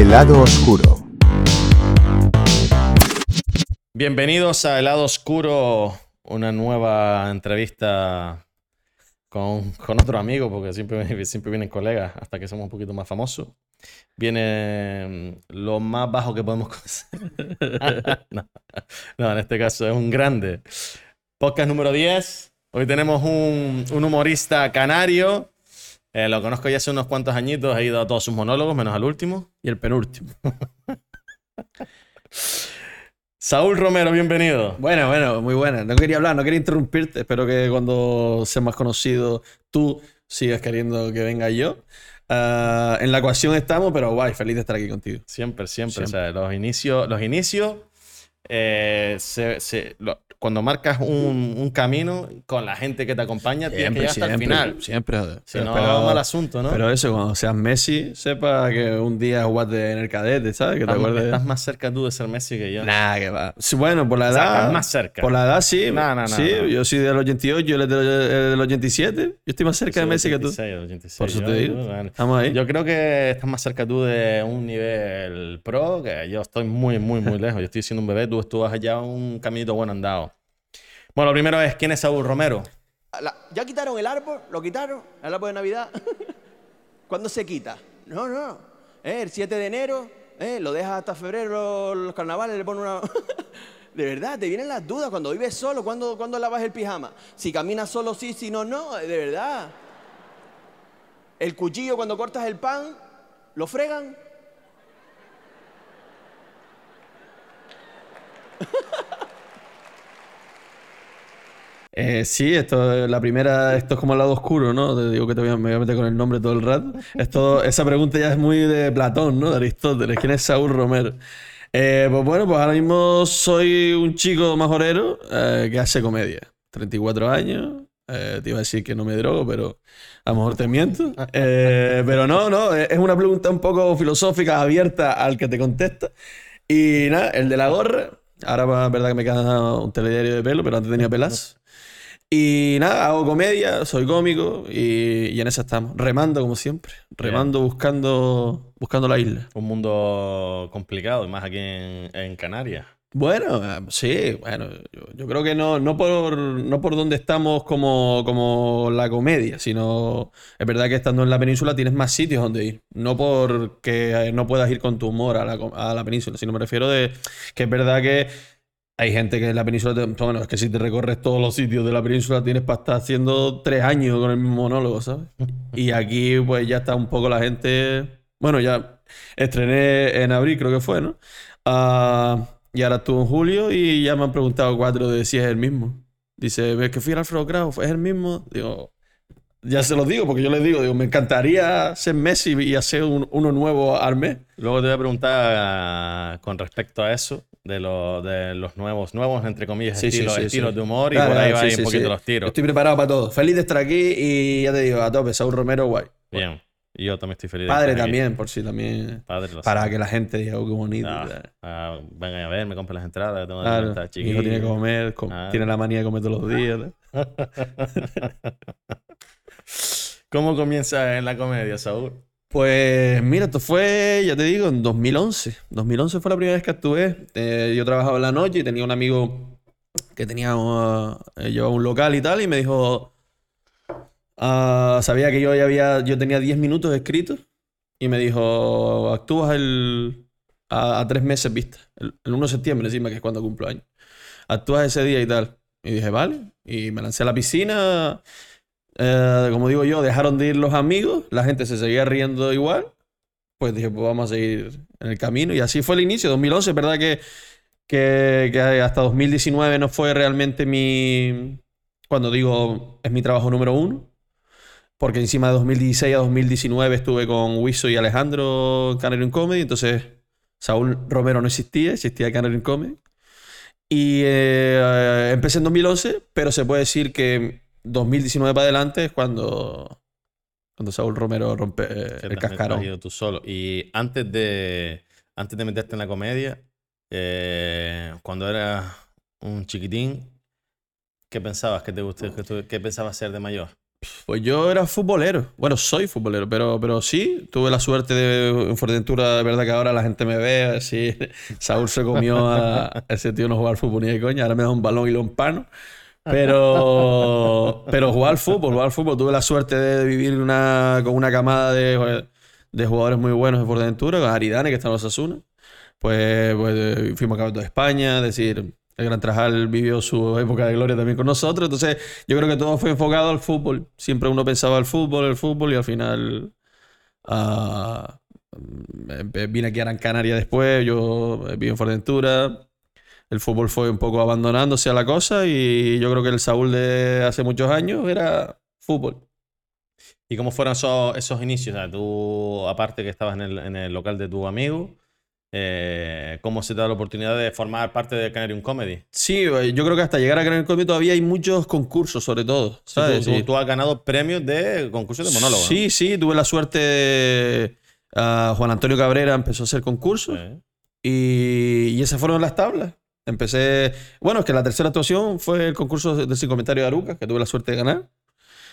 El lado oscuro. Bienvenidos a El lado oscuro, una nueva entrevista con, con otro amigo, porque siempre, siempre vienen colegas hasta que somos un poquito más famosos. Viene mm, lo más bajo que podemos conseguir. no, no, en este caso es un grande. Podcast número 10. Hoy tenemos un, un humorista canario. Eh, lo conozco ya hace unos cuantos añitos. He ido a todos sus monólogos, menos al último. Y el penúltimo. Saúl Romero, bienvenido. Bueno, bueno, muy buena. No quería hablar, no quería interrumpirte. Espero que cuando sea más conocido tú sigas queriendo que venga yo. Ah, en la ecuación estamos, pero guay, feliz de estar aquí contigo. Siempre, siempre. O sea, los inicios, los inicios eh, se- se- lo- cuando marcas un, un camino con la gente que te acompaña, tienes que llegar hasta el final. Siempre. Si Pero- no, pero- mal asunto, ¿no? Pero eso, cuando seas Messi, sepa que un día jugaste en el cadete, ¿sabes? Que te estás, acuerdes. estás más cerca tú de ser Messi que yo. Nah, que va. Bueno, por la O sea, edad. estás más cerca. Por la edad, sí. No, no, sí, no. yo soy del 88, él es del, del 87. Yo estoy más cerca de Messi que tú. 86, 86, Por eso yo- te digo. bueno. Estamos ahí. Yo creo que estás más cerca tú de un nivel pro, que yo estoy muy, muy, muy lejos. Yo estoy siendo un bebé, tú, tú vas allá un caminito bueno andado. Bueno, primero es, ¿quién es Saúl Romero? ¿Ya quitaron el árbol? ¿Lo quitaron? ¿El árbol de Navidad? ¿Cuándo se quita? No, no. Eh, El 7 de enero, eh, lo dejas hasta febrero los carnavales, le pones una... De verdad, te vienen las dudas cuando vives solo, ¿cuándo, cuándo lavas el pijama? Si caminas solo, sí, si no, no, de verdad. El cuchillo cuando cortas el pan, ¿lo fregan? Eh, sí, esto la primera, esto es como el lado oscuro, ¿no? Te digo que te voy a, me voy a meter con el nombre todo el rato. Esa pregunta ya es muy de Platón, ¿no? De Aristóteles. ¿Quién es Saúl Romero? Eh, pues bueno, pues ahora mismo soy un chico majorero eh, que hace comedia. 34 años. eh, te iba a decir que no me drogo, pero a lo mejor te miento. Eh, pero no, no, es una pregunta un poco filosófica, abierta al que te contesta. Y nada, el de la gorra. Ahora es verdad que me queda un telediario de pelo, pero antes tenía pelas. Y nada, hago comedia, soy cómico y, y en esa estamos. Remando como siempre. Remando, buscando, buscando la isla. Un mundo complicado, y más aquí en, en Canarias. Bueno, eh, sí, bueno, yo, creo que no, no por, no por donde estamos como, como la comedia, sino es verdad que estando en la península tienes más sitios donde ir. No porque eh, no puedas ir con tu humor a la, a la península, sino me refiero de que es verdad que hay gente que en la península, bueno, es que si te recorres todos los sitios de la península tienes para estar haciendo tres años con el mismo monólogo, ¿sabes? Y aquí pues ya está un poco la gente, bueno, ya estrené en abril creo que fue, ¿no? Ah, y ahora estuvo en julio y ya me han preguntado cuatro de si es el mismo. Dice, ¿ves que fui al Alfredo Kraus? ¿Es el mismo? Digo, ya se los digo, porque yo les digo, digo, me encantaría ser Messi y hacer un- uno nuevo al mes. Luego te voy a preguntar ah, con respecto a eso, de, lo- de los nuevos, nuevos, entre comillas, Sí, estilos, sí, estilos sí. de humor, y por ahí va un poquito los tiros. Estoy preparado para todo. Feliz de estar aquí y ya te digo, a tope, Saúl Romero, guay. Bien. Y yo también estoy feliz. de Padre estar aquí. también, por si también. Padre, lo Para que la gente diga, oh, qué bonito. Ah, ah, vengan a ver, me compren las entradas. Tengo Claro, libertad, mi hijo tiene que comer, com- Ah. tiene la manía de comer todos los días. ¿Cómo comienza en la comedia, Saúl? Pues mira, esto fue, ya te digo, en 2011. 2011 fue la primera vez que actué. Eh, yo trabajaba en la noche y tenía un amigo que tenía, uh, eh, llevaba un local y tal, y me dijo, ah, sabía que yo ya había, yo tenía 10 minutos escritos, y me dijo, actúas el, a, tres meses vista, el, el 1 de septiembre encima, que es cuando cumplo años. Actúas ese día y tal. Y dije, vale. Y me lancé a la piscina. Eh, como digo yo, dejaron de ir los amigos, la gente se seguía riendo igual. Pues dije, pues vamos a seguir en el camino. Y así fue el inicio, 2011. Es verdad que, que hasta 2019 no fue realmente mi. Cuando digo, es mi trabajo número uno. Porque encima de 2016 a 2019 estuve con Wiso y Alejandro en Canarian Comedy. Entonces, Saúl Romero no existía, existía Canarian Comedy. Y eh, empecé en 2011, pero se puede decir que 2019 para adelante es cuando, cuando Saúl Romero rompe eh, Que el cascarón. ido tú solo. Y antes de, antes de meterte en la comedia, eh, cuando eras un chiquitín, ¿qué pensabas que te gustó, tú- qué pensabas ser de mayor? Pues yo era futbolero. Bueno, soy futbolero, pero, pero sí, tuve la suerte de en Fuerteventura, de verdad que ahora la gente me ve, así, Saúl se comió a ese tío no jugar fútbol ni de coña, ahora me da un balón y lo empano. Pero, pero jugar al fútbol, jugar fútbol, tuve la suerte de vivir una, con una camada de, de jugadores muy buenos en Fuerteventura, con Aridane, que está en los Asuna. Pues, pues fuimos a de España, es decir, el Gran Trajal vivió su época de gloria también con nosotros. Entonces, yo creo que todo fue enfocado al fútbol. Siempre uno pensaba al fútbol, el fútbol, y al final uh, vine aquí a Gran Canaria después. Yo viví en Fuerteventura. El fútbol fue un poco abandonándose a la cosa y yo creo que el Saúl de hace muchos años era fútbol. ¿Y cómo fueron esos, esos inicios? tú, aparte que estabas en el, en el local de tu amigo, eh, cómo se te da la oportunidad de formar parte de Canarium Comedy. Sí, eh, yo creo que hasta llegar a Canarium Comedy todavía hay muchos concursos, sobre todo. tú, has ganado premios de concursos de monólogo. Sí, sí, tuve la suerte. Uh, Juan Antonio Cabrera empezó a hacer concursos y, y, esas fueron las tablas. Empecé. Bueno, es que la tercera actuación fue el concurso de sin comentario de Aruca, que tuve la suerte de ganar.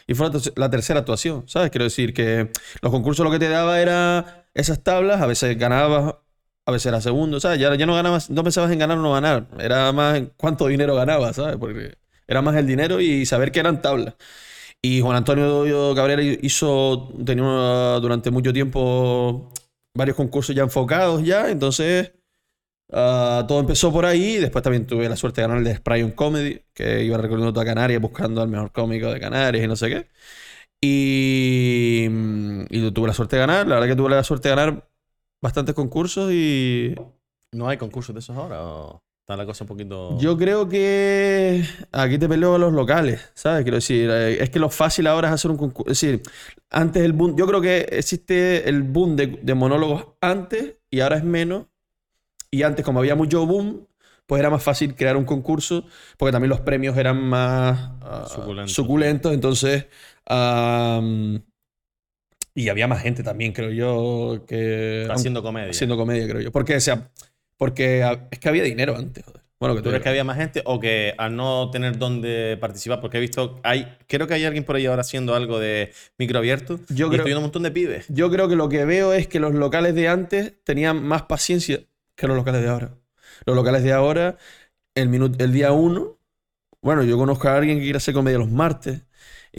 Y fue la, tercera actuación, ¿sabes? Quiero decir que los concursos lo que te daba era esas tablas, a veces ganabas a veces era segundo, ¿sabes? Ya, ya no ganabas, no pensabas en ganar o no ganar, era más cuánto dinero ganabas, ¿sabes? Porque era más el dinero y saber que eran tablas. Y Juan Antonio Cabrera hizo, tenía durante mucho tiempo varios concursos ya enfocados ya, entonces ah, todo empezó por ahí. Después también tuve la suerte de ganar el de Spray on Comedy, que iba recorriendo toda Canarias buscando al mejor cómico de Canarias y no sé qué. Y, y tuve la suerte de ganar, la verdad que tuve la suerte de ganar bastantes concursos y... ¿No hay concursos de esos ahora? ¿O está la cosa un poquito...? Yo creo que aquí te peleo a los locales, ¿sabes? Quiero decir, eh, es que lo fácil ahora es hacer un concurso. Es decir, antes el boom... Yo creo que existe el boom de, monólogos antes y ahora es menos. Y antes, como había mucho boom, pues era más fácil crear un concurso, porque también los premios eran más ah, suculentos. Entonces, y había más gente también, creo yo, que... Haciendo comedia. Haciendo comedia, creo yo. Porque, sea, porque es que había dinero antes, joder. Bueno, que ¿Tú crees que había más gente o que al no tener dónde participar? Porque he visto, hay, creo que hay alguien por ahí ahora haciendo algo de micro abierto yo y creo, estoy viendo un montón de pibes. Yo creo que lo que veo es que los locales de antes tenían más paciencia que los locales de ahora. Los locales de ahora, el, el día uno, bueno, yo conozco a alguien que quiere hacer comedia los martes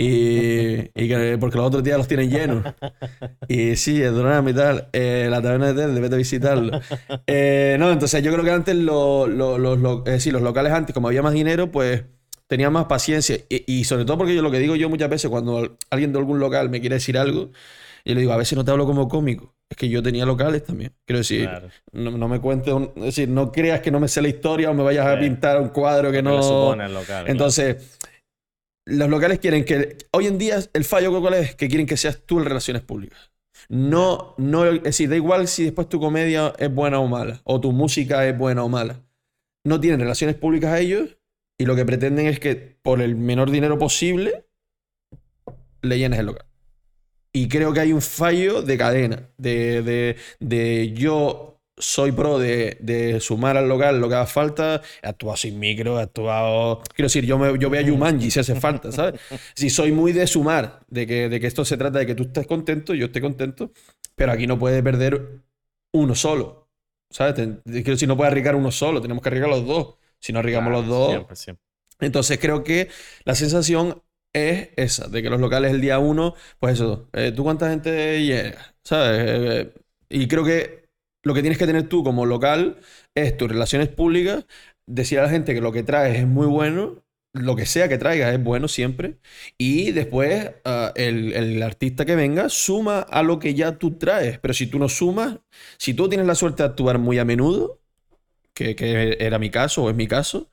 y, porque los otros días los tienen llenos. Y sí, el Donam y tal. Eh, la taberna de Tel, debes de visitarlo. Eh, no, entonces yo creo que antes los, los, los, los locales antes, como había más dinero, pues tenían más paciencia. Y, sobre todo porque yo lo que digo yo muchas veces cuando alguien de algún local me quiere decir algo, y le digo, a veces no te hablo como cómico. Es que yo tenía locales también. Quiero decir, no, no, me cuentes, es decir, no creas que no me sé la historia o me vayas a pintar un cuadro que no. Local, Entonces, los locales quieren que. Hoy en día, el fallo cuál es que quieren que seas tú en relaciones públicas. No, no, es decir, da igual si después tu comedia es buena o mala, o tu música es buena o mala. No tienen relaciones públicas a ellos y lo que pretenden es que por el menor dinero posible le llenes el local. Y creo que hay un fallo de cadena, de, de, de yo soy pro de, sumar al local lo que haga falta. He actuado sin micro, he actuado. Quiero decir, yo, me, yo voy a Yumanji si hace falta, ¿sabes? Si soy muy de sumar, de que, de que esto se trata de que tú estés contento, yo esté contento, pero aquí no puede perder uno solo, ¿sabes? quiero decir, no puede arriesgar uno solo, tenemos que arriesgar los dos. Si no arriesgamos los dos. Entonces creo que la sensación es esa, de que los locales el día uno, pues eso, eh, ¿tú cuánta gente llega? ¿Sabes? Eh, eh, y creo que lo que tienes que tener tú como local es tus relaciones públicas, decir a la gente que lo que traes es muy bueno, lo que sea que traigas es bueno siempre, y después ah, el, artista que venga suma a lo que ya tú traes. Pero si tú no sumas, si tú tienes la suerte de actuar muy a menudo, que, que era mi caso o es mi caso,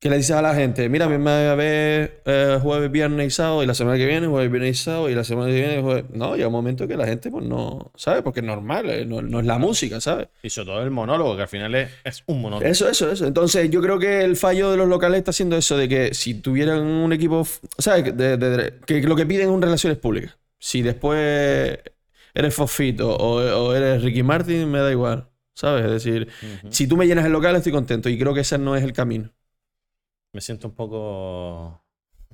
¿Qué le dices a la gente? Mira, me voy a ver eh, jueves, viernes y sábado, y la semana que viene jueves, viernes y sábado, y la semana que viene jueves... No, llega un momento que la gente pues no... ¿Sabes? Porque es normal, eh, no, es la música, ¿sabes? Y sobre todo el monólogo, que al final es, un monólogo. Eso, eso, eso. Entonces yo creo que el fallo de los locales está siendo eso, de que si tuvieran un equipo... ¿Sabes? que lo que piden es relaciones públicas. Si después eres Fofito o, eres Ricky Martin, me da igual. ¿Sabes? Es decir, si tú me llenas el local estoy contento y creo que ese no es el camino me siento un poco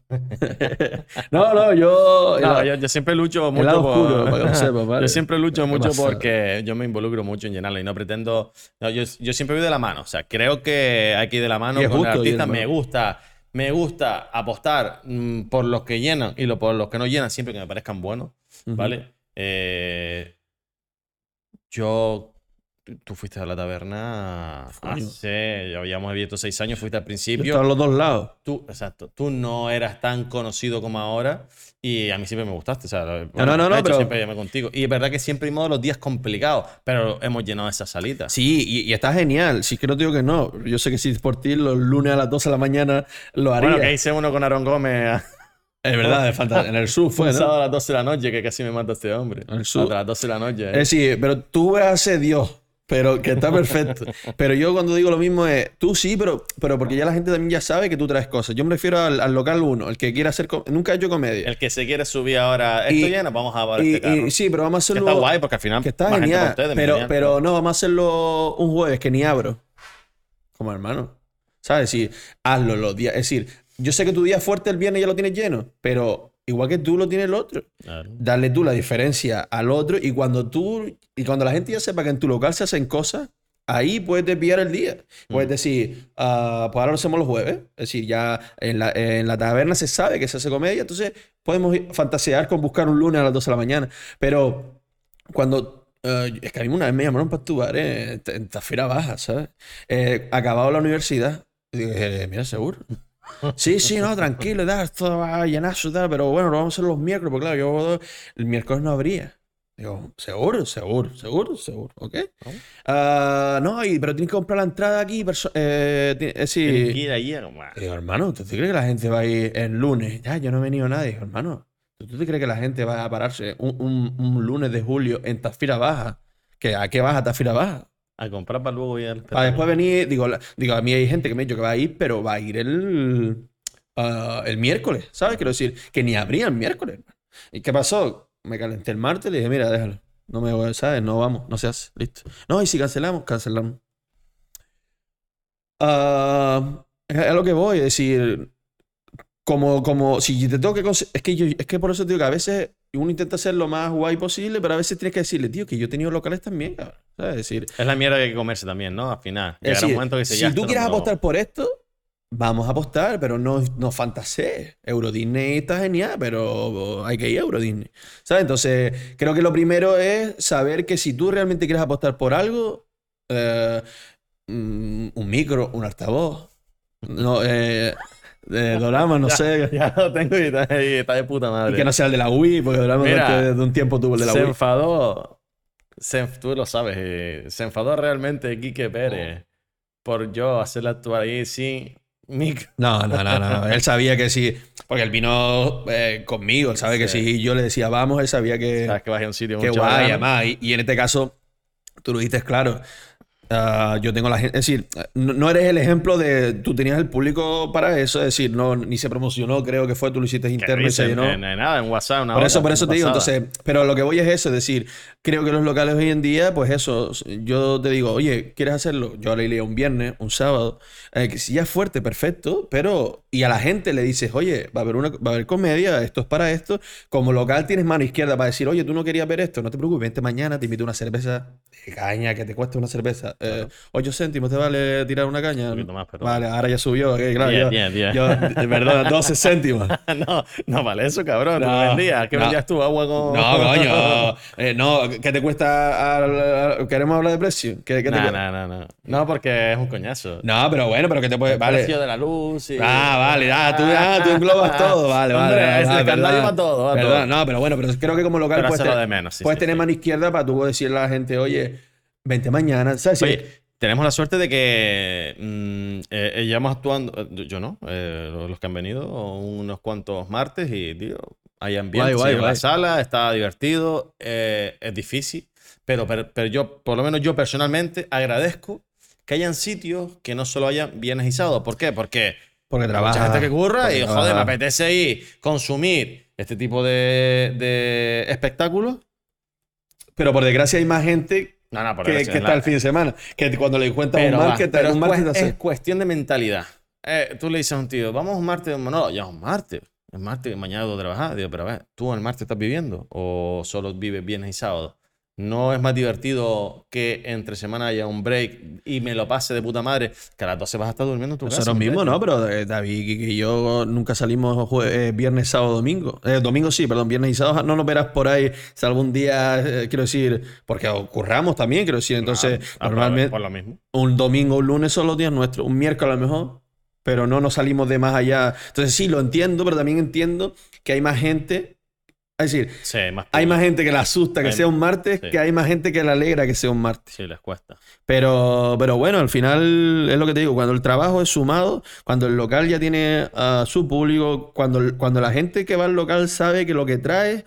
no, no, yo. No, yo, yo siempre lucho mucho por... Yo siempre lucho ¿Qué mucho porque yo me involucro mucho en llenarlo y no pretendo... no, yo, yo siempre voy de la mano. O sea, creo que ir de la mano con justo, artista. Me gusta, me gusta apostar mm, por los que llenan y lo, por los que no llenan siempre que me parezcan buenos. ¿vale? Eh, yo... tú- Tú fuiste a la taberna hace, ya habíamos abierto seis años, fuiste al Yo principio estaba a los dos lados. tú, exacto, tú no eras tan conocido como ahora y a mí siempre me gustaste. O sea, bueno, no, no, no, pero- siempre llamé contigo. Y es verdad que siempre hemos los días complicados, pero hemos llenado esas salitas. Sí, y, y está genial. Sí que no digo que no. Yo sé que si es por ti, los lunes a las 12 de la mañana lo haría. Bueno, que hice uno con Aaron Gómez Es verdad, de fanta- en el sur fue, ¿no? a las 12 de la noche, que casi me mata este hombre. Al sur. A las 12 de la noche. Es ¿eh? decir, pero tú ves a ese Dios, pero que está perfecto. pero yo cuando digo lo mismo es, tú sí, pero, pero porque ya la gente también ya sabe que tú traes cosas. Yo me refiero al, al local uno, el que quiera hacer... Nunca he hecho comedia. El que se quiere subir ahora, esto Y- llena, vamos a ver Y, este carro. y sí, pero vamos a que hacerlo... está guay porque al final Que está más gente genial. ustedes, pero, genial. pero no, vamos a hacerlo un jueves que ni abro. Como hermano. ¿Sabes? Sí, hazlo los días. Es decir, yo sé que tu día fuerte el viernes ya lo tienes lleno, pero igual que tú lo tienes el otro. Claro. Darle tú la diferencia al otro y cuando tú. Y cuando la gente ya sepa que en tu local se hacen cosas, ahí puedes desviar el día. Puedes decir, ah, pues ahora lo hacemos los jueves. Es decir, ya en la, en la taberna se sabe que se hace comedia, entonces podemos fantasear con buscar un lunes a las 12 de la mañana. Pero cuando. eh, es que a mí una vez me llamaron para actuar eh, en, en Tafira Baja, ¿sabes? Eh, acabado la universidad. Dije, mira, seguro. Sí, sí, no, tranquilo, tal, esto va a llenarse, tal, pero bueno, lo vamos a hacer los miércoles, porque claro, yo el miércoles no habría. Digo, seguro, seguro, seguro, seguro, ¿ok? Ah, no, y, pero tienes que comprar la entrada aquí, eh, Tienes que ir allí a Digo, hermano, ¿tú te crees que la gente va a ir el lunes? Ya, yo no he venido nadie. Digo, hermano, ¿tú, tú te crees que la gente va a pararse un, un- un lunes de julio en Tafira Baja? ¿Que, ¿A qué vas a Tafira Baja? A comprar para luego ir al Para después venir, digo, la- digo, a mí hay gente que me ha dicho que va a ir, pero va a ir el, ah, el miércoles, ¿sabes? Quiero decir, que ni habría el miércoles. ¿Y qué pasó? Me calenté el martes y le dije, mira, déjalo. No me voy, ¿sabes? No vamos, no se hace. Listo. No, y si cancelamos, cancelamos. Ah, es a lo que voy, es decir, como, como, si te tengo que es que yo, es que por eso te digo que a veces uno intenta ser lo más guay posible, pero a veces tienes que decirle, tío, que yo he tenido locales también, cabrón. Decir, Es la mierda que hay que comerse también, ¿no? Al final. es Llegará un decir, momento que se si ya tú no quieres apostar por esto, vamos a apostar, pero no, no fantasees. Euro Disney está genial, pero hay que ir a Euro Disney. ¿Sabes? Entonces, creo que lo primero es saber que si tú realmente quieres apostar por algo, eh, mm, un micro, un altavoz, no, eh, de Dorama, no sé. Ya lo tengo y está, y está de puta Y madre. que no sea el de la Wii, porque Dorama Mira, desde un tiempo tuvo el de la se Wii. enfadó. se tú lo sabes. eh, se enfadó realmente Quique Pérez por yo hacerla actuar ahí sin micro. No, no, no, no. Él sabía que sí. Porque él vino eh, conmigo. Él sabe que Sí. si yo le decía vamos, él sabía que. Sabes que vas a un sitio mucho guay, además. Y, y en este caso, tú lo dijiste claro. Ah, yo tengo la gente. Es decir, no, no eres el ejemplo de. Tú tenías el público para eso. Es decir, no, ni se promocionó, creo que fue. Tú lo hiciste interno y se llenó. en- en nada, en WhatsApp, una Por hora, eso, por eso te digo, entonces, pero lo que voy es eso, es decir, creo que los locales hoy en día, pues eso, yo te digo, oye, ¿quieres hacerlo? Yo le iría un viernes, un sábado, eh, que si ya es fuerte, perfecto, pero, y a la gente le dices, oye, va a haber una, va a haber comedia, esto es para esto, como local tienes mano izquierda para decir, oye, tú no querías ver esto, no te preocupes, vente mañana, te invito una cerveza de caña, que te cueste una cerveza, eh, 8 céntimos, ¿te vale tirar una caña? Un más, pero- Vale, ahora ya subió, ok, claro, Diez, yo, de verdad, 12 céntimos. no, no vale eso, cabrón. No, vendías. ¿Qué no. vendías tú? Agua con. No, coño. Eh, no, ¿qué te cuesta? al- ¿Queremos hablar de precio? ¿Qué, qué te No, no, no, no. No, porque es un coñazo. No, pero bueno, pero que te puede. El Vale. precio de la luz. y- Ah, vale, ah, tú, ah, tú englobas todo, vale, vale. Es el perdón. para todo, va Perdón, todo. No, pero bueno, pero creo que como local Pero puedes, tener- de menos, sí, puedes sí, tener sí. mano izquierda para tú decirle a la gente, oye, vente mañana. ¿Sabes? Oye, tenemos la suerte de que mm, eh, llevamos actuando, eh, yo no, eh, los que han venido unos cuantos martes y, tío, hay ambiente Guay, guay, en la guay. sala, está divertido, eh, es difícil, pero, pero, pero yo, por lo menos yo personalmente, agradezco que hayan sitios que no solo hayan viernes y. ¿Por qué? Porque porque hay trabaja. mucha gente que curra y, joder, trabaja. me apetece ir, consumir este tipo de, de espectáculos. Pero por desgracia hay más gente No, no, por que, que está el fin de semana. Que cuando le cuentas un va, market, pero un es cuestión de mentalidad. Eh, tú le dices a un tío, vamos un martes, no, ya es un martes. El martes, mañana debo trabajar. Digo, pero a ver, ¿tú el martes estás viviendo o solo vives viernes y sábado? No es más divertido que entre semana haya un break y me lo pase de puta madre, que a las 12 vas a estar durmiendo en tu casa. Nosotros mismos, muchacho. ¿no? Pero eh, David y yo nunca salimos eh, viernes, sábado, domingo. Eh, domingo sí, perdón, viernes y sábado no nos verás por ahí. Si algún día, quiero decir, porque ocurramos también, quiero decir. Entonces, Ah, pero normalmente Por lo mismo. un domingo, un lunes son los días nuestros, un miércoles a lo mejor, pero no nos salimos de más allá. Entonces sí, lo entiendo, pero también entiendo que hay más gente. Es decir, Sí, más hay más gente que le asusta que Hay- sea un martes sí. que hay más gente que le alegra que sea un martes. Sí, les cuesta. Pero, pero bueno, al final es lo que te digo, cuando el trabajo es sumado, cuando el local ya tiene a su público, cuando, cuando la gente que va al local sabe que lo que trae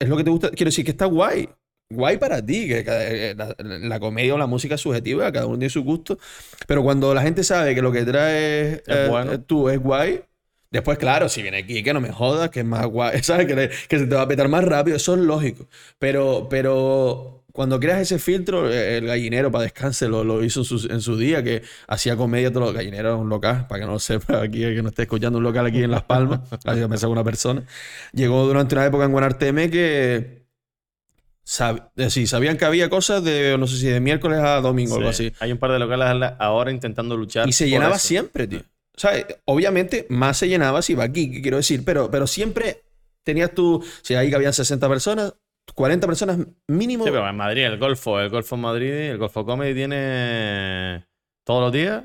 es lo que te gusta, quiero decir que está guay. Guay para ti, que eh, la, la comedia o la música es subjetiva, cada uno tiene su gusto. Pero cuando la gente sabe que lo que eh, bueno. eh, tú es guay, después, claro, si viene aquí, que no me jodas, que es más guay, ¿sabes? Que, le- que se te va a petar más rápido, eso es lógico. Pero, pero cuando creas ese filtro, eh, el gallinero para descanse lo, lo hizo en su, en su día, que hacía comedia todo los gallineros, un local, para que no lo sepa aquí, el que no esté escuchando un local aquí en Las Palmas, así que pensaba una persona. Llegó durante una época en Guanarteme que sab- eh, sí, sabían que había cosas de, no sé si de miércoles a domingo o algo Sí. así. Hay un par de locales ahora intentando luchar. Y se llenaba eso. siempre, tío. Sea, obviamente más se llenaba si iba aquí, quiero decir, pero, pero siempre tenías tú, si ahí habían 60 personas, 40 personas mínimo. Sí, pero en Madrid, el Golfo, el Golfo Madrid, el Golfo Comedy tiene todos los días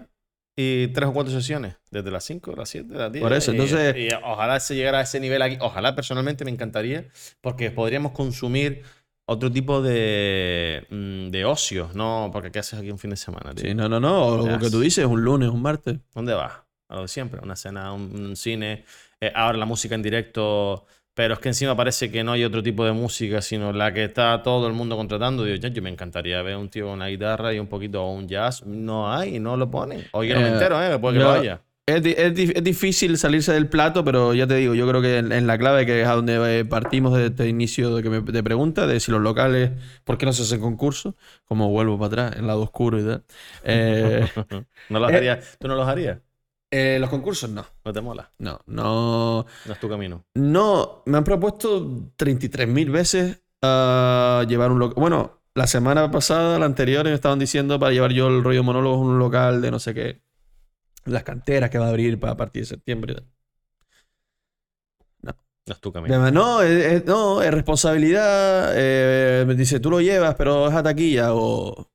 y tres o cuatro sesiones, desde las 5, las 7, las 10. Por eso, y- entonces- Y, ojalá se llegara a ese nivel aquí. Ojalá personalmente me encantaría, porque podríamos consumir otro tipo de, mm, de ocio, ¿no? Porque ¿qué haces aquí un fin de semana? tío? Sí, no, no, no. Lo que tú dices, un lunes, un martes. ¿Dónde vas? A lo de siempre, una cena, un, un cine, eh, ahora la música en directo, pero es que encima parece que no hay otro tipo de música, sino la que está todo el mundo contratando. Digo, ya, yo me encantaría ver un tío con una guitarra y un poquito o un jazz. No hay, no lo ponen. O yo no me Eh, entero, ¿eh? Puede que yo- lo haya. Es, es es difícil salirse del plato, pero ya te digo, yo creo que en, en la clave que es a donde eh, partimos de este inicio de que me de pregunta, de si los locales, ¿por qué no se hacen concursos? Como vuelvo para atrás, en lado oscuro y tal. Eh, ¿No los harías? ¿Tú no los harías? Eh, los concursos no. ¿No te mola? No, no. No es tu camino. No, me han propuesto 33.000 veces a llevar un local. Bueno, la semana pasada, la anterior, me estaban diciendo para llevar yo el rollo monólogos a un local de no sé qué. Las canteras que va a abrir para a partir de septiembre. y tal. No es tu camino. Además, no, es, es- no, es responsabilidad. eh, me dice, tú lo llevas, pero es a taquilla o.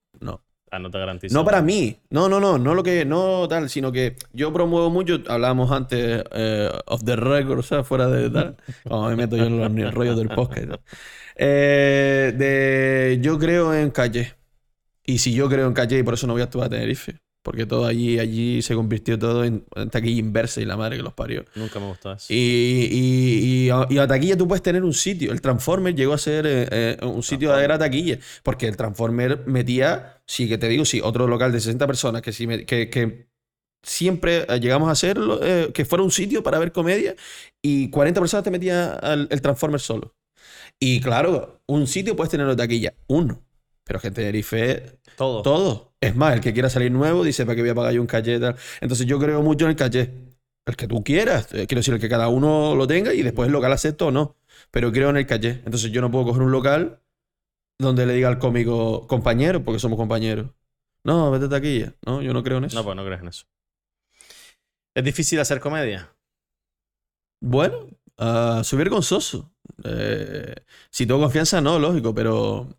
No. Ah, no te garantizo. No para mí. No, no, no. No lo que. No tal, sino que yo promuevo mucho. Hablábamos antes eh, off the record, o sea, fuera de tal. Como me meto yo en los rollos del podcast. Eh, de. Yo creo en calle. Y si yo creo en calle, y por eso no voy a actuar a Tenerife. Porque todo allí, allí se convirtió todo en, en taquilla inversa y la madre que los parió. Nunca me gustó eso. Y, y, y, a, y a taquilla tú puedes tener un sitio. El Transformer llegó a ser eh, eh, un sitio de era taquilla. Porque el Transformer metía, sí que te digo, sí, otro local de 60 personas que, me- que, que siempre eh, llegamos a hacerlo, eh, que fuera un sitio para ver comedia y 40 personas te metía al- el Transformer solo. Y claro, un sitio puedes tenerlo de taquilla, uno. Pero que en Tenerife Todo. todo. Es más, el que quiera salir nuevo dice, ¿para qué voy a pagar yo un caché? tal? Entonces yo creo mucho en el caché. El que tú quieras. Eh, Quiero decir, el que cada uno lo tenga y después el local acepto o no. Pero creo en el caché. Entonces yo no puedo coger un local donde le diga al cómico, compañero, porque somos compañeros. No, vete taquilla. No, yo no creo en eso. No, pues no crees en eso. ¿Es difícil hacer comedia? Bueno, ah, soy vergonzoso. Eh, si tengo confianza, no, lógico, pero,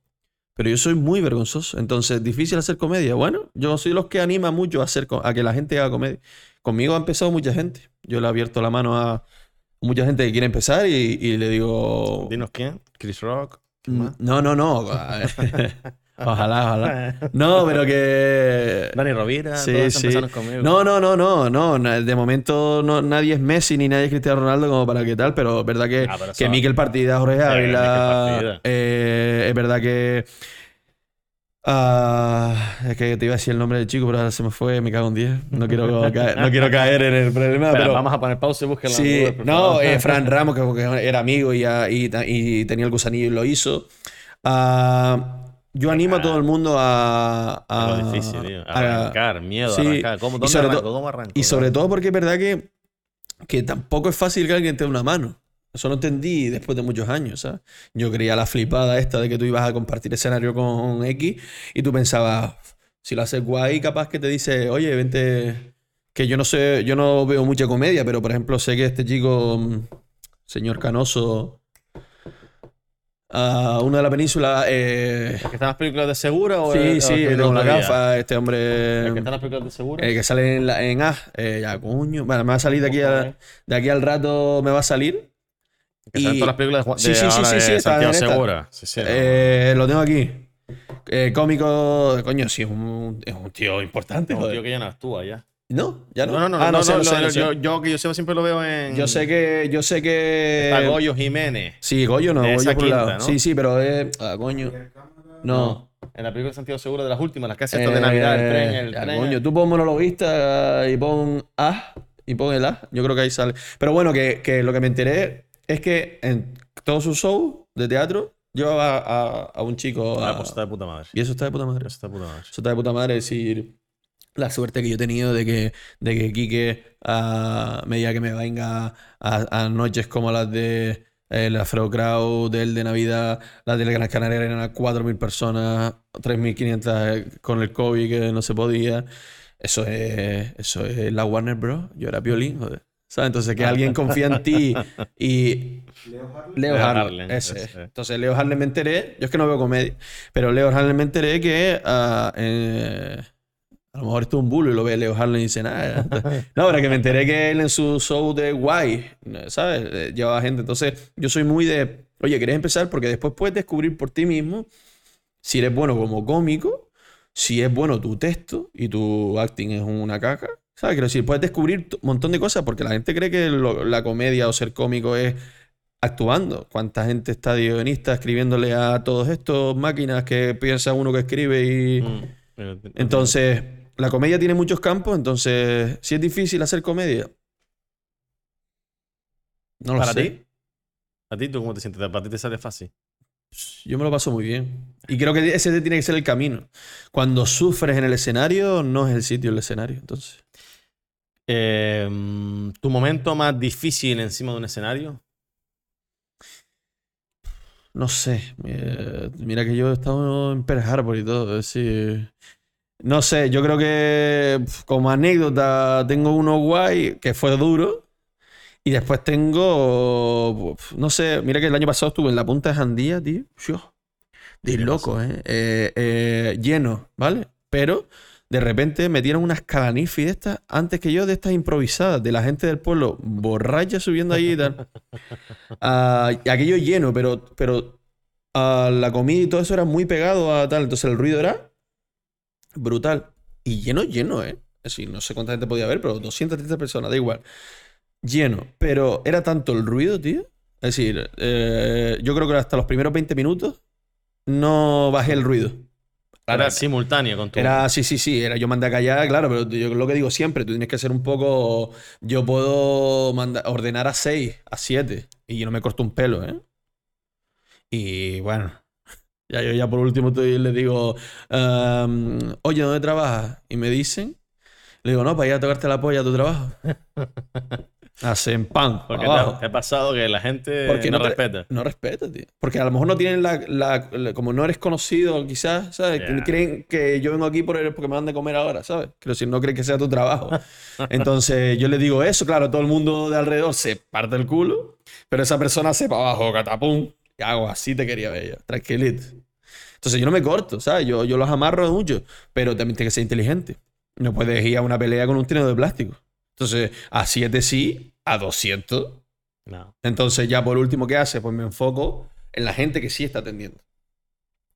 pero yo soy muy vergonzoso. Entonces, difícil hacer comedia. Bueno, yo soy los que anima mucho a, hacer, a que la gente haga comedia. Conmigo ha empezado mucha gente. Yo le he abierto la mano a mucha gente que quiere empezar y, y le digo... Dinos quién. Chris Rock. ¿Quién "Mm, más? No, no, no. ojalá, ojalá. No, pero que... Dani Rovira. Sí, todos sí. conmigo. No, no, no, no, no. De momento no, nadie es Messi ni nadie es Cristiano Ronaldo como para que tal, pero es verdad que, Ah, que Miquel Partida, Jorge Ávila. Eh, es verdad que. ah, es que te iba a decir el nombre del chico, pero ahora se me fue, me cago en 10. No quiero, caer, no quiero caer en el problema, pero. vamos a poner pausa y busquen la Sí, Google, no, eh, Fran Ramos, que, era amigo y, y, y tenía el gusanillo y lo hizo. Ah, yo animo a todo el mundo a. a difícil, tío. a- Arrancar, miedo, sí, arrancar. ¿Cómo, y ¿Dónde sobre arranco? ¿Cómo arranco? y sobre todo porque es verdad que que tampoco es fácil que alguien te dé una mano. Eso lo entendí después de muchos años, ¿sabes? Yo creía la flipada esta de que tú ibas a compartir escenario con X y tú pensabas, si lo haces guay, capaz que te dice, oye, vente, que yo no sé, yo no veo mucha comedia, pero por ejemplo sé que este chico, mm, señor Canoso, a uno de la península, eh, ¿Que están las películas de Segura o sí, o sí, el el una Todavía? gafa, este ¿El hombre, que está en las películas de Segura? el que sale en, la, en A, eh, ya, coño, bueno, me va a salir de aquí, a- de aquí al rato, me va a salir. Que y- todas las películas de, Juan- Sí, de sí, sí, sí, sí, está Santiago. Segura. Sí, sí, no. Eh, lo tengo aquí. Eh, cómico, coño, sí, es un, es un tío importante, Un joder. tío que ya no actúa ya. No, ya no. No, no, no, Ah, no, sé, no, no sé, lo- no sé. Yo, yo que yo siempre- siempre lo veo en. Yo sé que. Yo sé que. Está Goyo Jiménez. Sí, Goyo no, Goyo por lado. quinta, ¿no? Sí, sí, pero es. Ah, coño. No. En la película de Santiago Segura de las últimas, las que hace estas de Navidad, el tren, el Eh, ya, tren. coño, tú pon monologuista y pon A y pon el A. Yo creo que ahí sale. Pero bueno, que, que lo que me enteré es que en todos sus shows de teatro llevaba a, a un chico. Ah, a- pues está de puta madre. y eso está de puta madre. Eso está de puta madre. Eso está de puta madre decir la suerte que yo he tenido de que, de que Quique, a medida que me venga a, a noches como las de eh, la Afro Crowd, del de Navidad, las de Gran Canaria eran a 4.000 personas, 3.500 con el COVID que no se podía. Eso es, eso es la Warner Bros. Yo era violín, joder. ¿Sabes? Entonces, que alguien confía en ti y. Leo Leo Harlem, Harlem, ese. ese. es. Entonces, Leo Harlem me enteré. Yo es que no veo comedia, pero Leo Harlem me enteré que. ah, eh, a lo mejor esto es un bulo y lo ve Leo Harlem y dice nada. No, pero que me enteré que él en su show de guay, ¿sabes? Llevaba gente. Entonces, yo soy muy de. Oye, ¿querés empezar? Porque después puedes descubrir por ti mismo si eres bueno como cómico, si es bueno tu texto y tu acting es una caca. ¿Sabes? Quiero decir, puedes descubrir un montón de cosas porque la gente cree que lo- la comedia o ser cómico es actuando. ¿Cuánta gente está de guionista escribiéndole a todos estos máquinas que piensa uno que escribe y... Mm, pero- Entonces, la comedia tiene muchos campos, entonces, si es difícil hacer comedia. No lo ¿Para sé. ti? ¿A ti tú cómo te sientes? ¿Para ti te sale fácil? Yo me lo paso muy bien. Y creo que ese tiene que ser el camino. Cuando sufres en el escenario, no es el sitio el escenario. Entonces, Eh, ¿Tu momento más difícil encima de un escenario? no sé. Eh, mira que yo he estado en Pearl Harbor y todo. es decir, no sé, yo creo que como anécdota tengo uno guay que fue duro. Y después tengo, no sé, mira que el año pasado estuve en la punta de Jandía, tío. De ¿Qué loco, ¿eh? Eh, eh, Lleno, ¿vale? Pero de repente metieron unas calanifi de estas antes que yo, de estas improvisadas, de la gente del pueblo, borracha subiendo allí y tal. Y aquello lleno, pero, pero ah, la comida y todo eso era muy pegado a tal. Entonces el ruido era brutal. Y lleno, lleno, ¿eh? Es decir, no sé cuánta gente podía haber, pero 230 personas, da igual. Lleno. Pero era tanto el ruido, tío. Es decir, eh, yo creo que hasta los primeros 20 minutos no bajé el ruido. Era simultáneo con tu. Era, sí, sí, sí, era yo mandé a callar, claro, pero yo lo que digo siempre, tú tienes que ser un poco. Yo puedo mandar, ordenar a 6, a 7, y yo no me corto un pelo, ¿eh? Y bueno, ya yo ya por último estoy- les digo, "Am, oye, ¿dónde trabajas? Y me dicen, le digo, no, para ir a tocarte la polla a tu trabajo. Hacen pan, Porque abajo. te, ha pasado que la gente Porque no, no te- respeta. No respeta, tío. Porque a lo mejor no tienen la, la- la- Como no eres conocido, quizás, ¿sabes? Ya. Creen que yo vengo aquí por, porque me van de comer ahora, ¿sabes? Quiero decir, no creen que sea tu trabajo. Entonces yo les digo eso, claro, todo el mundo de alrededor se parte el culo, pero esa persona se para abajo, catapum. Y hago así te quería ver yo, tranquilito. Entonces yo no me corto, ¿sabes? Yo, yo los amarro mucho, pero también tienes que ser inteligente. No puedes ir a una pelea con un trineo de plástico. Entonces, a 7 sí, a 200 No. entonces ya por último, ¿qué hace? Pues me enfoco en la gente que sí está atendiendo.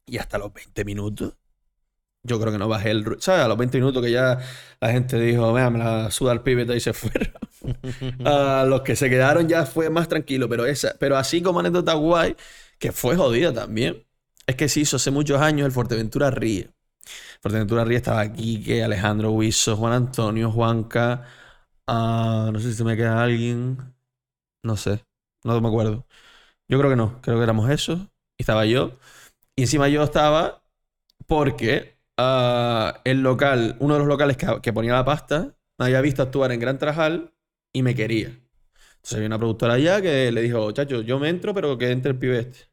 Y hasta los 20 minutos, yo creo que no bajé el... ru- ¿Sabes? A los 20 minutos que ya la gente dijo, vea, me la suda el pibeta y se fueron. A los que se quedaron ya fue más tranquilo, pero, esa, pero así como anécdota guay, que fue jodida también, es que se hizo hace muchos años el Fuerteventura Ríe. Fuerteventura Ríe estaba aquí, que Alejandro Huizo, Juan Antonio, Juanca, ah, no sé si se me queda alguien, no sé, no me acuerdo. Yo creo que no, creo que éramos esos, y estaba yo, y encima yo estaba porque ah, el local, uno de los locales que, que ponía la pasta, me había visto actuar en Gran Trajal y me quería. Entonces había una productora allá que le dijo, chacho, yo me entro, pero que entre el pibe este.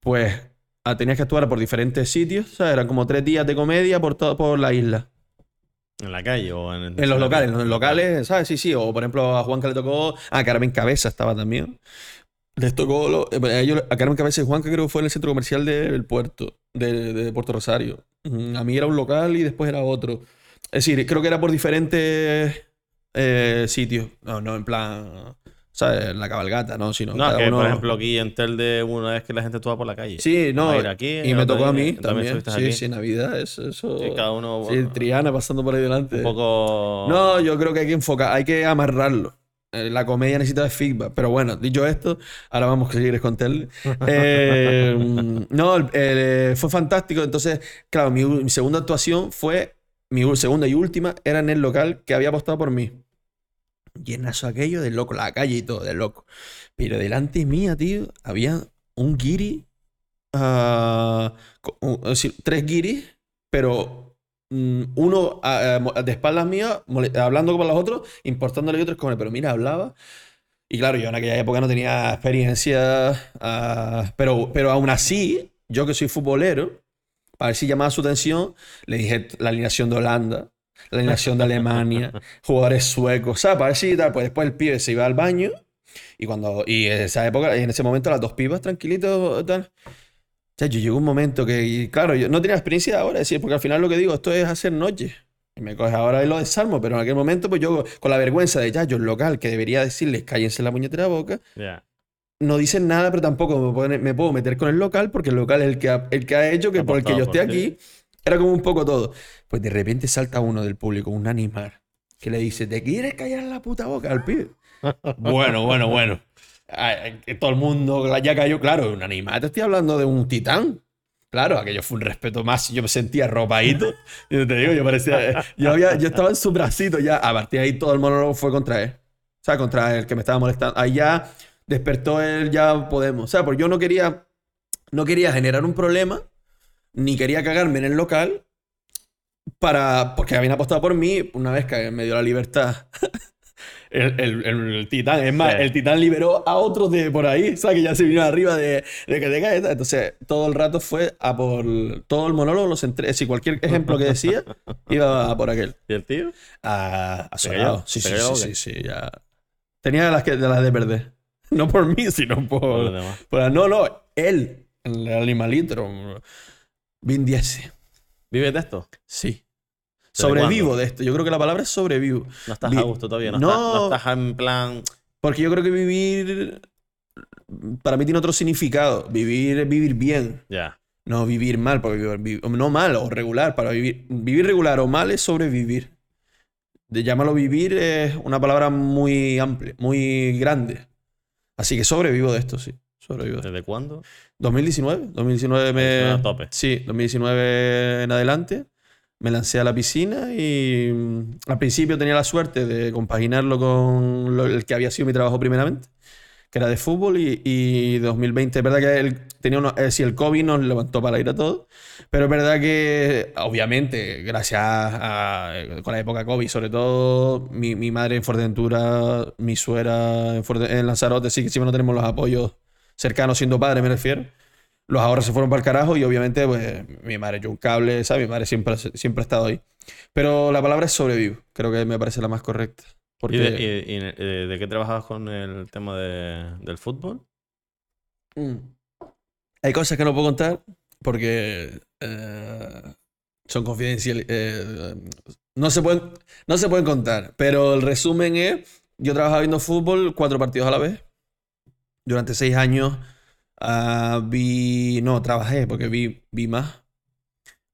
Pues tenías que actuar por diferentes sitios, o sea, eran como tres días de comedia por, todo, por la isla. ¿En la calle o en, En los locales, en los locales, ¿sabes? Sí, sí. O por ejemplo a Juan que le tocó. A Carmen Cabeza estaba también. Les tocó lo- eh, a, ellos, a Carmen Cabeza y Juan que creo que fue en el centro comercial del puerto, de, de Puerto Rosario. A mí era un local y después era otro. Es decir, creo que era por diferentes eh, sitios. No, no, en plan. ¿Sabes? La cabalgata, ¿no? Sino No, cada que por ejemplo aquí en Telde una vez que la gente estuvo por la calle. Sí, no. Aquí, y me tocó a mí también Sí, aquí. sí, Navidad, eso. eso Sí, cada uno Sí, Triana pasando por ahí delante. un poco... No, yo creo que hay que enfocar, hay que amarrarlo. Eh, La comedia necesita de feedback. Pero bueno, dicho esto, ahora vamos a seguir con Tel. Eh, no, el- el, eh, fue fantástico. Entonces, claro, mi, mi segunda actuación fue, mi segunda y última, era en el local que había apostado por mí. Llenazo aquello de loco, la calle y todo, de loco. Pero delante mía, tío, había un guiri, ah, tres guiris, pero mm, uno ah, eh, de espaldas mías, hablando con los otros, importándole otros con él. Pero mira, hablaba. Y claro, yo en aquella época no tenía experiencia, ah, pero, pero aún así, yo que soy futbolero, para ver si su atención, le dije la alineación de Holanda, la alineación de Alemania, jugadores suecos, ¿sabes? Tal. Pues después el pibe se iba al baño y cuando y en esa época, en ese momento, las dos pibas tranquilitos, tal. O sea, yo llegó un momento que, y claro, yo no tenía experiencia ahora, decir, porque al final lo que digo, esto es hacer noche. Y me coges ahora y lo desarmo, pero en aquel momento, pues yo, con la vergüenza de ya, yo el local, que debería decirles cállense la puñetera boca, no dicen nada, pero tampoco me, pueden- me puedo meter con el local, porque el local es el que ha, el que ha hecho que por el que yo esté aquí, era como un poco todo. Pues de repente salta uno del público, un animal, que le dice, ¿te quieres callar la puta boca al pibe? bueno, bueno, bueno. Ay, que todo el mundo ya cayó, claro, un animal, te estoy hablando de un titán. Claro, aquello fue un respeto más. Yo me sentía arropadito. Yo te digo, yo parecía. Yo, había, yo estaba en su bracito ya. A partir de ahí todo el monólogo fue contra él. O sea, contra el que me estaba molestando. Ahí ya despertó él, ya podemos. O sea, porque yo no quería. No quería generar un problema. Ni quería cagarme en el local. Para. Porque habían apostado por mí. Una vez que me dio la libertad. El, el- el- titán, es más, Sí. el titán liberó a otros de por ahí, ¿sabes? Que ya se vino arriba de, de que te caes. Entonces, todo el rato fue a por todo el monólogo, los entre... Si cualquier ejemplo que decía, iba a por aquel. ¿Y el tío? A, a. Sí, ¿Se sí, sí, sí, sí, ya. Tenía las, que, de las de perder. No por mí, sino por. Por- no, no, él, el animalito. Vin Diesel. ¿Vives de esto? Sí. ¿Desde Sobrevivo de esto. Yo creo que la palabra es sobrevivo. No estás Vi- a gusto todavía, no, No. Estás, no estás en plan... Porque yo creo que vivir. Para mí tiene otro significado. Vivir es vivir bien. Ya. No vivir mal, porque vivir- vi- no mal o regular. Para vivir, vivir regular o mal es sobrevivir. De llamarlo vivir es una palabra muy amplia, muy grande. Así que sobrevivo de esto, sí. Sobrevivo. de esto. ¿Desde cuándo? 2019. 2019 me. A tope. Sí, 2019 en adelante. Me lancé a la piscina y mm, al principio tenía la suerte de compaginarlo con lo- el que había sido mi trabajo primeramente, que era de fútbol y, y 2020, es verdad que él tenía uno, decir, el COVID nos levantó para ir a todo, pero es verdad que obviamente gracias a, con la época COVID, sobre todo mi, mi madre en Fuerteventura, mi suegra en, Fuerte- en Lanzarote, sí que siempre no tenemos los apoyos cercanos siendo padre, me refiero los ahorros se fueron para el carajo y obviamente pues mi madre echó un cable, ¿sabes? Mi madre siempre, siempre ha estado ahí. Pero la palabra es sobrevivo, creo que me parece la más correcta. Porque ¿Y, de, y- y, eh, de qué trabajabas con el tema de- del fútbol? Mm. hay cosas que no puedo contar porque eh, son confidenciales. eh, no, se pueden, no se pueden contar, pero el resumen es, yo trabajaba viendo fútbol cuatro partidos a la vez. Durante seis años ah, vi, no, trabajé porque vi, vi más.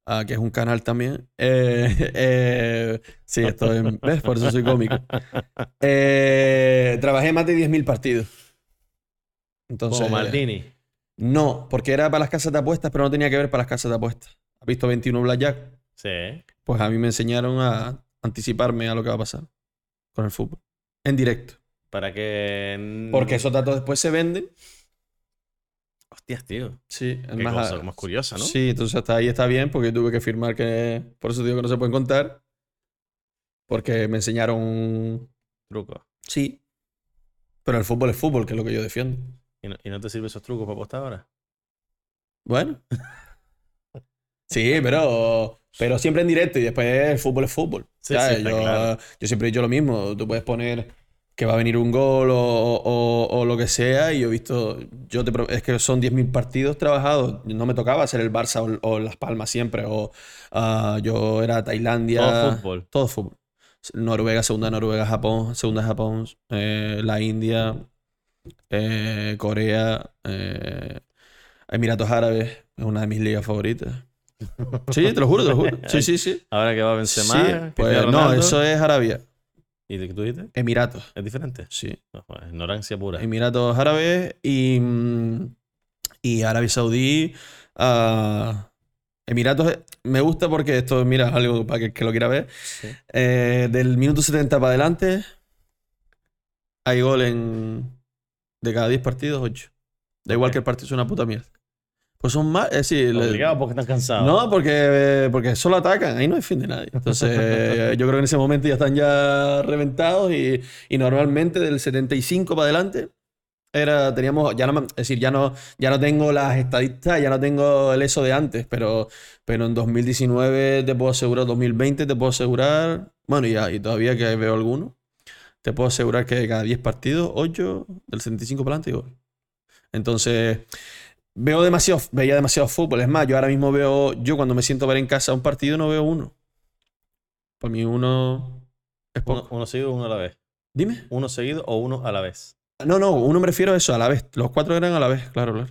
ah, que es un canal también. Eh, eh, sí, esto es, ¿ves? Por eso soy cómico. Eh, trabajé más de 10.000 partidos. Entonces, Como Maldini. no, porque era para las casas de apuestas, pero no tenía que ver para las casas de apuestas. ¿Has visto 21 Blackjack? Sí. Pues a mí me enseñaron a anticiparme a lo que va a pasar con el fútbol. En directo. Para que... Porque esos datos después se venden. Hostias, tío. Sí, es Qué más, cosa más curiosa, ¿no? Sí, entonces hasta ahí está bien porque tuve que firmar que... Por eso digo que no se pueden contar. Porque me enseñaron... Truco. Sí. Pero el fútbol es fútbol, que es lo que yo defiendo. ¿Y no, y no te sirven esos trucos para apostar ahora? Bueno. Sí, pero, pero siempre en directo y después el fútbol es fútbol. Sí, sí, yo, claro. yo siempre he dicho lo mismo. Tú puedes poner que va a venir un gol o, o- o lo que sea y yo he visto, yo te, es que son 10.000 partidos trabajados. No me tocaba ser el Barça o, o Las Palmas siempre. O ah, yo era Tailandia. Todo fútbol. Todo fútbol. Noruega, segunda Noruega, Japón, segunda Japón, eh, la India, eh, Corea, eh, Emiratos Árabes, es una de mis ligas favoritas. Sí, te lo juro, te lo juro. Sí, sí, sí. Ahora que va a Sí, que pues, no, eso es Arabia. ¿Y de qué tú dijiste? Emiratos, ¿Es diferente? sí. No, ignorancia pura. Emiratos Árabes y, y Arabia Saudí. ah, Emiratos me gusta porque esto, mira, es algo para que, que lo quiera ver. Sí. Eh, del minuto 70 para adelante hay gol en. De cada 10 partidos, 8. Da igual que el partido sea una puta mierda. Pues son más. Es decir, le- Obligado porque están cansados. no, porque, porque solo atacan, ahí no defiende nadie. Entonces, eh, yo creo que en ese momento ya están ya reventados y, y normalmente del 75 para adelante era, teníamos, ya no, es decir, ya no, ya no tengo las estadísticas, ya no tengo el eso de antes, pero, pero en 2019 te puedo asegurar, 2020 te puedo asegurar, bueno, ya, y todavía que veo algunos, te puedo asegurar que cada 10 partidos, 8 del 75 para adelante, gol. Entonces, veo demasiado, veía demasiado fútbol. Es más, yo ahora mismo veo, yo cuando me siento a ver en casa un partido no veo uno. Para mí uno es Uno, poco. uno seguido o uno a la vez. Dime. Uno seguido o uno a la vez. No, no, uno me refiero a eso, a la vez. Los cuatro eran a la vez, claro, claro.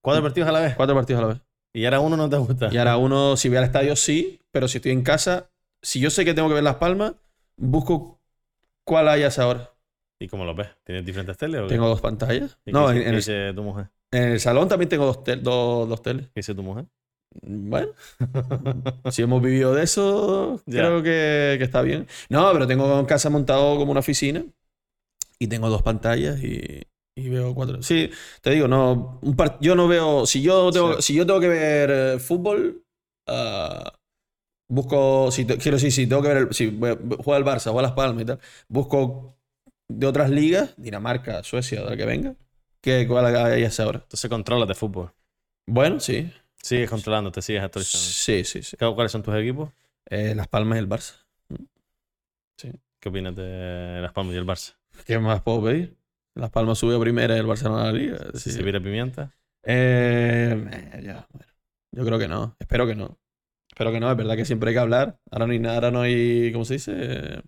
¿Cuatro partidos a la vez? Cuatro partidos a la vez. Y ahora uno no te gusta. Y ahora uno, si voy al estadio, sí, pero si estoy en casa, si yo sé que tengo que ver Las Palmas, busco cuál hay a esa hora. ¿Y cómo lo ves? ¿Tienes diferentes teles o qué? Tengo dos pantallas. ¿Y No, qué, en, dice, en qué dice tu mujer? En el salón también tengo dos, tel- dos, dos teles. ¿Qué dice tu mujer? Bueno, si hemos vivido de eso, Ya. creo que, que está bien. No, pero tengo en casa montado como una oficina y tengo dos pantallas y, y veo cuatro. Sí, te digo, no, un par- yo no veo. Si yo tengo, Sí. si yo tengo que ver eh, fútbol, ah, busco. Si te- quiero decir, si tengo que ver. el- si voy a- juega el Barça, juega Las Palmas y tal, busco de otras ligas, Dinamarca, Suecia, de la que venga, que cuál hay a esa hora. Entonces controlas de fútbol. Bueno, sí. Sigues controlando, te sigues actualizando. Sí, sí, sí. ¿Cuáles son tus equipos? Eh, Las Palmas y el Barça. ¿Qué opinas de Las Palmas y el Barça? ¿Qué más puedo pedir? Las Palmas subió primera y el Barcelona a la liga. es ¿Si decir, se vira pimienta? eh, eh, ya, bueno. Yo creo que no. Espero que no. Espero que no. Es verdad que siempre hay que hablar. Ahora no hay nada, ahora no hay. ¿Cómo se dice?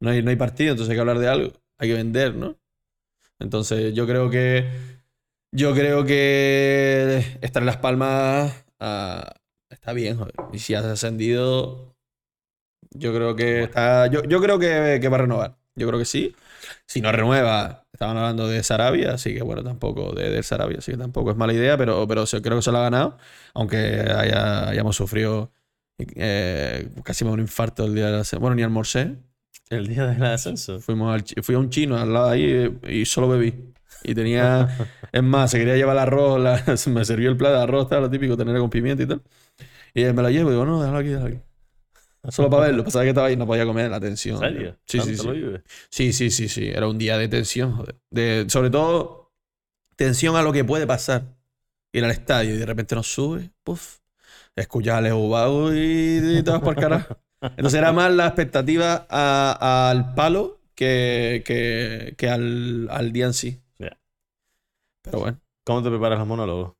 No hay, no hay partido, entonces hay que hablar de algo. Hay que vender, ¿no? Entonces yo creo que. Yo creo que estar en Las Palmas ah, está bien, joder. Y si has ascendido, yo creo que está. Yo, yo creo que, que va a renovar. Yo creo que sí. Si no renueva, estaban hablando de Sarabia, así que bueno, tampoco, de, del Sarabia, así que tampoco es mala idea, pero, pero creo que se lo ha ganado, aunque haya- hayamos sufrido eh, casi un infarto el día de la se- Bueno, ni almorcé. El día del ascenso. Fuimos al fui a un chino al lado ahí y solo bebí. Y tenía, es más, se quería llevar el arroz, la- me sirvió el plato de arroz, tal, lo típico, tener con pimienta y tal. Y me lo llevo y digo, no, déjalo aquí, déjalo aquí. Solo para verlo, pasaba que estaba ahí, no podía comer la tensión. ¿En serio? Sí, sí, ¿Tanto sí. Sí, sí, sí, sí. Era un día de tensión, joder. De, sobre todo, tensión a lo que puede pasar. Ir al estadio y de repente nos sube, puff, escuchas a Leo Vago y, y te vas por el carajo. Entonces era más la expectativa a- al palo que, que, que al, al día en sí. Ya. Pero bueno. ¿Cómo te preparas los monólogos?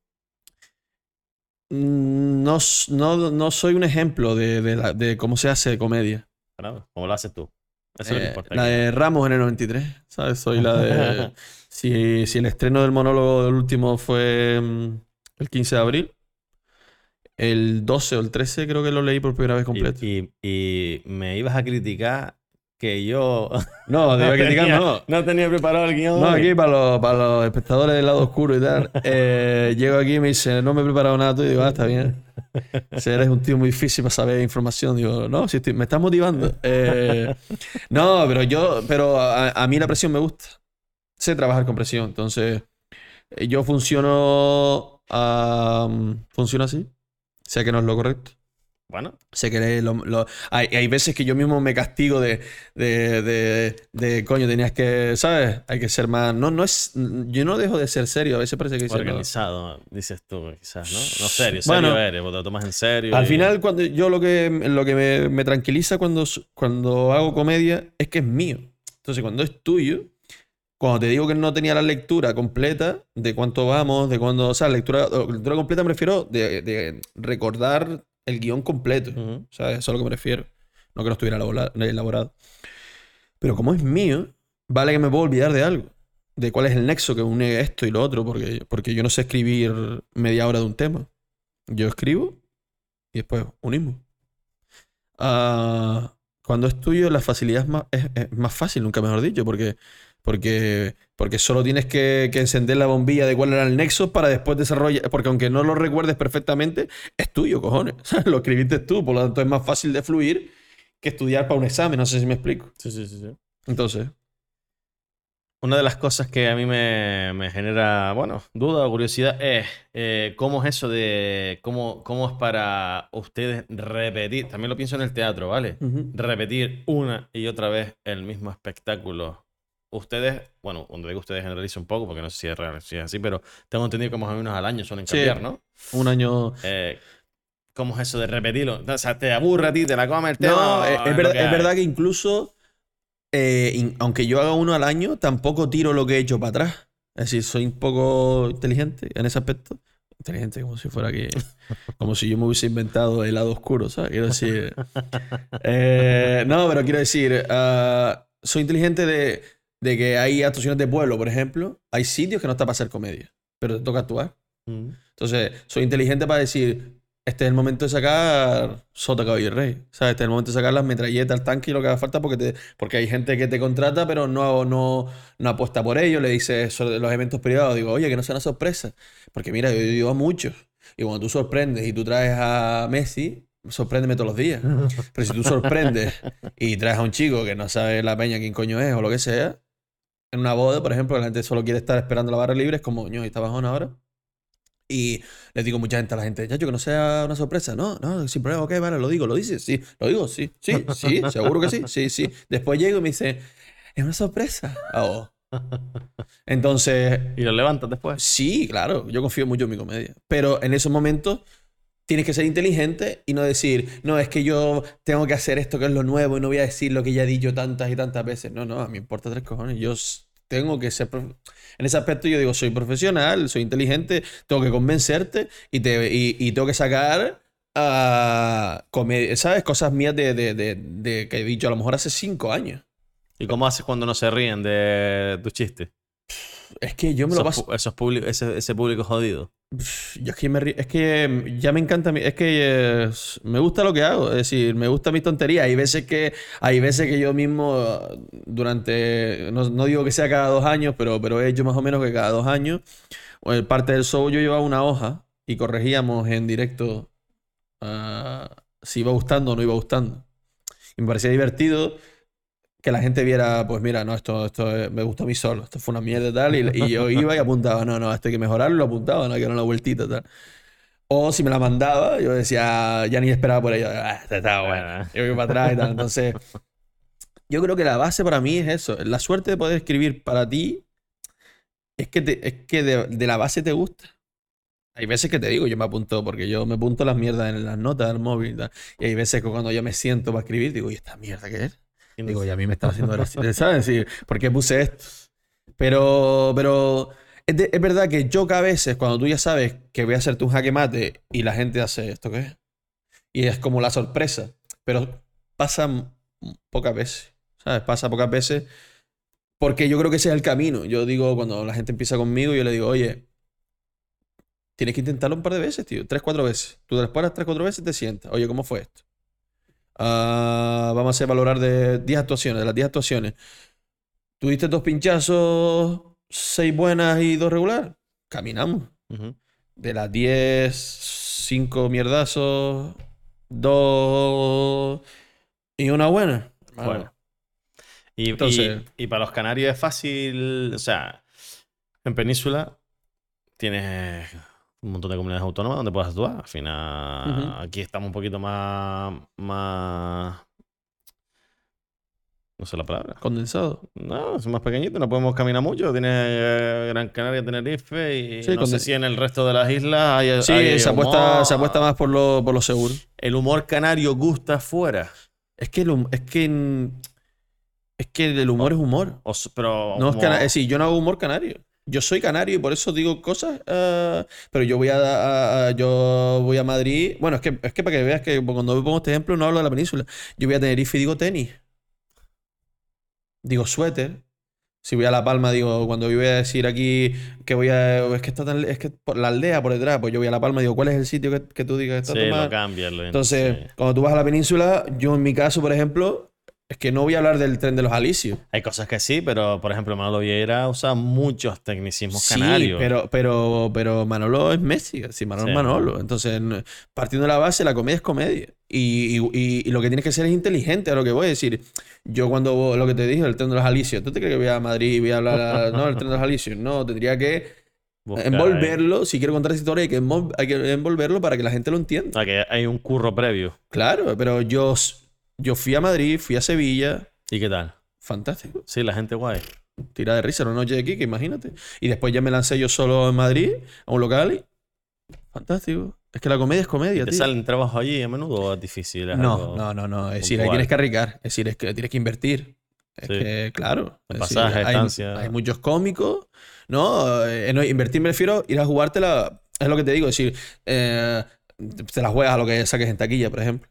Mm, No, no, no soy un ejemplo de, de de cómo se hace comedia. Claro, ¿Cómo lo haces tú? Eso Eh, importa. la de Ramos en el 93, ¿sabes? Soy la de... si, si el estreno del monólogo del último fue mm, el 15 de abril, el 12 o el 13 creo que lo leí por primera vez completo. Y, y- y me ibas a criticar que yo no, te iba a criticar, tenía, no. no tenía preparado el guion. No, aquí para los, para los espectadores del lado oscuro y tal. eh, llego aquí y me dice, no me he preparado nada tú. Y digo, ah, está bien. Si eres un tío muy difícil para saber información. Digo, no, si estoy- me estás motivando. Eh, no, pero yo, pero a, a mí la presión me gusta. Sé trabajar con presión. Entonces, eh, yo funciono, ah, funciono así. Sé que no es lo correcto. Bueno, Sé que lo- lo- hay, hay veces que yo mismo me castigo de, de, de, de, coño, tenías que, ¿sabes? Hay que ser más. No, no es. Yo no dejo de ser serio. A veces parece que no. organizado, dices tú, quizás, ¿no? No serio, serio Bueno. eres, porque te lo tomas en serio. Al y- final, cuando yo lo que, lo que me, me tranquiliza cuando, cuando hago comedia es que es mío. Entonces, cuando es tuyo, cuando te digo que no tenía la lectura completa de cuánto vamos, de cuándo. O sea, lectura, lectura completa me refiero de, de recordar el guion completo. O sea, eso es a lo que me refiero. No que no estuviera elaborado. Pero como es mío, vale que me puedo olvidar de algo. De cuál es el nexo que une esto y lo otro. Porque, porque yo no sé escribir media hora de un tema. Yo escribo y después unimos. Ah, cuando es tuyo, la facilidad es más, es- es más fácil, nunca mejor dicho. Porque, porque, porque solo tienes que, que encender la bombilla de cuál era el nexo para después desarrollar. Porque aunque no lo recuerdes perfectamente, es tuyo, cojones. Lo escribiste tú, por lo tanto es más fácil de fluir que estudiar para un examen. No sé si me explico. Sí, sí, sí, sí. Entonces, Una de las cosas que a mí me, me genera, bueno, duda o curiosidad es eh, cómo es eso de cómo, cómo es para ustedes repetir, también lo pienso en el teatro, ¿vale? Repetir una y otra vez el mismo espectáculo. Ustedes, bueno, cuando digo ustedes generalizo un poco porque no sé si es, real, si es así, pero tengo entendido que más o menos al año suelen Sí. cambiar, ¿no? un año. Eh, ¿Cómo es eso de repetirlo? O sea, te aburre a ti, te la come el No, tema. es, o es lo verdad, que es verdad que incluso, eh, in- aunque yo haga uno al año, tampoco tiro lo que he hecho para atrás. Es decir, soy un poco inteligente en ese aspecto. Inteligente, como si fuera que. Como si yo me hubiese inventado el lado oscuro, ¿sabes? Quiero decir. eh, no, pero quiero decir, ah, soy inteligente de, de que hay actuaciones de pueblo, por ejemplo. Hay sitios que no está para hacer comedia, pero te toca actuar. Mm. Entonces, soy inteligente para decir, este es el momento de sacar Sota, Caballo y Rey. ¿Sabes? Este es el momento de sacar las metralletas, el tanque y lo que haga falta porque, te, porque hay gente que te contrata pero no, no, no apuesta por ello. Le dices sobre los eventos privados, digo, oye, que no sea una sorpresa. Porque mira, yo digo a muchos. Y cuando tú sorprendes y tú traes a Messi, sorpréndeme todos los días. Pero si tú sorprendes y traes a un chico que no sabe la peña quién coño es o lo que sea, en una boda, por ejemplo, que la gente solo quiere estar esperando la barra libre, es como, ño, ¿y está bajón ahora? Y les digo mucha gente a la gente, chacho, que no sea una sorpresa. No, no, sin problema, ok, vale, lo digo, lo dices, sí, lo digo, sí, sí, sí, seguro que sí, sí, sí. Después llego y me dice, es una sorpresa. Ah, oh. Entonces, Y lo levantas después. sí, claro, yo confío mucho en mi comedia. Pero en esos momentos tienes que ser inteligente y no decir, no, es que yo tengo que hacer esto que es lo nuevo y no voy a decir lo que ya he dicho tantas y tantas veces. No, no, a mí me importa tres cojones. Yo tengo que ser... En ese aspecto yo digo, soy profesional, soy inteligente, tengo que convencerte y, te, y, y tengo que sacar... ah, comedia- ¿Sabes? Cosas mías de, de- de- de que he dicho a lo mejor hace cinco años. ¿Y cómo haces cuando no se ríen de tus chistes? Es que yo me lo Esos, paso... pu- esos ese, ese público jodido. Yo es que, me es que ya me encanta, mi- es que me gusta lo que hago, es decir, me gusta mis tonterías. Hay veces que, hay veces que yo mismo durante, no, no digo que sea cada dos años, pero, pero he hecho más o menos que cada dos años, parte del show yo llevaba una hoja y corregíamos en directo ah, si iba gustando o no iba gustando. Y me parecía divertido que la gente viera, pues mira, no, esto, esto eh, me gustó a mí solo, esto fue una mierda y tal, y, y yo iba y apuntaba, no, no, esto hay que mejorarlo, lo apuntaba, no que dar una vueltita tal. O si me la mandaba, yo decía, ya ni esperaba por ella, ah, esta está buena, yo voy para atrás y tal. Entonces, yo creo que la base para mí es eso, la suerte de poder escribir para ti es que, te- es que de, de la base te gusta. Hay veces que te digo, yo me apunto, porque yo me apunto las mierdas en las notas del móvil y tal. Y hay veces que cuando yo me siento para escribir, digo, ¿y esta mierda qué es? Y Digo, y a mí me está haciendo gracia, ¿sabes? Sí, ¿por qué puse esto? Pero, pero es, de- es verdad que yo que a veces, cuando tú ya sabes que voy a hacerte un jaque mate y la gente hace esto, ¿qué es? Y es como la sorpresa. Pero pasa pocas veces, ¿sabes? Pasa pocas veces porque yo creo que ese es el camino. Yo digo, cuando la gente empieza conmigo, yo le digo, oye, tienes que intentarlo un par de veces, tío. Tres, cuatro veces. Tú te las paras tres, cuatro veces y te sientas. Oye, ¿cómo fue esto? Ah, vamos a hacer valorar de 10 actuaciones, de las 10 actuaciones. ¿Tuviste dos pinchazos, seis buenas y dos regular? Caminamos. Ujú. De las 10, 5 mierdazos, dos y una buena. Hermano, Bueno. Y, y- Entonces- y para los canarios es fácil, o sea, en Península tienes un montón de comunidades autónomas donde puedas actuar. Al final, aquí estamos un poquito más. más. No sé la palabra. Condensado. No, es más pequeñito, no podemos caminar mucho. Tiene eh, Gran Canaria, Tenerife y Sí, no sé si en el resto de las islas hay. Sí, hay se apuesta, se apuesta más por lo, por lo seguro. El humor canario gusta afuera. Es que el, es que es que el humor es humor. O pero No es cana- es decir, yo no hago humor canario. Yo soy canario y por eso digo cosas. ah, pero yo voy a, a- a- yo voy a Madrid. Bueno, es que, es que para que veas que cuando pongo este ejemplo no hablo de la península. Yo voy a Tenerife y digo tenis. Digo suéter. Si voy a La Palma, digo, cuando yo voy a decir aquí que voy a. Es que está tan. Es que por la aldea por detrás, pues yo voy a La Palma, digo, ¿cuál es el sitio que, que tú digas que está Sí, lo cambias. lo- Entonces, sí. cuando tú vas a la península, yo en mi caso, por ejemplo, es que no voy a hablar del tren de los alisios. Hay cosas que sí, pero por ejemplo, Manolo Vieira usa muchos tecnicismos Sí, canarios. pero, pero, pero Manolo es Messi, sí, Manolo Sí. es Manolo. Entonces, partiendo de la base, la comedia es comedia. Y, y- y- y lo que tienes que ser es inteligente, a lo que voy a decir. Yo cuando lo que te dije, el tren de los alisios, ¿tú te crees que voy a Madrid y voy a hablar, no, el tren de los alisios? No, tendría que envolverlo, si quiero contar esa historia, hay que, hay que envolverlo para que la gente lo entienda. O sea, que hay un curro previo. Claro, pero yo, yo fui a Madrid, fui a Sevilla, ¿Y qué tal? fantástico. Sí, la gente guay. Tira de risa, una noche de aquí, que imagínate. Y después ya me lancé yo solo en Madrid, a un local y... Fantástico. Es que la comedia es comedia, ¿Te tío. salen trabajo allí a menudo o es difícil? Es No, no, no, no. Es decir, ahí tienes que arriesgar. Es decir, es que tienes que invertir. Es Sí. que, claro. Es decir, pasaje, hay, estancia. hay muchos cómicos. No, eh, no, invertir me refiero a ir a jugártela. Es lo que te digo. Es decir, eh, te la juegas a lo que saques en taquilla, por ejemplo.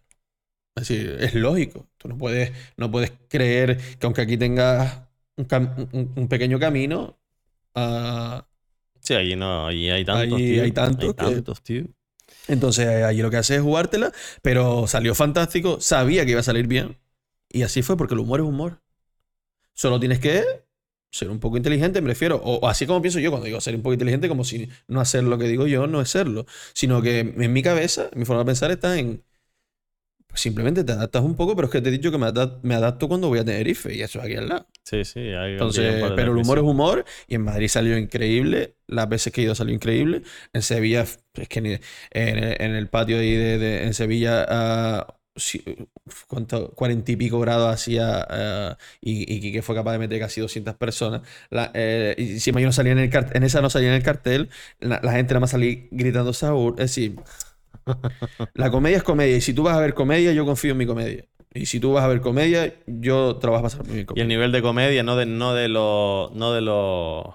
Es decir, es lógico. Tú no puedes, no puedes creer que aunque aquí tengas un, un- un pequeño camino, ah, Sí, allí no, allí hay tantos, Allí tío. hay tantos que- tantos, tío. Entonces allí lo que hace es jugártela, pero salió fantástico, sabía que iba a salir bien. Y así fue, porque el humor es humor. Solo tienes que ser un poco inteligente, me refiero. O, o así como pienso yo cuando digo ser un poco inteligente, como si no hacer lo que digo yo no es serlo. Sino que en mi cabeza, mi forma de pensar está en. Simplemente te adaptas un poco, pero es que te he dicho que me adap- me adapto cuando voy a Tenerife y eso es aquí al lado. Sí, sí. hay Entonces, pero el humor es humor y en Madrid salió increíble. Las veces que he ido salió increíble. En Sevilla, es que ni- en, el, en el patio ahí de, de- en Sevilla, ah. Cuarenta y pico grados hacía ah, y, y que fue capaz de meter casi 200 personas. La, eh, y encima yo no salía en el cartel, en esa no salía en el cartel, la, la gente nada más salía gritando sabor. Es decir, la comedia es comedia y si tú vas a ver comedia, yo confío en mi comedia. Y si tú vas a ver comedia, yo te lo vas a pasar muy bien. Y el nivel de comedia, no de, no de los. No de los.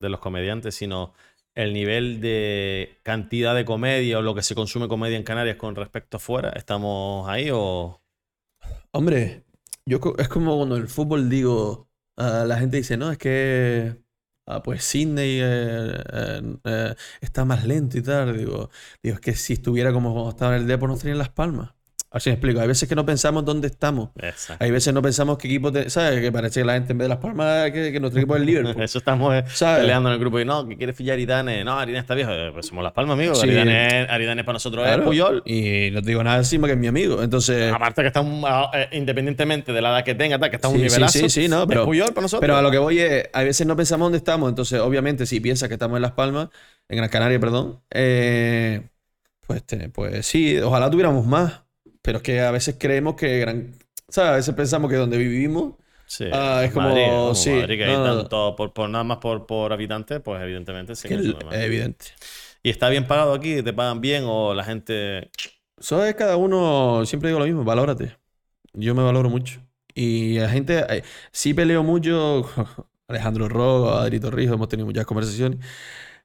de los comediantes, sino el nivel de cantidad de comedia o lo que se consume comedia en Canarias con respecto a fuera. ¿Estamos ahí o.? Hombre, yo es como cuando en el fútbol digo, ah, la gente dice, no, es que ah, pues Sydney eh, eh, eh, está más lento y tal. Digo, digo, es que si estuviera como estaba en el Depor no estaría Las Palmas. Así me explico. Hay veces que no pensamos dónde estamos. Exacto. Hay veces no pensamos qué equipo, te- ¿sabes? Que parece que la gente en vez de Las Palmas, que, que nuestro equipo es el Liverpool. Eso estamos eh, ¿Sabes? peleando en el grupo y no, que quiere pillar Aridane. No, Aridane está viejo. Eh, Pues somos Las Palmas, amigos. Sí. Aridane, Aridane para nosotros Claro. es Puyol. Y no te digo nada encima que es mi amigo. Entonces, Aparte que está un- eh, independientemente de la edad que tenga, que está a un Sí, sí, nivelazo. sí, sí, no, es pero- Puyol para nosotros. Pero a lo que voy es, a veces no pensamos dónde estamos, entonces obviamente si piensas que estamos en Las Palmas, en Gran Canaria, perdón, eh, pues, pues sí, ojalá tuviéramos más, pero es que a veces creemos que Gran... ¿Sabes? A veces pensamos que donde vivimos... Sí, Ah, es como- Madrid, vamos, sí, Madrid, que hay no, no. tanto, por, por nada más por, por habitante, pues evidentemente sí es evidente. ¿Y está bien pagado aquí? ¿Te pagan bien o la gente...? Eso es cada uno, siempre digo lo mismo, valórate. Yo me valoro mucho. Y la gente, eh, sí peleo mucho, Alejandro Rogo, Adri Torrijos, hemos tenido muchas conversaciones,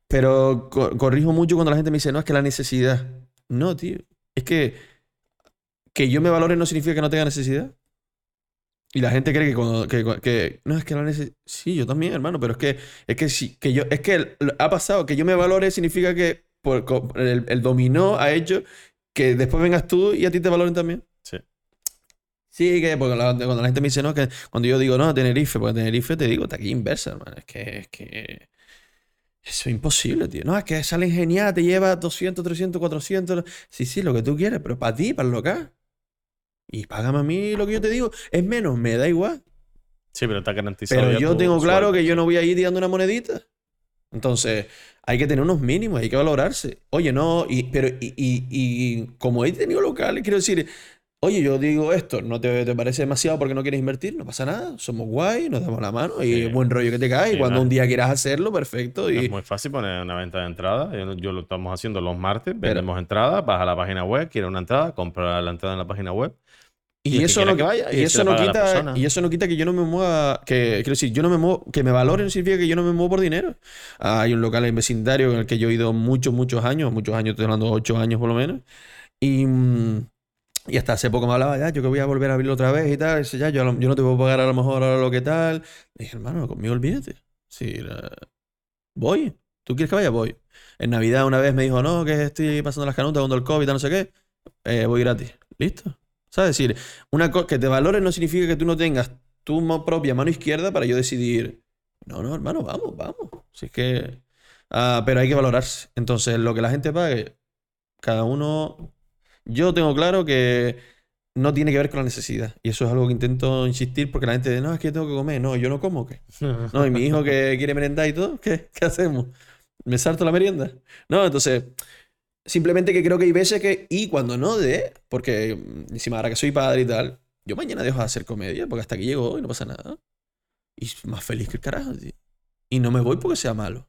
pero co- corrijo mucho cuando la gente me dice, no, es que la necesidad. No, tío, es que que yo me valore no significa que no tenga necesidad. Y la gente cree que cuando que, que- no es que la necesidad. Sí, yo también, hermano, pero es que es que sí, que yo es que ha pasado que yo me valore significa que por, el, el dominó ha hecho que después vengas tú y a ti te valoren también. Sí. Sí, que porque la- cuando la gente me dice, no, que cuando yo digo, no, Tenerife, pues Tenerife te digo, está aquí inversa, hermano. Es que, es que. Eso es imposible, tío. No, es que salen genial, te lleva 200, 300, 400. Sí, sí, lo que tú quieres, pero para ti, para el local. Y págame a mí lo que yo te digo. Es menos, me da igual. Sí, pero está garantizado Pero yo tengo claro sueldo. que yo no voy a ir tirando una monedita. Entonces, hay que tener unos mínimos, hay que valorarse. Oye, no, y, pero, y, y- y como he tenido locales, quiero decir, oye, yo digo esto, ¿no te, te parece demasiado porque no quieres invertir? No pasa nada, somos guay, nos damos la mano y Sí. buen rollo que te cae. Sí, y cuando un día quieras hacerlo, perfecto. Y, Es muy fácil poner una venta de entrada. Yo, yo lo estamos haciendo los martes. Vendemos entradas, vas a la página web, quieres una entrada, compra la entrada en la página web. Y, Y eso no, que vaya, y y eso no quita, y eso no quita que yo no me mueva, que quiero decir, yo no me muevo, que me valoren significa que yo no me muevo por dinero. Ah, hay un local en vecindario en el que yo he ido muchos, muchos años, muchos años, estoy hablando ocho años por lo menos, y, mm, y hasta hace poco me hablaba, ya, yo que voy a volver a abrirlo otra vez y tal, y ya, yo, yo no te puedo pagar a lo mejor ahora lo que tal. Le dije, hermano, conmigo olvídate. Sí, la- voy. ¿Tú quieres que vaya? Voy. En Navidad una vez me dijo, no, que estoy pasando las canutas con el COVID, tal, no sé qué. Eh, voy gratis. ¿Listo? ¿Sabes? Es decir, una que te valores no significa que tú no tengas tu propia mano izquierda para yo decidir, no, no, hermano, vamos, vamos. Si es que... ah, pero hay que valorarse. Entonces, lo que la gente pague, cada uno... Yo tengo claro que no tiene que ver con la necesidad. Y eso es algo que intento insistir porque la gente dice, no, es que tengo que comer. No, yo no como, ¿qué? No, y mi hijo que quiere merendar y todo, ¿qué, qué hacemos? ¿Me salto la merienda? No, entonces, simplemente que creo que hay veces que, y cuando no de, porque mm, encima ahora que soy padre y tal, yo mañana dejo de hacer comedia, porque hasta aquí llego y no pasa nada. Y más feliz que el carajo, tío. Y no me voy porque sea malo.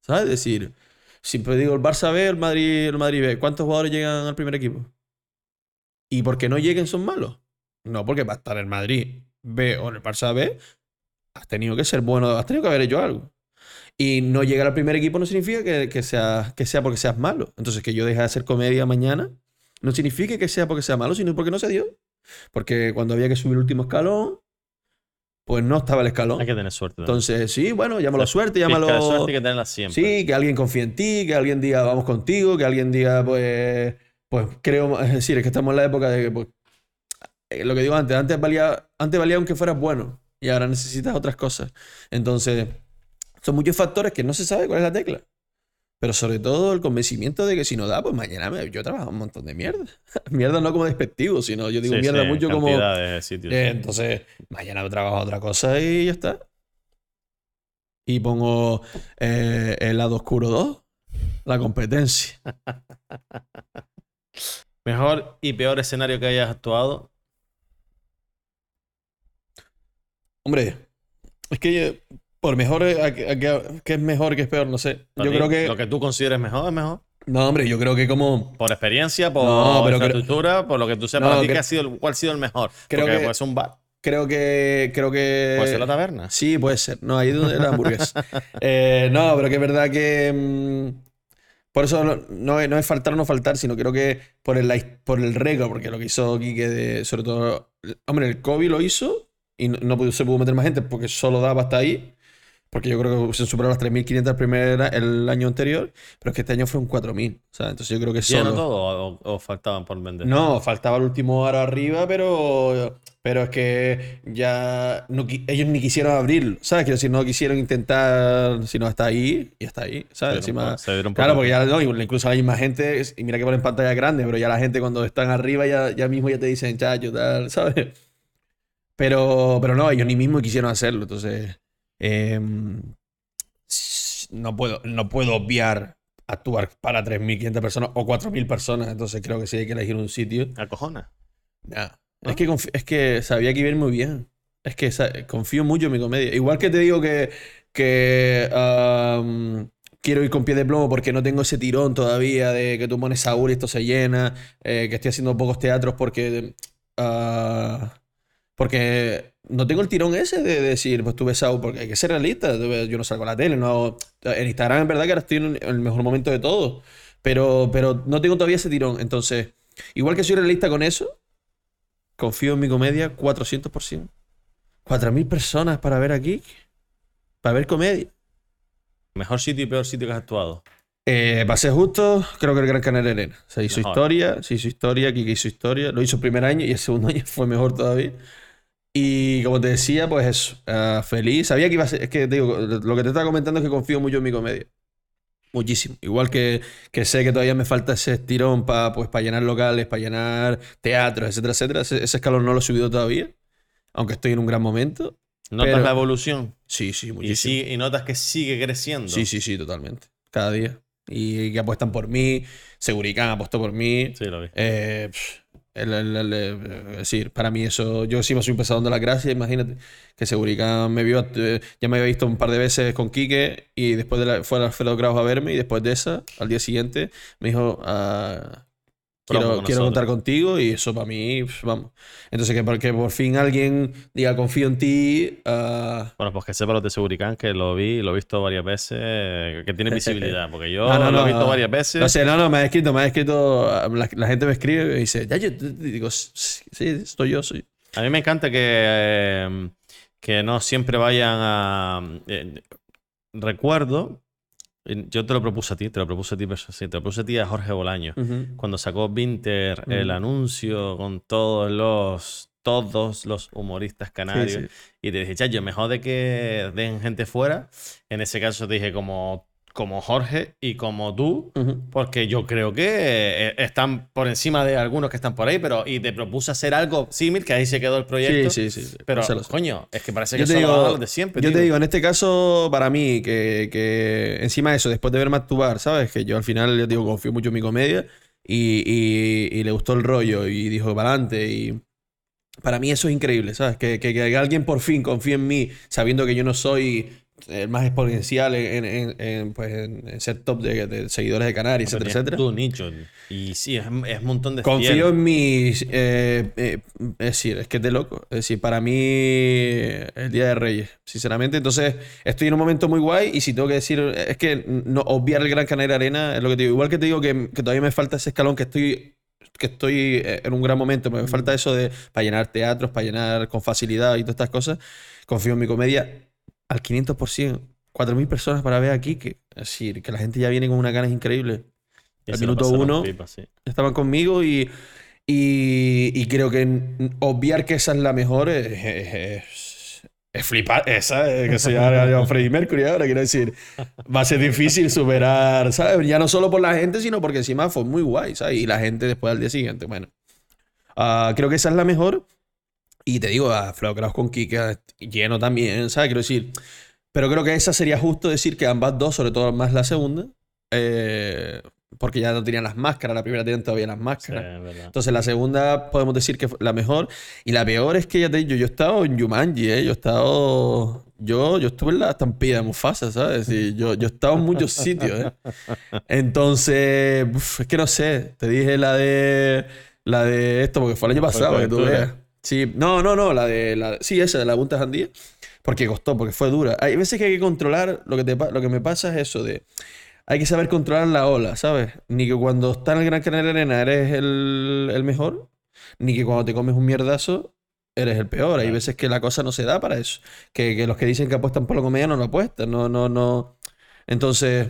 ¿Sabes? Es decir, siempre digo el Barça B, el Madrid, el Madrid B. ¿Cuántos jugadores llegan al primer equipo? Y porque no lleguen son malos. No, porque para estar en Madrid B o en el Barça B, has tenido que ser bueno, has tenido que haber hecho algo. Y no llegar al primer equipo no significa que, que sea, que sea porque seas malo. Entonces, que yo deje de hacer comedia mañana no significa que sea porque sea malo, sino porque no se dio. Porque cuando había que subir el último escalón, pues no estaba el escalón. Hay que tener suerte. también. Entonces, sí, bueno, llámalo sea, suerte, llámalo. suerte hay que tenerla siempre. Sí, que alguien confíe en ti, que alguien diga vamos contigo, que alguien diga pues, pues creo, es decir, es que estamos en la época de que pues, eh, lo que digo antes, antes valía, antes valía aunque fueras bueno y ahora necesitas otras cosas. Entonces, son muchos factores que no se sabe cuál es la tecla. Pero sobre todo el convencimiento de que si no da, pues mañana me- yo trabajo un montón de mierda. mierda no como despectivo, sino yo digo Sí, mierda sí, mucho como... cantidades de sitios. Eh, entonces, mañana trabajo otra cosa y ya está. Y pongo eh, el lado oscuro 2, la competencia. Mejor y peor escenario que hayas actuado. Hombre, es que por mejor, eh, a que- a que- ¿qué es mejor, qué es peor? No sé. Yo ti, creo que... Lo que tú consideres mejor es mejor. No, hombre, yo creo que como... Por experiencia, por No, pero creo- infraestructura, por lo que tú sepas. No, ¿qué ha sido ¿cuál ha sido el mejor? Creo Porque que- puede ser un bar, Creo que... Creo que... puede ser la taberna. Sí, puede ser. No, ahí es donde la hamburguesa. Eh, no, pero que es verdad que. mm, por eso no, no es, no es faltar o no faltar, sino creo que por el, por el récord, porque lo que hizo Quique, de, sobre todo. Hombre, el COVID lo hizo y no, no se pudo meter más gente porque solo daba hasta ahí. Porque yo creo que se superó las 3.500 el, primer, el año anterior, pero es que este año fueron 4.000. O sea, entonces yo creo que ¿Lleno solo. todo o, o faltaban por vender? No, faltaba el último aro arriba, pero, pero es que ya no ellos ni quisieron abrirlo, ¿sabes? Quiero decir, no quisieron intentar, sino hasta ahí y hasta ahí, ¿sabes? Encima- por- claro, porque ya no, incluso hay más gente, y mira que ponen pantalla grande, pero ya la gente cuando están arriba ya, ya mismo ya te dicen, chacho, tal, ¿sabes? Pero, pero no, ellos ni mismo quisieron hacerlo, entonces em, no puedo, no puedo obviar actuar para 3.500 personas o 4.000 personas, entonces creo que sí hay que elegir un sitio. Acojona. Nah. Es, que es que sabía que iba a ir muy bien. Es que confío mucho en mi comedia. Igual que te digo que, que quiero ir con pie de plomo porque no tengo ese tirón todavía de que tú pones Saúl y esto se llena, eh, que estoy haciendo pocos teatros porque, ah, porque no tengo el tirón ese de decir, pues tú ves Saúl, porque hay que ser realista. Yo no salgo a la tele, no, en Instagram en verdad que ahora estoy en el mejor momento de todo, pero, pero no tengo todavía ese tirón. Entonces, igual que soy realista con eso, confío en mi comedia 400%. 4.000 personas para ver aquí, para ver comedia. Mejor sitio y peor sitio que has actuado. Eh, para ser justo, creo que el Gran Canaria Arena. Se hizo Mejor. historia, se hizo historia, Kike hizo historia. Lo hizo el primer año y el segundo año fue mejor todavía. Y como te decía, pues eso, ah, feliz. Sabía que iba a ser, es que te digo, lo que te estaba comentando es que confío mucho en mi comedia. Muchísimo. Igual que, que sé que todavía me falta ese estirón para pues, para llenar locales, para llenar teatros, etcétera, etcétera. Ese, ese escalón no lo he subido todavía, aunque estoy en un gran momento. ¿Notas Pero- la evolución? Sí, sí, Y, muchísimo. sí- y notas que sigue creciendo. Sí, sí, sí, totalmente. Cada día. Y que apuestan por mí. Segurican apostó por mí. Sí, lo vi. Eh, pff, es decir, para mí eso, yo encima soy un pesadón de la gracia, imagínate que Segurican me vio, eh, ya me había visto un par de veces con Quique y después de la, fue a Alfredo Kraus a verme y después de esa, al día siguiente, me dijo, ah, quiero, quiero contar contigo y eso para mí, pff, vamos. Entonces que porque por fin alguien diga, confío en ti, ah, Bueno, pues que sepa los de Seguricán, que lo vi, lo he visto varias veces, que tiene visibilidad, porque yo No, no, lo he visto no. varias veces. No sé, no, no, me ha escrito, me ha escrito, la, la gente me escribe y dice, ya yo, digo, sí, estoy yo, soy. A mí me encanta que, eh, que no siempre vayan a... eh, recuerdo, yo te lo propuse a ti, te lo propuse a ti, te lo propuse a ti a Jorge Bolaño. Cuando sacó Vinter el anuncio con todos los todos los humoristas canarios Sí, sí. y te dije, chacho, mejor de que den gente fuera. En ese caso te dije como, como Jorge y como tú, porque yo creo que eh, están por encima de algunos que están por ahí, pero y te propuse hacer algo similar, que ahí se quedó el proyecto. Sí, sí, sí. sí. Pero, coño, es que parece Yo que te solo de siempre. Yo te digo, en este caso, para mí, que, que encima de eso, después de verme actuar, ¿sabes? Que yo al final, yo digo, confío mucho en mi comedia y, y- y le gustó el rollo y dijo, para adelante. Y para mí eso es increíble, ¿sabes? Que, que- que alguien por fin confíe en mí, sabiendo que yo no soy el más exponencial en, en- en, pues, en- ser top de, de seguidores de Pero etcétera, etcétera. Tu nicho. Y sí, es, es un montón de Confío fiel. en mi. eh, eh, es decir, es que es de loco. Es decir, para mí, el Día de Reyes, sinceramente. Entonces, estoy en un momento muy guay y si tengo que decir. Es que no obviar el Gran Canaria Arena es lo que te digo. Igual que te digo que, que todavía me falta ese escalón que estoy. Que estoy eh, en un gran momento, me falta eso de para llenar teatros, para llenar con facilidad y todas estas cosas. Confío en mi comedia al 500%. 4.000 personas para ver aquí, que es decir, que la gente ya viene con unas ganas increíbles Y al minuto uno. pipa, sí. estaban conmigo y, y, y creo que obviar que esa es la mejor es, es, es- es flipar. Esa, eh, que soy ahora Freddie Mercury ahora, quiero decir, va a ser difícil superar, ¿sabes? Ya no solo por la gente, sino porque encima fue muy guay, ¿sabes? Y la gente después al día siguiente, bueno. Ah, creo que esa es la mejor. Y te digo, a Flow Kraus con Kika lleno también, ¿sabes? Quiero decir, pero creo que esa sería justo decir que ambas dos, sobre todo más la segunda, eh, porque ya no tenían las máscaras, la primera tenían todavía las Sí, máscaras. verdad. Entonces la segunda podemos decir que fue la mejor. Y la peor es que ya te digo, yo he estado en Jumanji, ¿eh? Yo he estado... Yo, yo estuve en la estampida de Mufasa, ¿sabes? Y yo, yo he estado en muchos sitios, ¿eh? Entonces, uf, es que no sé. Te dije la de... La de esto, porque fue el año pasado, que tú veas. Sí, no, no, no, la de... La, sí, esa de la Punta Jandía. Porque costó, porque fue dura. Hay veces que hay que controlar... Lo que, te, lo que me pasa es eso de... Hay que saber controlar la ola, ¿sabes? Ni que cuando está en el Gran Canaria Arena eres el, el mejor, ni que cuando te comes un mierdazo eres el peor. Hay veces que la cosa no se da para eso. Que, que los que dicen que apuestan por la comedia no lo apuestan. No, no, no. Entonces,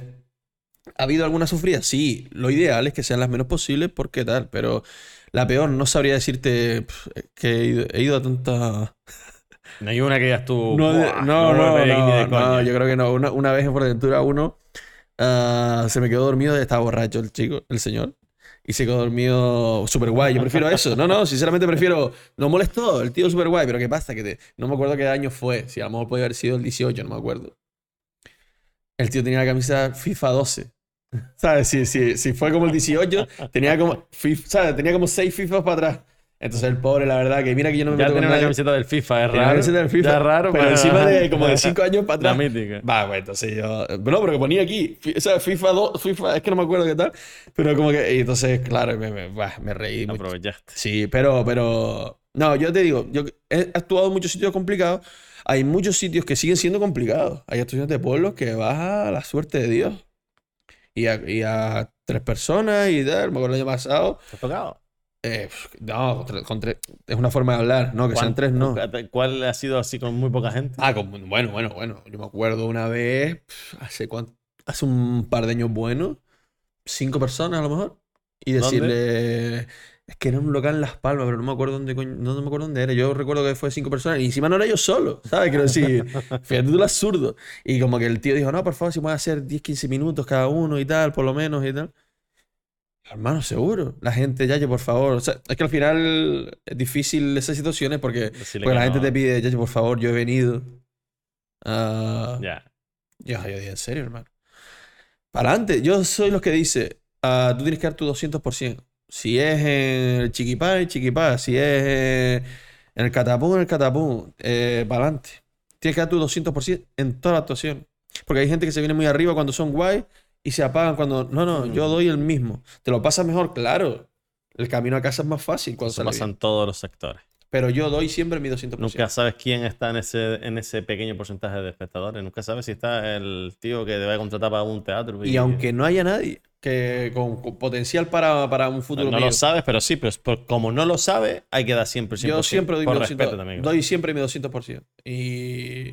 ¿ha habido alguna sufrida? Sí. Lo ideal es que sean las menos posibles porque tal. Pero la peor, no sabría decirte que he ido, he ido a tantas... No hay una que digas tú. No, "Buah, no, no, no, coña". no, yo creo que no. Una, una vez en Fuerteventura uno ah, se me quedó dormido, estaba borracho el chico, el señor. Y se quedó dormido súper guay. Yo prefiero eso. No, no, sinceramente prefiero. No molestó, el tío súper guay. Pero ¿qué pasa? Que te- no me acuerdo qué año fue. Si a lo mejor podía haber sido el 18, no me acuerdo. El tío tenía la camisa FIFA 12. ¿Sabes? Si, si, si fue como el 18, tenía como, ¿sabes? Tenía como 6 FIFAs para atrás. Entonces el pobre, la verdad, que mira que yo no me Ya meto con una nadie. camiseta del FIFA, es la raro. camiseta del FIFA, Ya es raro, pero encima de como de 5 años para La atrás. mítica. Va, bueno, entonces yo. No, pero que ponía aquí. O sea, FIFA 2, FIFA, es que no me acuerdo qué tal. Pero como que. Y entonces, claro, me, me, me reí mucho. Aprovechaste. Sí, pero, pero. No, yo te digo, yo he actuado en muchos sitios complicados. Hay muchos sitios que siguen siendo complicados. Hay actuaciones de pueblos que vas a la suerte de Dios. Y a, y a tres personas y tal. Me acuerdo el año pasado. ¿Te has tocado? eh, no, con tres- con tres- es una forma de hablar, no, que sean ¿Cuán- tres, no. ¿Cuál ha sido así con muy poca gente? Ah, con- bueno, bueno, bueno. Yo me acuerdo una vez, hace cuánto, hace un par de años buenos, cinco personas a lo mejor, y ¿Dónde? Es que era un local en Las Palmas, pero no me acuerdo dónde, coño- no, no me acuerdo dónde era. Yo recuerdo que fue cinco personas y encima no era yo solo, ¿sabes? Quiero decir, fíjate tú lo absurdo. Y como que el tío dijo, no, por favor, si puedes hacer 10, 15 minutos cada uno y tal, por lo menos y tal. Hermano, seguro. La gente, Yaye, por favor. O sea, es que al final es difícil esas situaciones porque, porque que la gente no. te pide, Yaye, por favor, yo he venido. Ah, Ya. Yo, yo digo, en serio, hermano. Para adelante, yo soy los que dice, ah, tú tienes que dar tu 200%. Si es en el chiquipá, el chiquipá. Si es en el catapum, en el catapum. Eh, para adelante. Tienes que dar tu 200% en toda la actuación. Porque hay gente que se viene muy arriba cuando son guay y se apagan cuando... No, no, yo Mm. doy el mismo. ¿Te lo pasas mejor? Claro. El camino a casa es más fácil cuando Eso sale pasa bien. en todos los sectores. Pero yo doy siempre mi 200%. Nunca sabes quién está en ese, en ese pequeño porcentaje de espectadores. Nunca sabes si está el tío que te va a contratar para un teatro. Y aunque no haya nadie que con, con potencial para, para un futuro no mío, lo sabes, pero sí, pero por- como no lo sabe, hay que dar siempre 100%. Yo siempre doy por mi respeto 200%. también. Doy siempre mi 200%. Y.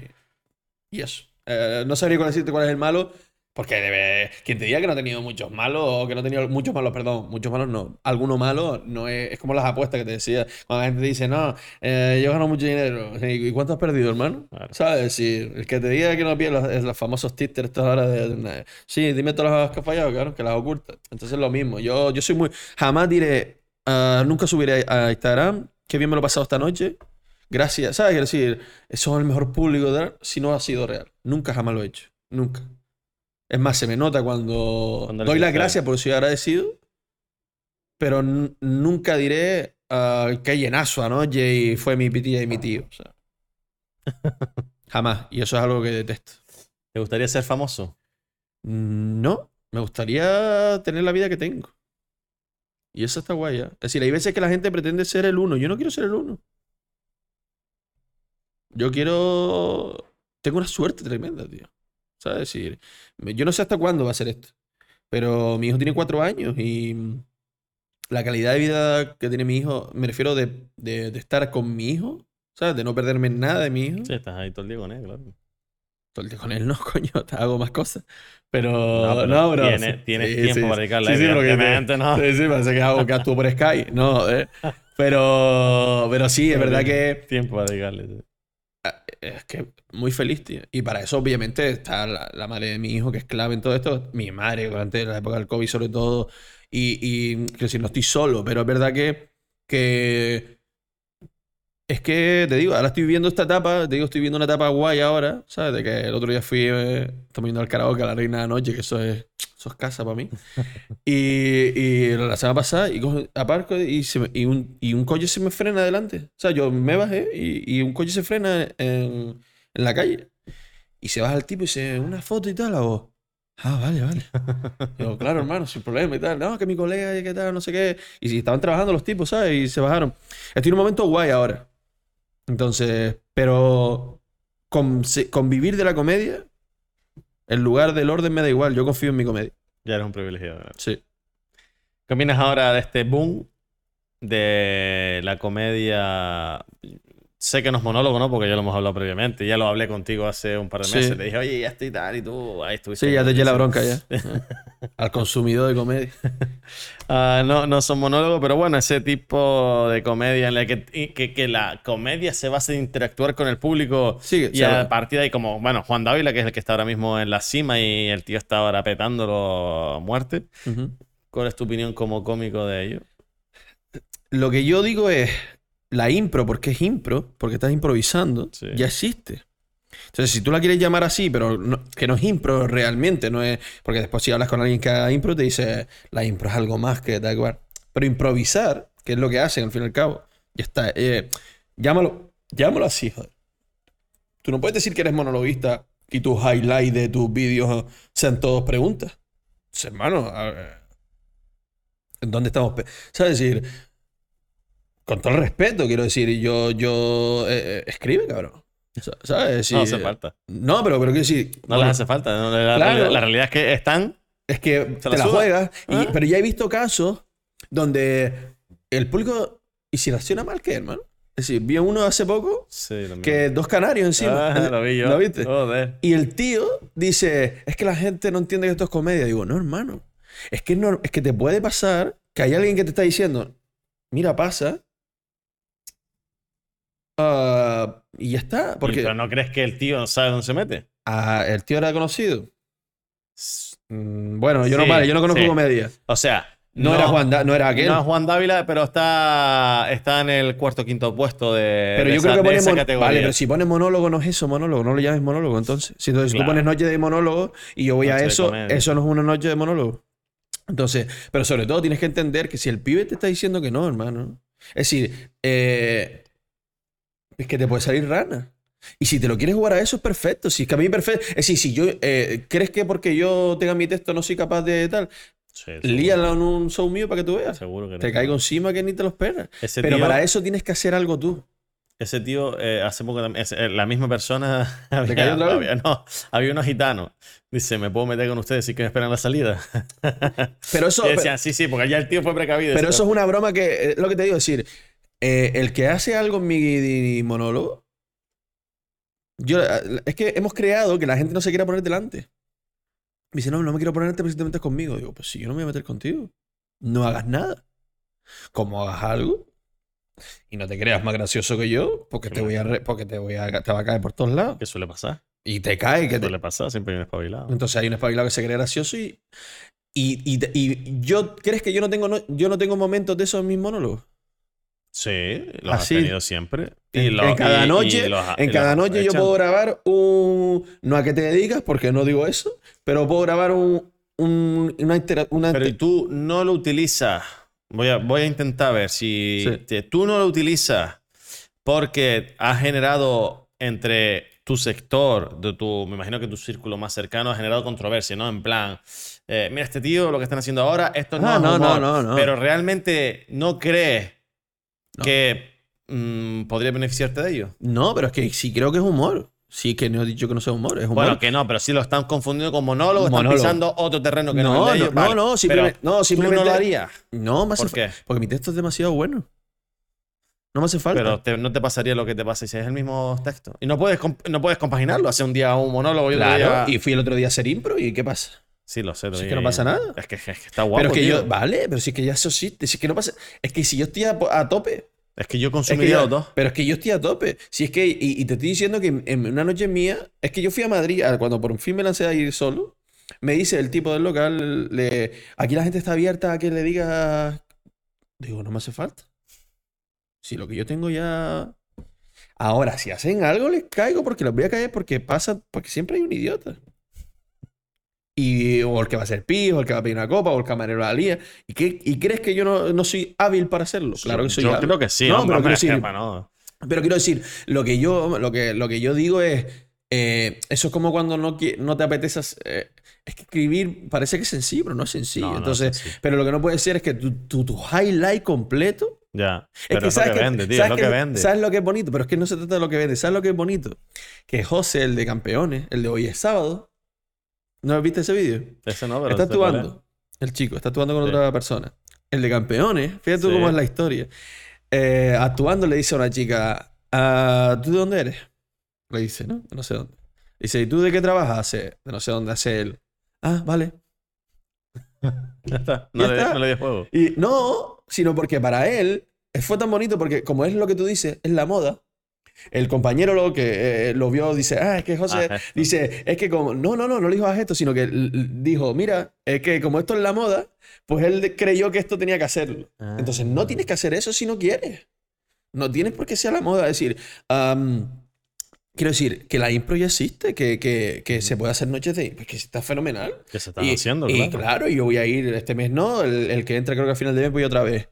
Y eso. Eh, no sabría cuál decirte cuál es el malo. Porque debe. Quien te diga que no ha tenido muchos malos, o que no ha tenido muchos malos, perdón, muchos malos no. Alguno malo no es. Es como las apuestas que te decía. Cuando la gente te dice, no, eh, yo gano mucho dinero. ¿Y cuánto has perdido, hermano? Claro. ¿Sabes? Si el que te diga que no pierde los, los famosos títeres estos ahora de, de Sí, dime todas las que has fallado, claro, que las ocultas. Entonces es lo mismo. Yo, yo soy muy. Jamás diré. ah, nunca subiré a Instagram. Qué bien me lo he pasado esta noche. Gracias. ¿Sabes? Quiero decir, eso es el mejor público de si no ha sido real. Nunca jamás lo he hecho. Nunca. Es más, se me nota cuando, doy las gracias porque soy agradecido. Pero nunca diré ah, qué llenazo anoche y fue mi tía y mi tío. o sea. Jamás. Y eso es algo que detesto. ¿Te gustaría ser famoso? Mm, No, me gustaría tener la vida que tengo. Y eso está guay, ¿ya? Es decir, hay veces que la gente pretende ser el uno. Yo no quiero ser el uno. Yo quiero... Tengo una suerte tremenda, tío. ¿Sabes? Es decir, yo no sé hasta cuándo va a ser esto. Pero mi hijo tiene cuatro años y la calidad de vida que tiene mi hijo, me refiero de, de- de estar con mi hijo, ¿sabes? De no perderme nada de mi hijo. Sí, estás ahí todo el día con él, claro. Todo el día con él, no, coño, hago más cosas. Pero, No, pero no, bro. tiene- tienes Sí, tiempo sí, para dedicarle, sí, sí, porque te- evidentemente, ¿no? Sí, sí, parece que hago que actúo por Sky. No, eh. Pero, pero sí, es verdad que Tiempo para dedicarle. Es que muy feliz, tío. Y para eso, obviamente, está la, madre de mi hijo, que es clave en todo esto. Mi madre, durante la época del COVID, sobre todo. Y, y quiero decir, no estoy solo, pero es verdad que, que. Es que, te digo, ahora estoy viviendo esta etapa, te digo, estoy viendo una etapa guay ahora, ¿sabes? De que el otro día fui, eh, estamos yendo al karaoke a la Reina de la Noche, que eso es, eso es casa para mí. Y, y la semana pasada, y cojo- aparco y, se me- y, un, y un coche se me frena adelante. O sea, yo me bajé y, un coche se frena en, en la calle. Y se baja el tipo y dice, una foto y tal, hago. Ah, vale, vale. Digo, claro, hermano, sin problema y tal. No, que mi colega y que tal, no sé qué. Y si estaban trabajando los tipos, ¿sabes? Y se bajaron. Estoy en un momento guay ahora. Entonces, pero convivir de la comedia, en lugar del orden me da igual. Yo confío en mi comedia. Ya eres un privilegiado. ¿verdad? Sí. ¿Qué opinas ahora de este boom de la comedia? Sé que no es monólogo, ¿no? Porque ya lo hemos hablado previamente. Ya lo hablé contigo hace un par de Sí. meses. Te dije, oye, ya estoy tal y tú ahí estuviste. Sí, ya te eché la Sí. bronca ya. Al consumidor de comedia. Ah, no, no son monólogos, pero bueno, ese tipo de comedia en la que, que, que la comedia se basa en interactuar con el público Sí, y a partir de ahí, como, bueno, Juan Dávila, que es el que está ahora mismo en la cima y el tío está ahora petándolo a muerte. ¿Cuál es tu opinión como cómico de ello? Lo que yo digo es, la impro, porque es impro, porque estás improvisando, Sí. ya existe. Entonces, si tú la quieres llamar así, pero no- que no es impro realmente, no es. Porque después, si hablas con alguien que haga impro, te dice, la impro es algo más que da igual. Pero improvisar, que es lo que hacen al fin y al cabo, ya está. eh, llámalo, llámalo así, joder. Tú no puedes decir que eres monologuista y tus highlights de tus vídeos sean todos preguntas. Entonces, hermano, a ver, ¿en dónde estamos? ¿Sabes? Es decir, con todo el respeto, quiero decir, yo, yo, eh, eh, escribe, cabrón. Sa- ¿Sabes? Es no hace falta. No, pero, pero quiero decir, No bueno, les hace falta. no, la, Claro. realidad, la realidad es que están. es que Se te la juegas. y- Ah. pero ya he visto casos donde el público, y si reacciona mal, ¿qué, hermano? Es decir, vi uno hace poco Sí, que dos canarios encima. Ah, lo vi yo. ¿Lo viste? Joder. Y el tío dice, es que la gente no entiende que esto es comedia. Digo, no, hermano. Es que, no, es que te puede pasar que hay alguien que te está diciendo, mira, pasa. Ah, y ya está. ¿Y Porque ¿Pero no crees que el tío sabe dónde se mete? ah, el tío era conocido. Mm, bueno, yo no, vale, yo no conozco sí. comedia. O sea, No, era Juan, Da- no era aquel. No es Juan Dávila, pero está, está en el cuarto o quinto puesto de, pero de yo esa, creo que pone categoría. Vale, pero si pones monólogo no es eso, monólogo, no lo llames monólogo entonces. Si, entonces, Claro. tú pones noche de monólogo y yo voy Noche a eso, eso no es una noche de monólogo. Entonces, pero sobre todo tienes que entender que si el pibe te está diciendo que no, hermano. Es decir, eh, es que te puede salir rana. Y si te lo quieres jugar a eso, es perfecto. Si es que a mí perfecto. Es decir, si yo. eh, ¿Crees que porque yo tenga mi texto no soy capaz de tal? Sí, Líalo en un show mío para que tú veas. seguro que Te no. caigo encima que ni te lo esperas. Ese Pero tío, para eso tienes que hacer algo tú. ese tío eh, hace poco también, eh, la misma persona. Había, cayó otra vez? había- no, había unos gitanos. Dice, ¿me puedo meter con ustedes y que me esperan la salida? Pero eso. Y decían, sí, sí, porque ya el tío fue precavido. Pero eso es una broma que, es lo que te digo, es decir, eh, el que hace algo en mi monólogo, yo, eh, es que hemos creado que la gente no se quiera poner delante. Me dice, no, no me quiero ponerte porque si te metes conmigo. Digo, pues si yo no me voy a meter contigo, no hagas nada. Como hagas algo y no te creas más gracioso que yo, porque te voy a, re- porque te voy a, te va a caer por todos lados. ¿Qué suele pasar? Y te cae, que te, Suele pasar, siempre hay un espabilado. entonces hay un espabilado que se cree gracioso y, y, y, y yo, ¿crees que yo no tengo, no- yo no tengo momentos de esos en mis monólogos? Sí, los has tenido siempre. En, los- en cada y- noche, y los en y cada noche yo puedo grabar un... No a que te dedicas, porque no digo eso, pero puedo grabar un, un- una... intera- una Pero ¿y tú no lo utilizas? Voy a, voy a intentar ver si Sí. te- tú no lo utilizas porque has generado entre tu sector, de tu, me imagino que tu círculo más cercano ha generado controversia, ¿no? En plan, eh, mira, este tío, lo que están haciendo ahora, esto no Ah, es no, no, humor, no, no. Pero realmente no crees No. que mm, podría beneficiarte de ello. No, pero es que sí creo que es humor. Sí que no he dicho que no sea humor, es humor. Bueno, que no, pero sí lo están confundiendo con monólogo, están Monólogo. pisando otro terreno que no, no, es de no, ellos. no, Vale, no, simplemente, no, tú simplemente... no lo harías. No, hace ¿Por qué? Porque mi texto es demasiado bueno. No me hace falta. Pero te- no te pasaría lo que te pasa si es el mismo texto. Y no puedes, no puedes compaginarlo. Hace un día un monólogo y otro claro, día... y fui el otro día a hacer impro y ¿qué pasa? Sí, lo sé. lo es que no pasa nada. Es que, es que está guapo, pero es que tío. yo, vale, pero si es que ya eso si es que no pasa, es que si yo estoy a, a tope, Es que yo Es que consumiría yo- los dos. Pero es que yo estoy a tope. Si es que, y, y te estoy diciendo que en, en una noche mía, es que yo fui a Madrid, cuando por fin me lancé a ir solo, me dice el tipo del local, le, aquí la gente está abierta a que le diga, digo, no me hace falta. Si lo que yo tengo ya... Ahora, si hacen algo, les caigo porque les voy a caer porque pasa, porque siempre hay un idiota. Y, o el que va a ser pi, o el que va a pedir una copa, o el camarero la lía. ¿Y, qué, y crees que yo no, no soy hábil para hacerlo? Claro que soy Yo hábil. creo que sí. No, hombre, pero quiero decir- no. Pero quiero decir, lo que yo, lo que, lo que yo digo es. eh, eso es como cuando no, no te apetece. hacer- eh, es que escribir parece que es sencillo, pero no es sencillo. No, no es Entonces, sencillo. pero lo que no puede ser es que tu, tu, tu highlight completo. Ya. Pero es, lo ¿sabes que vende, tío. Es ¿sabes lo que vende. ¿Sabes lo que es bonito? Pero es que no se trata de lo que vende. ¿Sabes lo que es bonito? Que José, el de campeones, el de hoy es sábado. ¿No viste ese vídeo? Ese no, pero Está actuando. El chico está actuando con Sí. otra persona. El de campeones, fíjate tú cómo es la historia. Eh, actuando le dice a una chica, "Ah, ¿tú de dónde eres? Le dice, ¿no? De no sé dónde. Dice, ¿y tú de qué trabajas? Hace, de no sé dónde hace él. Ah, vale. Ya está. No, Ya le, está. no le di juego. Y no, sino porque para él fue tan bonito porque como es lo que tú dices, es la moda. El compañero lo que eh, lo vio dice, ah, es que José Ah, dice, es que como, no, no, no, no le dijo a esto, sino que dijo, mira, es que como esto es la moda, pues él creyó que esto tenía que hacerlo. Ah. Entonces no tienes que hacer eso si no quieres. No tienes por qué sea la moda. Es decir, am, quiero decir que la impro ya existe, que, que, que se puede hacer noches de pues que está fenomenal. Que se están Y, haciendo, y claro. claro, yo voy a ir este mes, no, el, el que entra creo que a final de mes voy otra vez.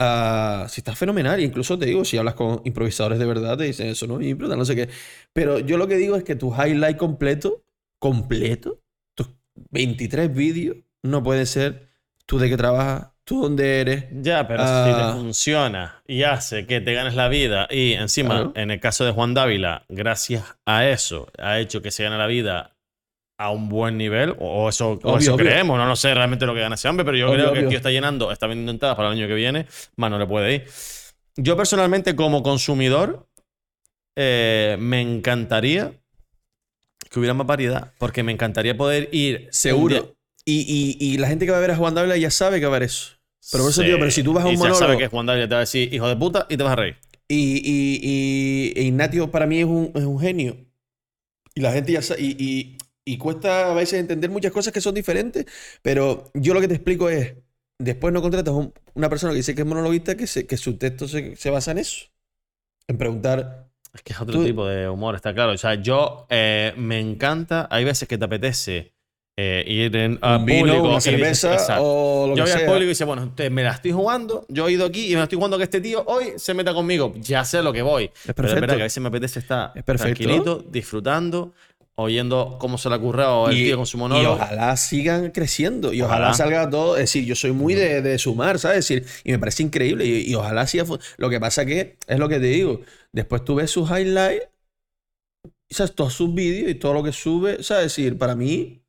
Ah, si está fenomenal, incluso te digo, si hablas con improvisadores de verdad, te dicen eso no es impro, no sé qué. Pero yo lo que digo es que tu highlight completo, completo, tus 23 vídeos, no puede ser tú de qué trabajas, tú dónde eres. Ya, pero si Ah. te funciona y hace que te ganes la vida y encima, Claro. en el caso de Juan Dávila, gracias a eso, ha hecho que se gane la vida a un buen nivel, o o eso, o Obvio, eso obvio. creemos, no, no sé realmente lo que gana ese hombre, pero yo Obvio, creo que el obvio. tío está llenando, está vendiendo entradas para el año que viene, más no le puede ir. Yo personalmente, como consumidor, eh, me encantaría que hubiera más variedad, porque me encantaría poder ir Seguro. Y, y- y la gente que va a ver a Juan Dávila ya sabe que va a ver eso. Pero por eso, Sí. tío, pero si tú vas a un Y ya sabe monólogo que Juan Dávila te va a decir hijo de puta y te vas a reír. y, y, y- Ignatio para mí es un, es un genio. Y la gente ya sabe. Y, y- cuesta a veces entender muchas cosas que son diferentes. Pero yo lo que te explico es. después no contratas un- una persona que dice que es monologuista que, se- que su texto se, se basa en eso. En preguntar. Es que es otro Tú- tipo de humor, está claro. O sea, yo eh, me encanta. Hay veces que te apetece eh, ir en, a un vino, público una cerveza o lo Yo que voy al sea. público y dice, bueno, te- me la estoy jugando, yo he ido aquí y me la estoy jugando que este tío hoy se meta conmigo. Ya sé lo que voy. Pero es perfecto. verdad que a veces me apetece estar Es perfecto. tranquilito, disfrutando, oyendo cómo se le ha currado el tío con su y monólogo. ojalá sigan creciendo y ojalá, Ojalá. salga todo. Es decir, yo soy muy de, de sumar, ¿sabes? Es decir, y me parece increíble y, y ojalá siga. Lo que pasa que es lo que te digo. Después tú ves sus highlights, ¿sabes? Todos sus vídeos y todo lo que sube, ¿sabes? Es decir, para mí,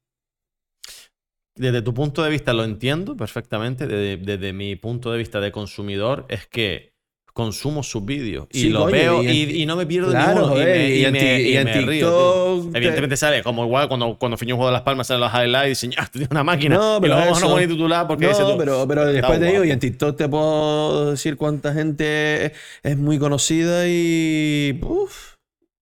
Desde tu punto de vista lo entiendo perfectamente. Desde, desde mi punto de vista de consumidor es que consumo sus vídeos y Sí, lo coño, veo y en- y, y no me pierdo claro, ninguno. joder, y me, y me- y río, Evidentemente sale como igual cuando, cuando un juego de las palmas salen los highlights y dicen, tú tienes una máquina. No, y pero lo vamos a eso- no poner titular porque no, tú, pero, pero "Está después te digo, guapo". y en TikTok te puedo decir cuánta gente es, es muy conocida y. uf.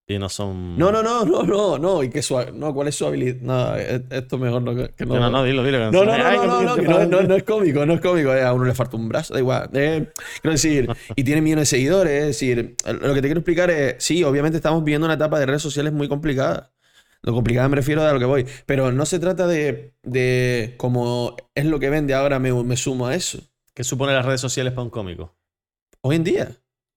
Y no son. No, no, no, no, no, no. Y que su, no, ¿cuál es su habilidad? No, e- esto mejor no. Que no, No, no, dilo, dilo. No, no, no, "Ay, no, no, no, te que no, pasa". no, no es cómico, no es cómico. eh, A uno le falta un brazo, da igual. Eh, quiero decir, y tiene millones de seguidores. Es decir, lo que te quiero explicar es, sí, obviamente estamos viviendo una etapa de redes sociales muy complicada. Lo complicada me refiero a lo que voy. Pero no se trata de, de como es lo que vende, ahora me, me sumo a eso. ¿Qué supone las redes sociales para un cómico? Hoy en día,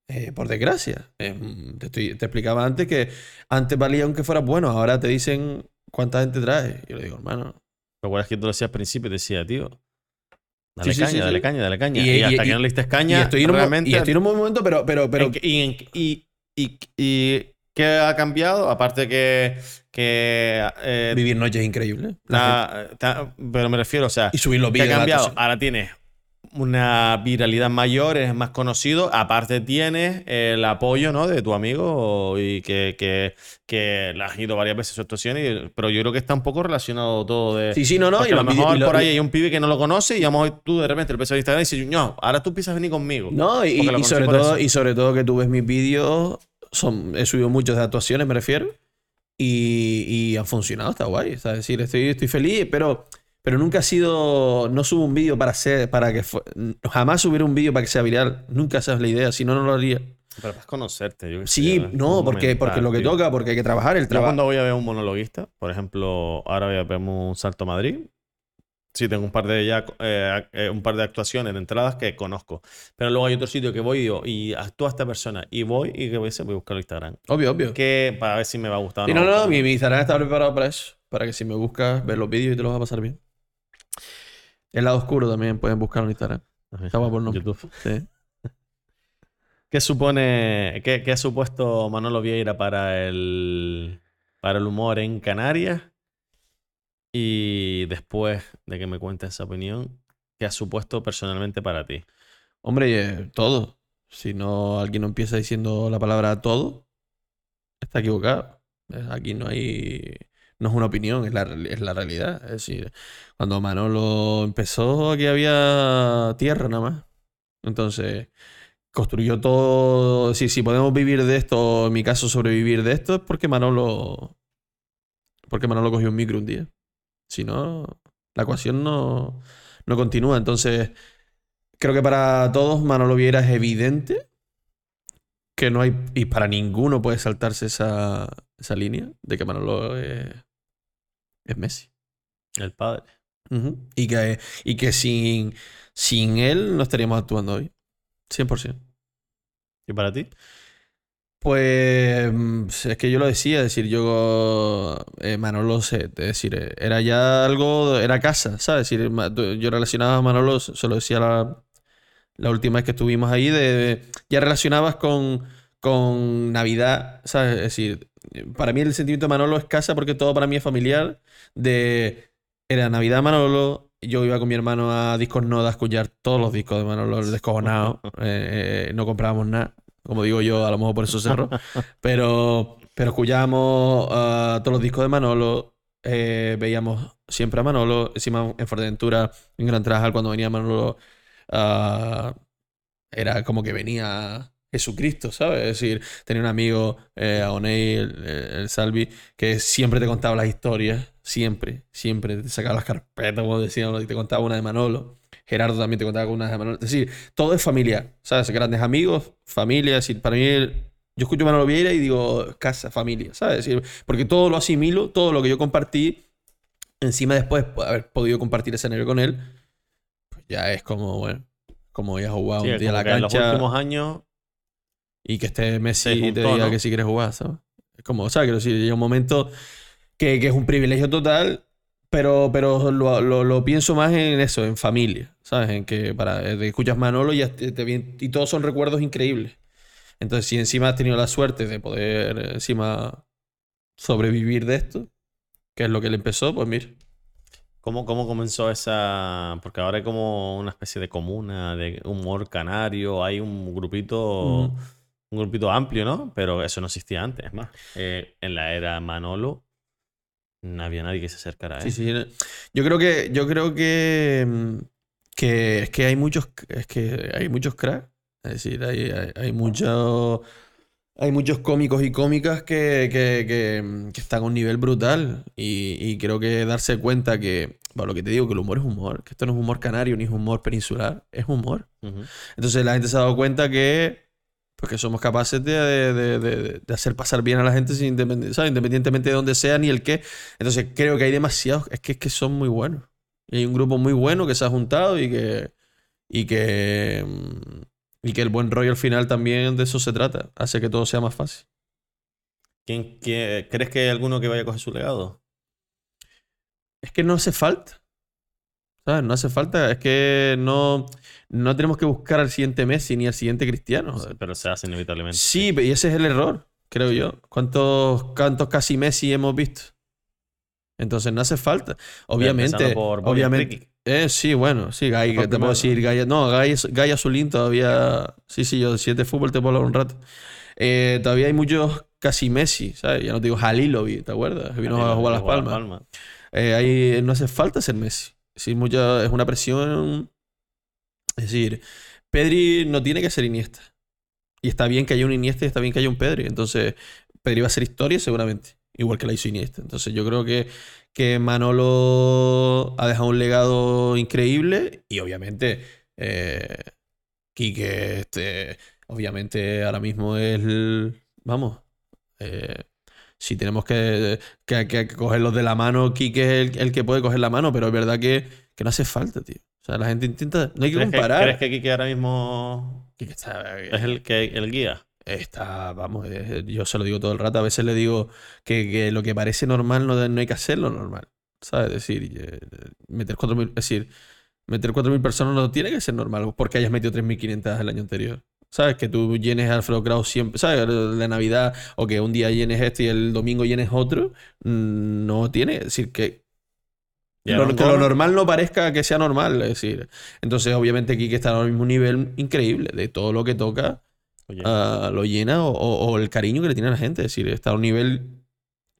eh, por desgracia. eh, te, estoy- te explicaba antes que antes valía aunque fueras bueno, ahora te dicen cuánta gente trae. Yo le digo, hermano, ¿Recuerdas que tú lo decías al principio y te decía, tío? Dale Sí, caña, sí, dale sí. caña, dale caña. Y- Y, y- hasta y- que no le diste Y caña, estoy, en un, realmente. y estoy en un buen momento, pero, pero, pero y, y, y, y ¿qué ha cambiado? Aparte que. que eh, vivir noches. La ta- ta- pero me refiero, o sea, y subir los ¿qué ha cambiado? Ahora tienes una viralidad mayor, eres más conocido. Aparte tienes el apoyo ¿no? de tu amigo y que, que, que le has ido varias veces a su actuación. y- pero yo creo que está un poco relacionado todo de. Sí, sí, no, no. Y a lo mejor y lo- por ahí hay un pibe que no lo conoce y a lo mejor tú de repente le empiezas a Instagram y dices, no, ahora tú empiezas a venir conmigo. No, y, y sobre todo, eso. y sobre todo que tú ves mis vídeos, son, he subido muchos de actuaciones, me refiero, y, y han funcionado, está guay. Es decir, estoy, estoy feliz, pero, pero nunca ha sido, no subo un vídeo para ser, para que fue- jamás subir un vídeo para que sea viral, nunca esa es la idea, si no, no lo haría. Pero para conocerte. Yo sé, Sí, no, porque, fundamental, porque lo que tío. toca, porque hay que trabajar, el trabajo. cuando voy a ver a un monologuista, por ejemplo, ahora voy a ver un salto a Madrid. Sí, tengo un par de ya, eh, eh, un par de actuaciones de entradas que conozco. Pero luego hay otro sitio que voy yo y actúa esta persona y voy y que voy a buscar el Instagram. Obvio, obvio. Que para ver si me va a gustar o Sí, no, no, mi, mi Instagram está preparado para eso. Para que si me buscas, ver los vídeos y te los vas a pasar bien. El lado oscuro también pueden buscarlo en Instagram. El nombre. YouTube. Sí. ¿Qué supone, qué, qué ha supuesto Manolo Vieira para el, para el humor en Canarias? Y después de que me cuentes esa opinión, ¿qué ha supuesto personalmente para ti? Hombre, eh, todo. Si no alguien no empieza diciendo la palabra todo, está equivocado. Eh, Aquí no hay. No es una opinión, es la, es la realidad. Es decir, cuando Manolo empezó, aquí había tierra nada más. Entonces, construyó todo. Decir, si podemos vivir de esto, en mi caso, sobrevivir de esto, es porque Manolo. Porque Manolo cogió un micro un día. Si no, la ecuación no, no continúa. Entonces, creo que para todos Manolo Vieira es evidente que no hay, y para ninguno puede saltarse esa, esa línea de que Manolo es, es Messi. El padre. Y que, y que sin, sin él no estaríamos actuando hoy. 100%. ¿Y para ti? Pues es que yo lo decía, es decir, yo eh, Manolo es decir, era ya algo, era casa, ¿sabes? Es decir, yo relacionaba a Manolo, se se lo decía la, la última vez que estuvimos ahí, de, de- ya relacionabas con, con Navidad, ¿sabes? Es decir, para mí el sentimiento de Manolo es casa porque todo para mí es familiar, de era Navidad Manolo, yo iba con mi hermano a Discos Noda a escuchar todos los discos de Manolo, el descojonado, eh, eh, no comprábamos nada como digo yo, a lo mejor por eso cerró. pero, pero escuchábamos ah, todos los discos de Manolo, eh, veíamos siempre a Manolo, encima en Fuerteventura, en Gran Trajal, cuando venía Manolo, ah, era como que venía Jesucristo, ¿sabes? Es decir, tenía un amigo, eh, Aonei, el, el Salvi, que siempre te contaba las historias, siempre, siempre te sacaba las carpetas, como decíamos, y te contaba una de Manolo. Gerardo también te contaba con unas de Manolo. Es decir, todo es familia, ¿sabes? Grandes amigos, familia. Es decir, para mí, yo escucho a Manolo Vieira y digo casa, familia, ¿sabes? Es decir, porque todo lo asimilo, todo lo que yo compartí, encima después de haber podido compartir escenario con él, pues ya es como, bueno, como ya jugado Sí, un día a la que en los cancha últimos años y que esté Messi y te diga ¿no? que si quieres jugar, ¿sabes? Es como, o sea, quiero decir, llega un momento que, que es un privilegio total, pero, pero lo, lo- lo pienso más en eso, en familia, ¿sabes? En que para te escuchas Manolo y, te- te y todos son recuerdos increíbles. Entonces, si encima has tenido la suerte de poder eh, encima sobrevivir de esto, que es lo que le empezó, pues mira. ¿Cómo, ¿Cómo comenzó esa...? Porque ahora hay como una especie de comuna de humor canario, hay un grupito, Mm. Un grupito amplio, ¿no? Pero eso no existía antes, es más. eh, en la era Manolo no había nadie que se acercara a Sí, él. sí. Yo creo que, yo creo que, mm, que es que hay muchos, es que hay muchos cracks. Es decir, hay, hay, hay muchos, hay muchos cómicos y cómicas que, que, que, mm, que están a un nivel brutal. Y, y creo que darse cuenta que, bueno, lo que te digo, que el humor es humor, que esto no es humor canario ni es humor peninsular, es humor. Entonces la gente se ha dado cuenta que, pues que somos capaces de, de- de- de- hacer pasar bien a la gente sin ¿sabes? independientemente de dónde sea ni el qué. Entonces creo que hay demasiados, es que, es que son muy buenos. Y hay un grupo muy bueno que se ha juntado y que, y que, mm, y que el buen rollo al final también de eso se trata. Hace que todo sea más fácil. ¿Quién, quién- ¿Crees que hay alguno que vaya a coger su legado? Es que no hace falta. ¿Sabes? No hace falta. Es que no, no tenemos que buscar al siguiente Messi ni al siguiente Cristiano. Pero se hace inevitablemente. Sí, y ese es el error, creo yo. ¿Cuántos, cuántos casi Messi hemos visto? Entonces no hace falta. Obviamente, por obviamente. Eh, sí, bueno, sí, Gai, te puedo decir, Gai, no, Gai, Gai Azulín todavía, sí, sí, yo de siete fútbol te puedo hablar un rato. Eh, todavía hay muchos casi Messi, ¿sabes? Ya no te digo Halilovic, ¿te acuerdas? Que vino a jugar a Las Palmas. Eh, ahí no hace falta ser Messi. Es, decir, mucha, es una presión. Es decir, Pedri no tiene que ser Iniesta. Y está bien que haya un Iniesta y está bien que haya un Pedri. Entonces, Pedri va a ser historia seguramente. Igual que la hizo Iniesta. Entonces, yo creo que, que Manolo ha dejado un legado increíble. Y obviamente, eh, este, obviamente ahora mismo es el. Vamos. eh, si tenemos que, que, que cogerlos de la mano, Quique es el, el que puede coger la mano, pero es verdad que, que no hace falta, tío. O sea, la gente intenta. No hay que ¿Crees que, comparar. ¿Crees que Kike ahora mismo está, es el, que, el guía? está, vamos, eh, yo se lo digo todo el rato. A veces le digo que, que lo que parece normal no, no hay que hacerlo normal. ¿Sabes? Es decir, eh, meter 4.000, es decir, meter 4.000 personas no tiene que ser normal porque hayas metido 3.500 el año anterior. ¿Sabes? Que tú llenes a Alfredo Kraus siempre, ¿sabes? La Navidad, o que un día llenes este y el domingo llenes otro, mm, no tiene. Es decir, que, Lo, que lo normal no parezca que sea normal. Es decir, entonces, obviamente, Kike está al mismo nivel increíble de todo lo que toca, oye, ah, lo llena o, o- o el cariño que le tiene a la gente. Es decir, está a un nivel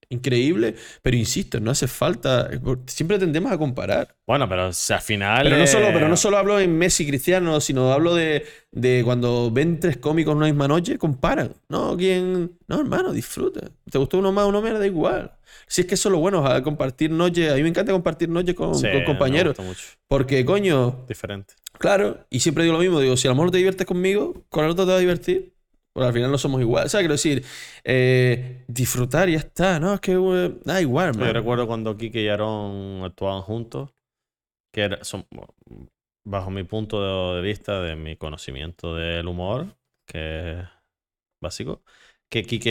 increíble, pero insisto, no hace falta. Siempre tendemos a comparar. Bueno, pero si al final. Pero no, eh, solo, pero no solo hablo en Messi Cristiano, sino hablo de, de cuando ven tres cómicos una misma noche, comparan. No, ¿quién? No, hermano, disfruta. ¿Te gustó uno más, uno menos? Da igual. Si es que eso es lo bueno, a compartir noche. A mí me encanta compartir noche con, sí, con me compañeros. gusta mucho. Porque, coño, Diferente. claro, y siempre digo lo mismo. Digo, si a lo mejor te diviertes conmigo, con el otro te va a divertir. Pues al final no somos igual. ¿Sabes? Quiero decir, eh, disfrutar y ya está. No, es que eh, da igual, Yo hermano. recuerdo cuando Kike y Aaron actuaban juntos, que era- son, bajo mi punto de vista, de mi conocimiento del humor, que es básico, que Kike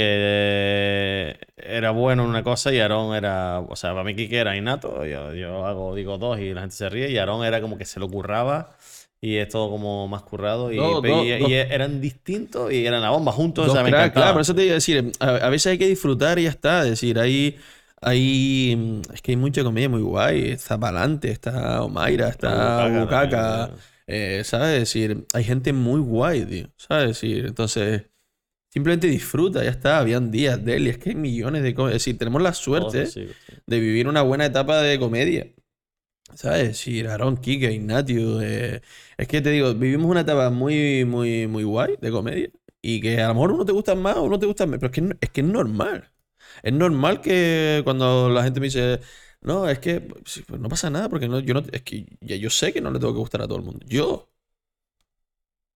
era bueno en una cosa y Aaron era, o sea, para mí Kike era innato, yo, yo hago, digo dos y la gente se ríe, y Aaron era como que se lo curraba. Y es todo como más currado. Y, Dos- y- dos- y eran distintos y eran la bomba juntos. O sea, me claro, por eso te iba a decir, a, a veces hay que disfrutar y ya está. Es decir, hay, hay, es que hay mucha comedia muy guay. Está Palante, está Omaira, está también. eh, ¿sabes? Es decir, hay gente muy guay, tío. ¿Sabes? Es decir, entonces, simplemente disfruta, ya está. Habían días de él, y es que hay millones de cosas. Es decir, tenemos la suerte Todos así, sí. de vivir una buena etapa de comedia. ¿Sabes? Sí, Aaron, Kike, Ignatius. eh, es que te digo, vivimos una etapa muy, muy, muy guay de comedia. Y que a lo mejor uno te gusta más o uno te gusta menos. Pero es que, es que es normal. Es normal que cuando la gente me dice, No, es que pues, no pasa nada porque no, yo no, es que ya yo sé que no le tengo que gustar a todo el mundo. Yo.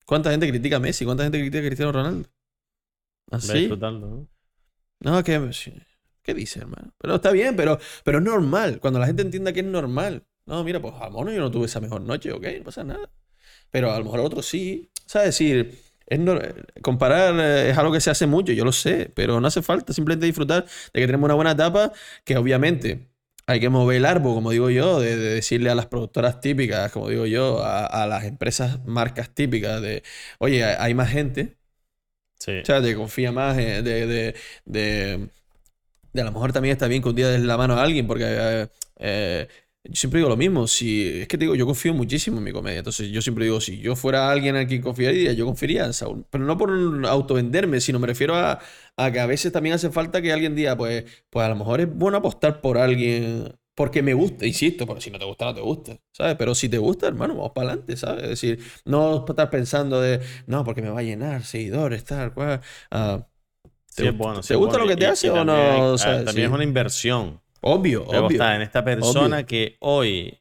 ¿Cuánta gente critica a Messi? ¿Cuánta gente critica a Cristiano Ronaldo? ¿Así? ¿no? No, que. ¿Qué dice, hermano? Pero está bien, pero, pero es normal. Cuando la gente entienda que es normal. No, mira, pues a lo mejor yo no tuve esa mejor noche, ok, no pasa nada. Pero a lo mejor otro sí. ¿Sabes? decir, es no- comparar eh, es algo que se hace mucho, yo lo sé, pero no hace falta simplemente disfrutar de que tenemos una buena etapa, que obviamente hay que mover el árbol, como digo yo, de, de decirle a las productoras típicas, como digo yo, a, a las empresas, marcas típicas, de, oye, hay más gente, Sí. o sea, te confía más eh, de, de, de, de a lo mejor también está bien que un día des la mano a alguien, porque eh, eh, siempre digo lo mismo. Si, es que te digo, yo confío muchísimo en mi comedia. Entonces, yo siempre digo, si yo fuera alguien al quien confiaría, yo confiaría en Saúl. Pero no por autovenderme, sino me refiero a, a que a veces también hace falta que alguien diga, pues, pues a lo mejor es bueno apostar por alguien. Porque me gusta, insisto, porque si no te gusta, no te gusta, ¿sabes? Pero si te gusta, hermano, vamos para adelante, ¿sabes? Es decir, no estar pensando de, no, porque me va a llenar seguidores, tal, cual. Ah, Sí, ¿Te, es bueno, ¿te sí gusta bueno. lo que te Y- y hace o también no? hay- O ah, sea, también sí. es una inversión. Obvio, obvio. estar en esta persona Obvio. que hoy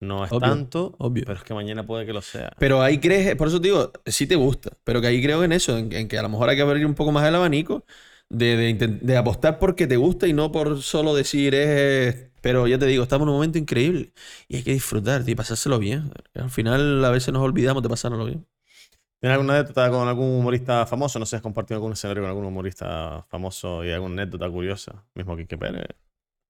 no es Obvio, tanto, obvio. pero es que mañana puede que lo sea. Pero ahí crees, por eso te digo, sí te gusta, pero que ahí creo en eso, en, en que a lo mejor hay que abrir un poco más el abanico de, de de apostar porque te gusta y no por solo decir es... Pero ya te digo, estamos en un momento increíble y hay que disfrutar y pasárselo bien. Al final a veces nos olvidamos de pasárnoslo bien. ¿Tienes alguna anécdota con algún humorista famoso? No sé, has compartido algún escenario con algún humorista famoso y alguna anécdota curiosa. Mismo Quique Pérez.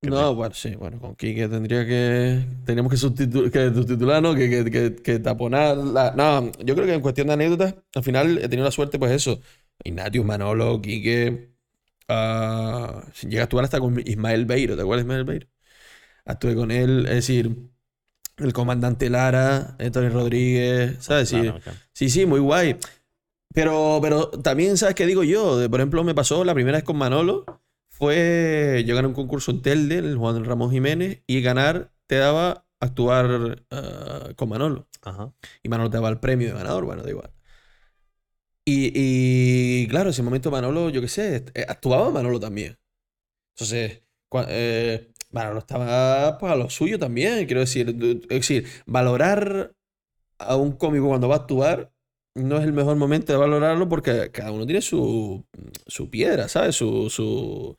¿Qué No, bueno, sí, bueno, con Quique tendría que. Teníamos que, subtitu- que subtitular, ¿no? Que, que, que, que taponar. La... No, yo creo que en cuestión de anécdotas, al final he tenido la suerte, pues eso. Ignatius, Manolo, Quique. ah, Llega a actuar hasta con Ismael Beiro, ¿te acuerdas de Ismael Beiro? Actué con él, es decir, el comandante Lara, Antonio Rodríguez, ¿sabes? Sí. Sí, sí, muy guay. Pero, pero también, ¿sabes qué digo yo? De- por ejemplo, me pasó la primera vez con Manolo. Fue. Yo gané un concurso en Telde, el Juan Ramón Jiménez, y ganar te daba actuar ah, con Manolo. Ajá. Y Manolo te daba el premio de ganador, bueno, da igual. Y, y, claro, en ese momento Manolo, yo qué sé, eh, actuaba Manolo también. Entonces, eh, Manolo estaba pues, a lo suyo también, quiero decir. Es decir, valorar a un cómico cuando va a actuar no es el mejor momento de valorarlo porque cada uno tiene su, su piedra, ¿sabes? Su, su...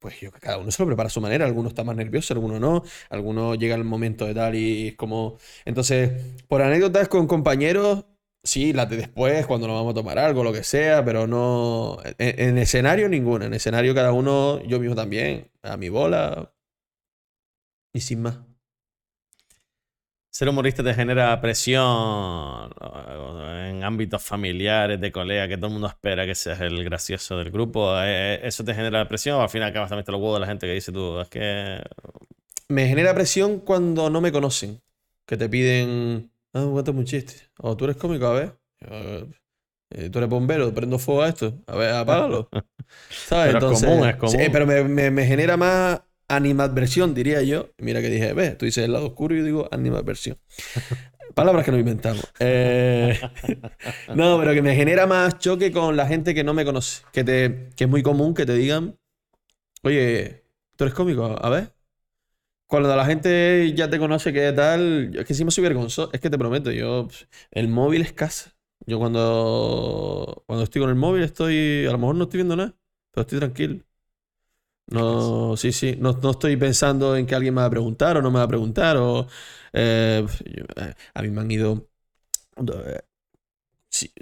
Pues yo, cada uno se lo prepara a su manera. Alguno está más nervioso, alguno no. Alguno llega el momento de tal y es como... Entonces, por anécdotas con compañeros, sí, las de después, cuando nos vamos a tomar algo, lo que sea, pero no... En, en escenario ninguna. En escenario cada uno, yo mismo también, a mi bola. Y sin más. Ser humorista te genera presión eh, en ámbitos familiares, de colega, que todo el mundo espera que seas el gracioso del grupo. Eh, ¿Eso te genera presión o al final acabas también te los huevos de la gente que dice tú? Es que. Me genera presión cuando no me conocen. Que te piden, ah, cuéntame un chiste. O tú eres cómico, a ver. Eh, eh, tú eres bombero, prendo fuego a esto. A ver, apágalo. ¿Sabes? Pero es común, es común. Sí, pero me, me- me genera más animadversión, diría yo. Mira que dije, ves, tú dices el lado oscuro y yo digo animadversión. Palabras que nos inventamos. Eh, no, pero que me genera más choque con la gente que no me conoce. Que, te, que es muy común que te digan, oye, tú eres cómico, a ver. Cuando la gente ya te conoce que tal, es que sí me soy vergonzoso, es que te prometo, yo, el móvil es casa. Yo cuando, cuando estoy con el móvil estoy, a lo mejor no estoy viendo nada, pero estoy tranquilo. No, sí, sí, no, no estoy pensando en que alguien me va a preguntar o no me va a preguntar, o eh, eh, a mí me han ido... eh,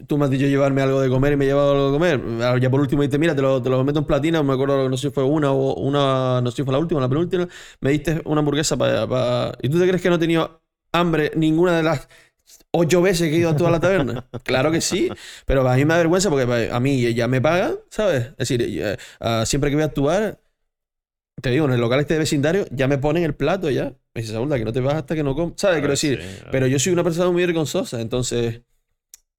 tú me has dicho llevarme algo de comer y me he llevado algo de comer. Ahora Ya por último dices, mira, te lo, te lo meto en platina. Me acuerdo, no sé si fue una o una, no sé si fue la última, la penúltima. Me diste una hamburguesa para. ¿Y tú te crees que no he tenido hambre ninguna de las ocho veces que he ido a toda la taberna? claro que sí, pero a mí me da vergüenza porque a mí ya me pagan, ¿sabes? Es decir, ah, siempre que voy a actuar, te digo, en el local este de vecindario, ya me ponen el plato ya. Me dice, Saúl, que no te vas hasta que no comes. ¿Sabes? Quiero decir, Sí, pero yo soy una persona muy vergonzosa, entonces.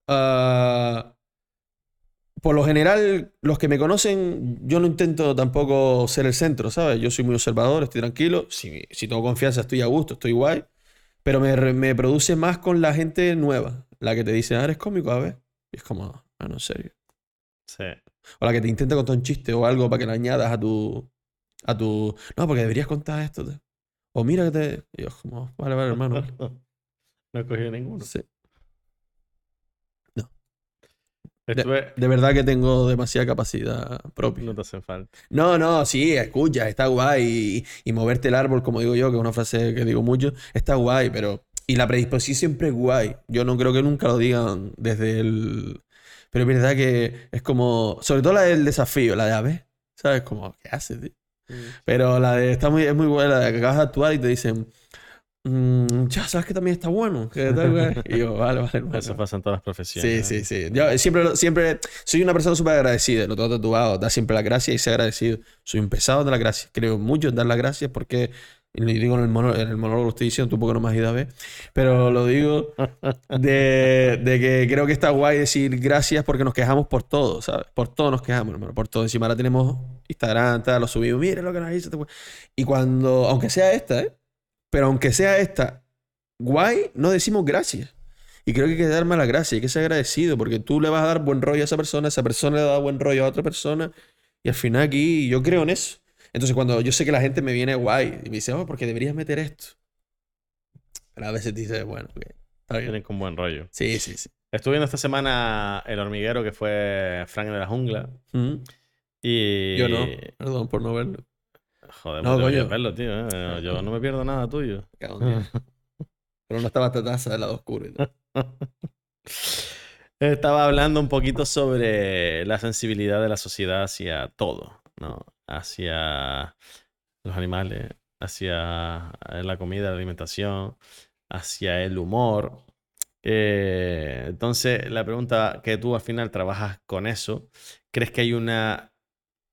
ah, por lo general, los que me conocen, yo no intento tampoco ser el centro, ¿sabes? Yo soy muy observador, estoy tranquilo. Si, si tengo confianza, estoy a gusto, estoy guay. Pero me, me produce más con la gente nueva. La que te dice, ah, eres cómico, a ver. Y es como, ah, no, en serio. Sí. O la que te intenta contar un chiste o algo para que le añadas a tu. A tu. No, porque deberías contar esto. te". O mira que te. Y yo, como, vale, vale, hermano. vale". No he cogido ninguno. Sí. Estuve... De verdad que tengo demasiada capacidad propia. No te hacen falta. No, no, sí, escucha, está guay. Y, y moverte el árbol, como digo yo, que es una frase que digo mucho, está guay, pero. Y la predisposición siempre es guay. Yo no creo que nunca lo digan desde el. Pero es verdad que es como. Sobre todo la del desafío, la de a ver. ¿Sabes? Como, ¿qué haces, tío? Pero la de. Está muy, es muy buena, la de que acabas de actuar y te dicen. "Mm, ya, sabes que también está bueno. que tal, güey?". Y yo, vale, vale, hermano. Eso pasa en todas las profesiones. Sí, sí, sí. Yo siempre, siempre soy una persona súper agradecida. Lo tengo tatuado. Da siempre la gracia y ser agradecido. Soy un pesado de la gracia. Creo mucho en dar las gracias porque, y digo en el, mono- en el monólogo, lo estoy diciendo, tú porque no me has ido a ver, pero lo digo de, de que creo que está guay decir gracias porque nos quejamos por todo, ¿sabes? Por todo nos quejamos, hermano. Por todo. Encima ahora tenemos Instagram, tal, lo subimos. Mira lo que nos hizo. este. Y cuando, aunque sea esta, ¿eh? Pero aunque sea esta, guay, no decimos gracias. Y creo que hay que dar mala gracia, hay que ser agradecido, porque tú le vas a dar buen rollo a esa persona, esa persona le da buen rollo a otra persona, y al final aquí yo creo en eso. Entonces cuando yo sé que la gente me viene guay y me dice, oh, porque deberías meter esto. Pero a veces dices, bueno, ok, está bien. Tienen con buen rollo. Sí, sí, sí. Estuve viendo esta semana El Hormiguero, que fue Frank de la Jungla. Mm. Y... Yo no, perdón por no verlo. Joder, No, pues coño. verlo, tío. ¿eh? Yo no me pierdo nada tuyo. Pero no estaba esta taza del lado oscuro y tal. Estaba hablando un poquito sobre la sensibilidad de la sociedad hacia todo, ¿no? Hacia los animales, hacia la comida, la alimentación, hacia el humor. Eh, entonces, la pregunta que tú al final trabajas con eso, ¿crees que hay una,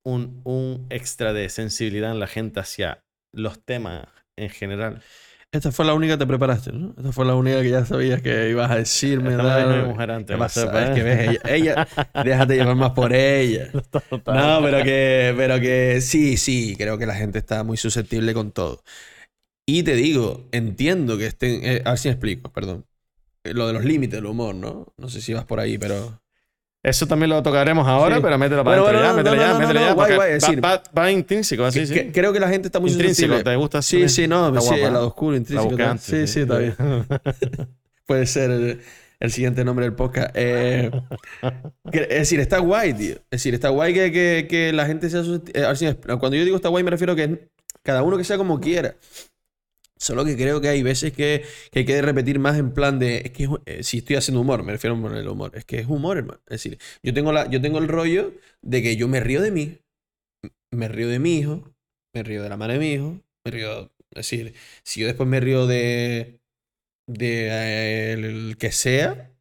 un, un extra de sensibilidad en la gente hacia los temas en general? Esta fue la única que te preparaste, ¿no? Esta fue la única que ya sabías que ibas a decirme. Esta no mujer antes, Es que ves, ella, ella déjate llevar más por ella. No, pero que, pero que sí, sí, creo que la gente está muy susceptible con todo. Y te digo, entiendo que estén. eh, a ver si me explico, perdón. Eh, Lo de los límites del humor, ¿no? No sé si vas por ahí, pero. Eso también lo tocaremos ahora, Sí. pero mételo para Bueno, adentro bueno, ya, no, mételo no, ya, no, mételo no, ya. guay, porque guay, va- decir- va, va intrínseco, así, que- sí. que- creo que la gente está muy Intrínseco, susceptible. ¿te gusta? Sí, así? sí, no, sí, el ¿eh? lado oscuro, La intrínseco. tal. antes, Sí, sí, está bien. Puede ser el, el siguiente nombre del podcast. Eh, que- es decir, está guay, tío. Es decir, está guay que, que- que la gente sea expl- Cuando yo digo está guay, me refiero a que cada uno que sea como quiera. Solo que creo que hay veces que, que hay que repetir más en plan de. Es que eh, si estoy haciendo humor, me refiero al humor. Es que es humor, hermano. Es decir, yo tengo, la, yo tengo el rollo de que yo me río de mí, me río de mi hijo, me río de la madre de mi hijo, me río. Es decir, si yo después me río de. de eh, el que sea.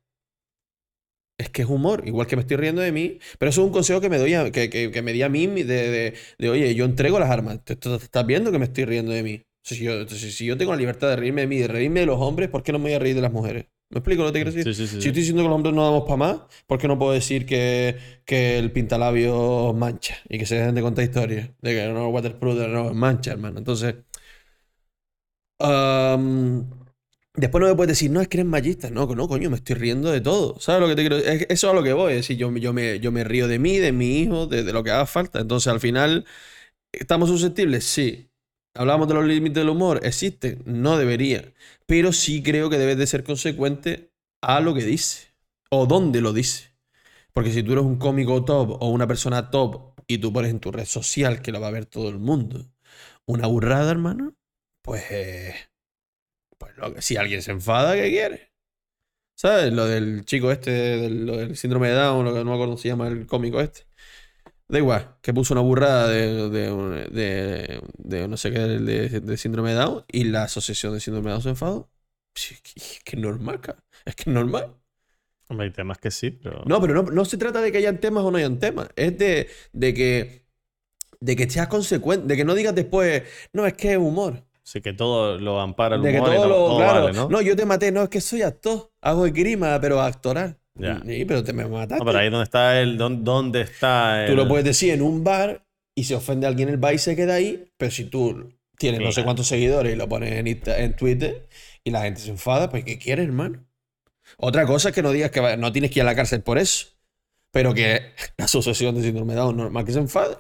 Es que es humor, igual que me estoy riendo de mí. Pero eso es un consejo que me doy a- que, que- que me di a mí de, de, de, oye, yo entrego las armas. Estás viendo que me estoy riendo de mí. Si yo, entonces, si yo tengo la libertad de reírme de mí, de reírme de los hombres, ¿por qué no me voy a reír de las mujeres? ¿Me explico lo que te quiero decir? Sí, sí, sí. Si estoy diciendo que los hombres no damos para más, ¿por qué no puedo decir que, que el pintalabios mancha? Y que se dejen de contar historias. De que no, waterproof, no, mancha, hermano. Entonces. am, después no me puedes decir, no, es que eres machista. No, no, coño, me estoy riendo de todo. ¿Sabes lo que te quiero decir? Es- Eso es a lo que voy. Es decir, yo, yo, me, yo me río de mí, de mi hijo, de, de lo que haga falta. Entonces, al final, ¿estamos susceptibles? Sí. Hablamos de los límites del humor. ¿Existen? No debería. Pero sí creo que debes de ser consecuente a lo que dice. O dónde lo dice. Porque si tú eres un cómico top o una persona top y tú pones en tu red social que lo va a ver todo el mundo una burrada, hermano, pues... pues lo que- si alguien se enfada, ¿qué quiere? ¿Sabes? Lo del chico este, del, lo del síndrome de Down, lo que no me acuerdo cómo se llama el cómico este. Da igual, que puso una burrada de, de, de- de no sé qué, de, síndrome de Down y la asociación de síndrome de Down se enfadó. Es que, es normal, cara. Es que es normal. Hombre, hay temas que sí, pero. No, pero no, no se trata de que hayan temas o no hayan temas. Es de, de que de que seas consecuente, de que no digas después, no, es que es humor. Sí, que todo lo ampara el de que humor y todo lo. todo claro, vale, ¿no? ¿no? yo te maté, no, es que soy actor, hago grima, pero actoral. Ya. Sí, pero te me mataste. No, pero ahí donde está el. ¿Dónde, está el. Tú lo puedes decir en un bar y se ofende a alguien en el bar y se queda ahí, pero si tú tienes no sé cuántos seguidores y lo pones en, Insta- en Twitter y la gente se enfada, pues ¿qué quieres, hermano? Otra cosa es que no digas que no tienes que ir a la cárcel por eso, pero que la asociación de síndrome de Down normal que se enfade.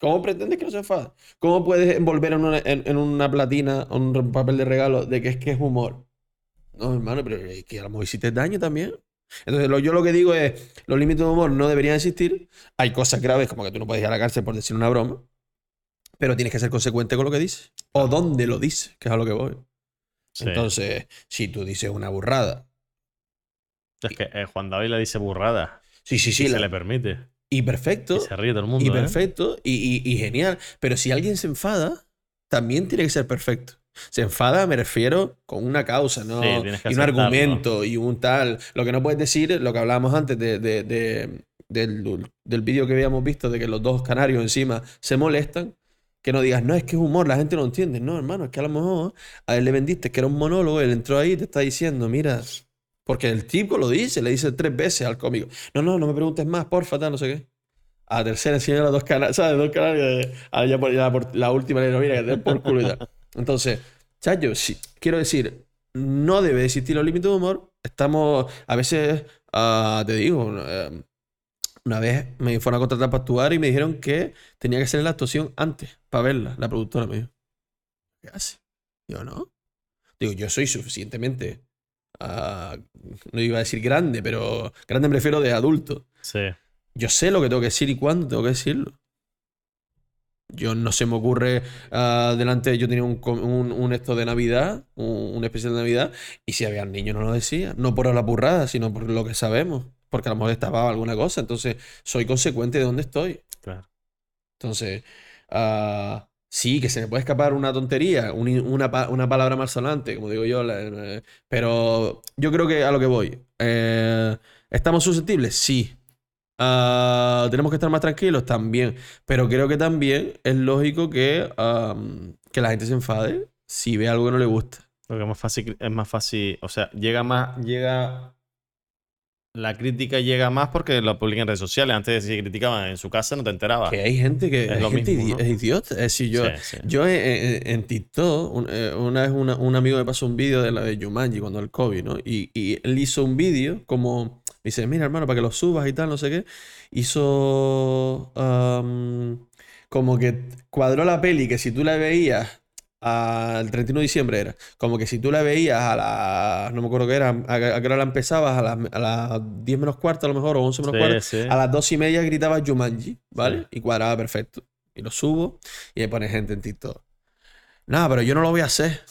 ¿Cómo pretendes que no se enfade? ¿Cómo puedes envolver en una, en, en una platina o un papel de regalo de que es que es humor? No, hermano, pero que a lo mejor hiciste daño también. Entonces, lo- yo lo que digo es, los límites de humor no deberían existir. Hay cosas graves como que tú no puedes ir a la cárcel por decir una broma, pero tienes que ser consecuente con lo que dices. O dónde lo dices, que es a lo que voy. Sí. Entonces, si tú dices una burrada, es que eh, Juan David le dice burrada. sí, sí, sí, y se le permite. y perfecto, Y se ríe todo el mundo. y ¿eh? perfecto, y, y- y genial. Pero si alguien se enfada, también tiene que ser perfecto. Se enfada, me refiero, con una causa, ¿no? Sí, y un argumento y un tal. Lo que no puedes decir, lo que hablábamos antes de, de- de- del, del vídeo que habíamos visto, de que los dos canarios encima se molestan. Que no digas, no, es que es humor, la gente no entiende. No, hermano, es que a lo mejor a él le vendiste que era un monólogo, él entró ahí y te está diciendo, mira, porque el tipo lo dice, le dice tres veces al cómico, no, no, no me preguntes más, porfa, tal, no sé qué. A la tercera enseñó las dos canarias, ¿sabes? Dos canarias, a ya por, ya por la última le mira, que te por culo y tal. Entonces, chacho, sí, quiero decir, no debe existir los límites de humor. Estamos, a veces, ah, te digo, eh, una vez me fueron a contratar para actuar y me dijeron que tenía que hacer la actuación antes, para verla. La productora me dijo, ¿qué hace? Yo, no. Digo, yo soy suficientemente, ah, no iba a decir grande, pero grande me refiero de adulto. Sí. Yo sé lo que tengo que decir y cuándo tengo que decirlo. Yo no se me ocurre ah, delante, yo tenía un, un, un esto de Navidad, un, un especial de Navidad, y si había niños no lo decía, no por la burrada, sino por lo que sabemos, porque a lo mejor destapaba alguna cosa, entonces soy consecuente de dónde estoy. Claro. Entonces, ah, sí, que se me puede escapar una tontería, un- una, pa- una palabra malsonante, como digo yo, la- pero yo creo que a lo que voy. eh, ¿Estamos susceptibles? Sí. Ah, ¿Tenemos que estar más tranquilos? También. Pero creo que también es lógico que, que la gente se enfade si ve algo que no le gusta. Porque es más fácil, es más fácil, o sea, llega más, llega, la crítica llega más porque lo publican en redes sociales. Antes si criticaban en su casa no te enterabas. Que hay gente que Es hay lo gente mismo, idi- ¿no? es idiota. Es decir, yo, Sí, sí. Yo en, en- TikTok, un- eh, una vez una- un amigo me pasó un vídeo de la de Jumanji cuando el COVID, ¿no? Y, y él hizo un vídeo como, dice, mira hermano, para que lo subas y tal, no sé qué. Hizo como que cuadró la peli que si tú la veías al 31 de diciembre era, como que si tú la veías a las, no me acuerdo qué era, a, qué hora la empezabas, a las, a las 10 menos cuarto a lo mejor, o 11 menos Sí, cuarto, sí. a las dos y media gritaba Jumanji, ¿vale? Sí. Y cuadraba perfecto. Y lo subo y me pone gente en TikTok. No, pero yo no lo voy a hacer.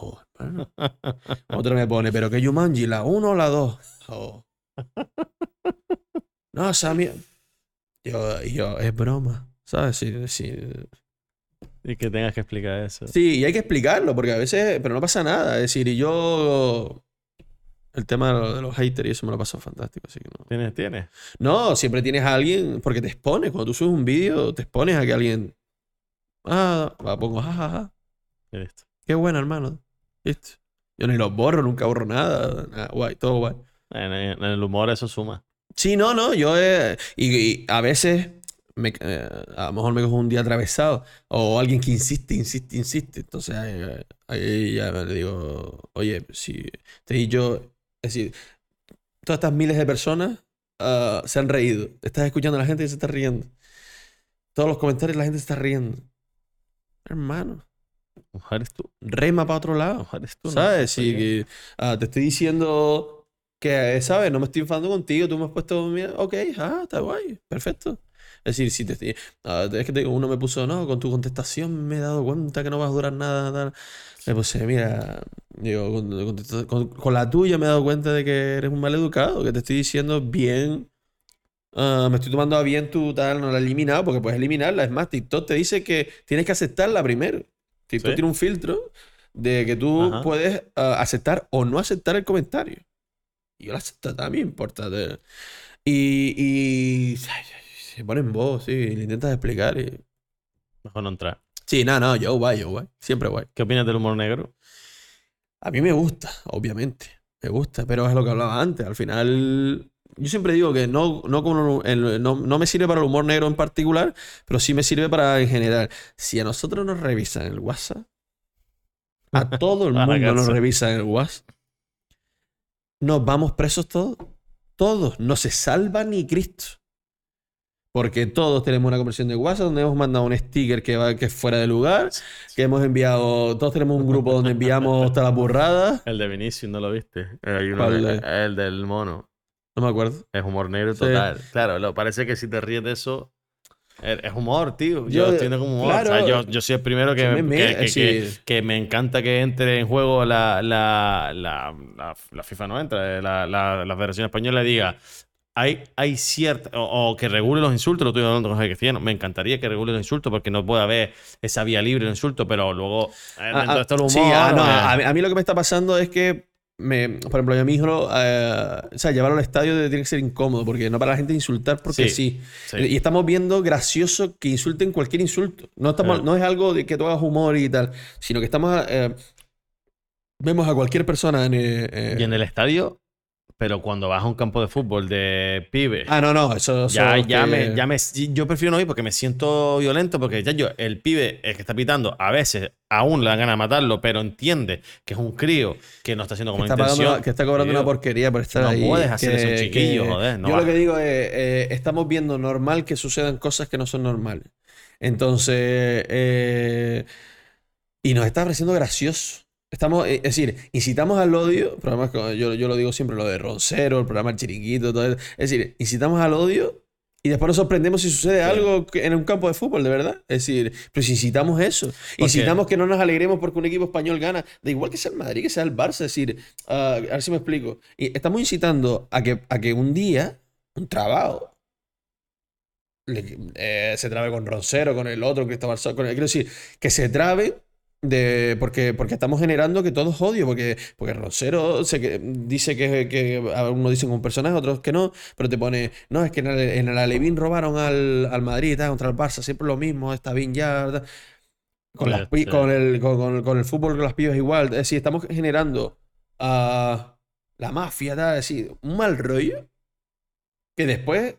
Oh. Otro me pone, pero que Jumanji, la 1 o la 2. Oh. No, Sammy. Yo, yo, es broma. ¿Sabes? Sí, sí. Y que tengas que explicar eso. Sí, y hay que explicarlo, porque a veces, pero no pasa nada. Es decir, y yo. El tema de los, haters y eso me lo pasó fantástico, así que no. ¿Tienes? ¿Tienes? No, siempre tienes a alguien, porque te expones. Cuando tú subes un vídeo, te expones a que alguien. Ah, va, pongo jajaja. Y listo. Qué bueno, hermano. ¿Viste? Yo ni los borro, nunca borro nada. nada, guay, todo guay. En, en el humor eso suma. Sí, no, no, yo eh, y, y a veces me- eh, a lo mejor me cojo un día atravesado o alguien que insiste, insiste, insiste. Entonces ahí, ahí ya le digo, oye, si te yo, es decir, todas estas miles de personas ah, se han reído. Estás escuchando a la gente que se está riendo. Todos los comentarios la gente se está riendo. Hermano, eres tú. rema para otro lado. Eres tú. ¿Sabes? que ah, te estoy diciendo que, ¿sabes? No me estoy enfadando contigo, tú me has puesto, mira, ok, ah, está guay, perfecto. Es decir, si te estoy, ah, es que te uno me puso, no, con tu contestación me he dado cuenta que no vas a durar nada, tal. Le puse, mira, digo, con, contesta- con- con la tuya me he dado cuenta de que eres un mal educado, que te estoy diciendo bien, ah, me estoy tomando a bien tu tal, no la he eliminado, porque puedes eliminarla. Es más, TikTok te dice que tienes que aceptarla primero. TikTok Sí. tiene un filtro de que tú Ajá. puedes ah, aceptar o no aceptar el comentario. Y yo la acepto también, importa. de- Y, y ay, se pone en voz, sí, le intentas explicar. Y... Mejor no entrar. Sí, no, no, yo guay, yo guay. Siempre guay. ¿Qué opinas del humor negro? A mí me gusta, obviamente. Me gusta, pero es lo que hablaba antes. Al final, yo siempre digo que no, no, el- no, no me sirve para el humor negro en particular, pero sí me sirve para en general. Si a nosotros nos revisan el WhatsApp, a todo el A la mundo nos revisan el WhatsApp, nos vamos presos todos. Todos. No se salva ni Cristo. Porque todos tenemos una conversión de WhatsApp donde hemos mandado un sticker que, va, que es fuera de lugar, que hemos enviado, todos tenemos un grupo donde enviamos hasta la burrada. El de Vinicius, ¿no lo viste? Hay uno ¿Cuál de- de? el del mono. No me acuerdo. Es humor negro Sí. total. Claro, lo, parece que si te ríes de eso. Es humor, tío. Yo, Yo- como humor. O sea, claro. yo, yo soy el primero que, que, me- que- es que- decir- que me encanta que entre en juego la, la, la, la, la FIFA no entra, la, Federación Española diga. Hay, hay cierta. O, o que regule los insultos, lo estoy hablando con Cristiano. Me encantaría que regule los insultos porque no puede haber esa vía libre de insultos, pero luego. eh, Ah, ah, el humor. sí, ah, no, eh, a mí lo que me está pasando es que, me, por ejemplo, yo a mi hijo, eh, o sea, llevarlo al estadio tiene que ser incómodo, porque no para la gente insultar porque Sí, sí. sí. Y estamos viendo gracioso que insulten cualquier insulto. No, estamos, Eh. no es algo de que tú hagas humor y tal, sino que estamos... eh, vemos a cualquier persona en... eh, Y en el estadio, pero cuando vas a un campo de fútbol de pibe. Ah, no, no, eso... eso Ya, ya, que- me, ya me. Yo prefiero no ir porque me siento violento. Porque ya yo, el pibe el que está pitando, a veces aún le dan ganas de matarlo, pero entiende que es un crío que no está haciendo que como está, pagando intención. una- que está cobrando una porquería por estar no ahí. puedes hacer que- eso, chiquillo, que- joder, no yo lo que digo es, eh, estamos viendo normal que sucedan cosas que no son normales. Entonces, eh, y nos está pareciendo gracioso. Estamos, eh, es decir, incitamos al odio, programas como- yo, yo lo digo siempre, lo de Roncero, el programa El Chiringuito, todo eso. Es decir, incitamos al odio y después nos sorprendemos si sucede algo en un campo de fútbol, de verdad. Es decir, pero si incitamos eso, incitamos que no nos alegremos porque un equipo español gana, da igual que sea el Madrid, que sea el Barça, es decir, ah, a ver si me explico. Y estamos incitando a que, a que un día, un trabajo, le- eh, se trabe con Roncero, con el otro, Cristóbal Soto, con el, quiero decir, que se trabe de, porque, porque estamos generando que todo es odio, porque, porque se, que- dice que, que unos dicen un personaje, otros que no, pero te pone, no, es que en el, en el Alevín robaron al, al Madrid, tal, contra el Barça, siempre lo mismo, está bien ya, tal. Con, las pi- Sí. con, el, con, con- con el fútbol, con las pibas igual, es decir, estamos generando a la mafia, tal, es decir, un mal rollo, que después,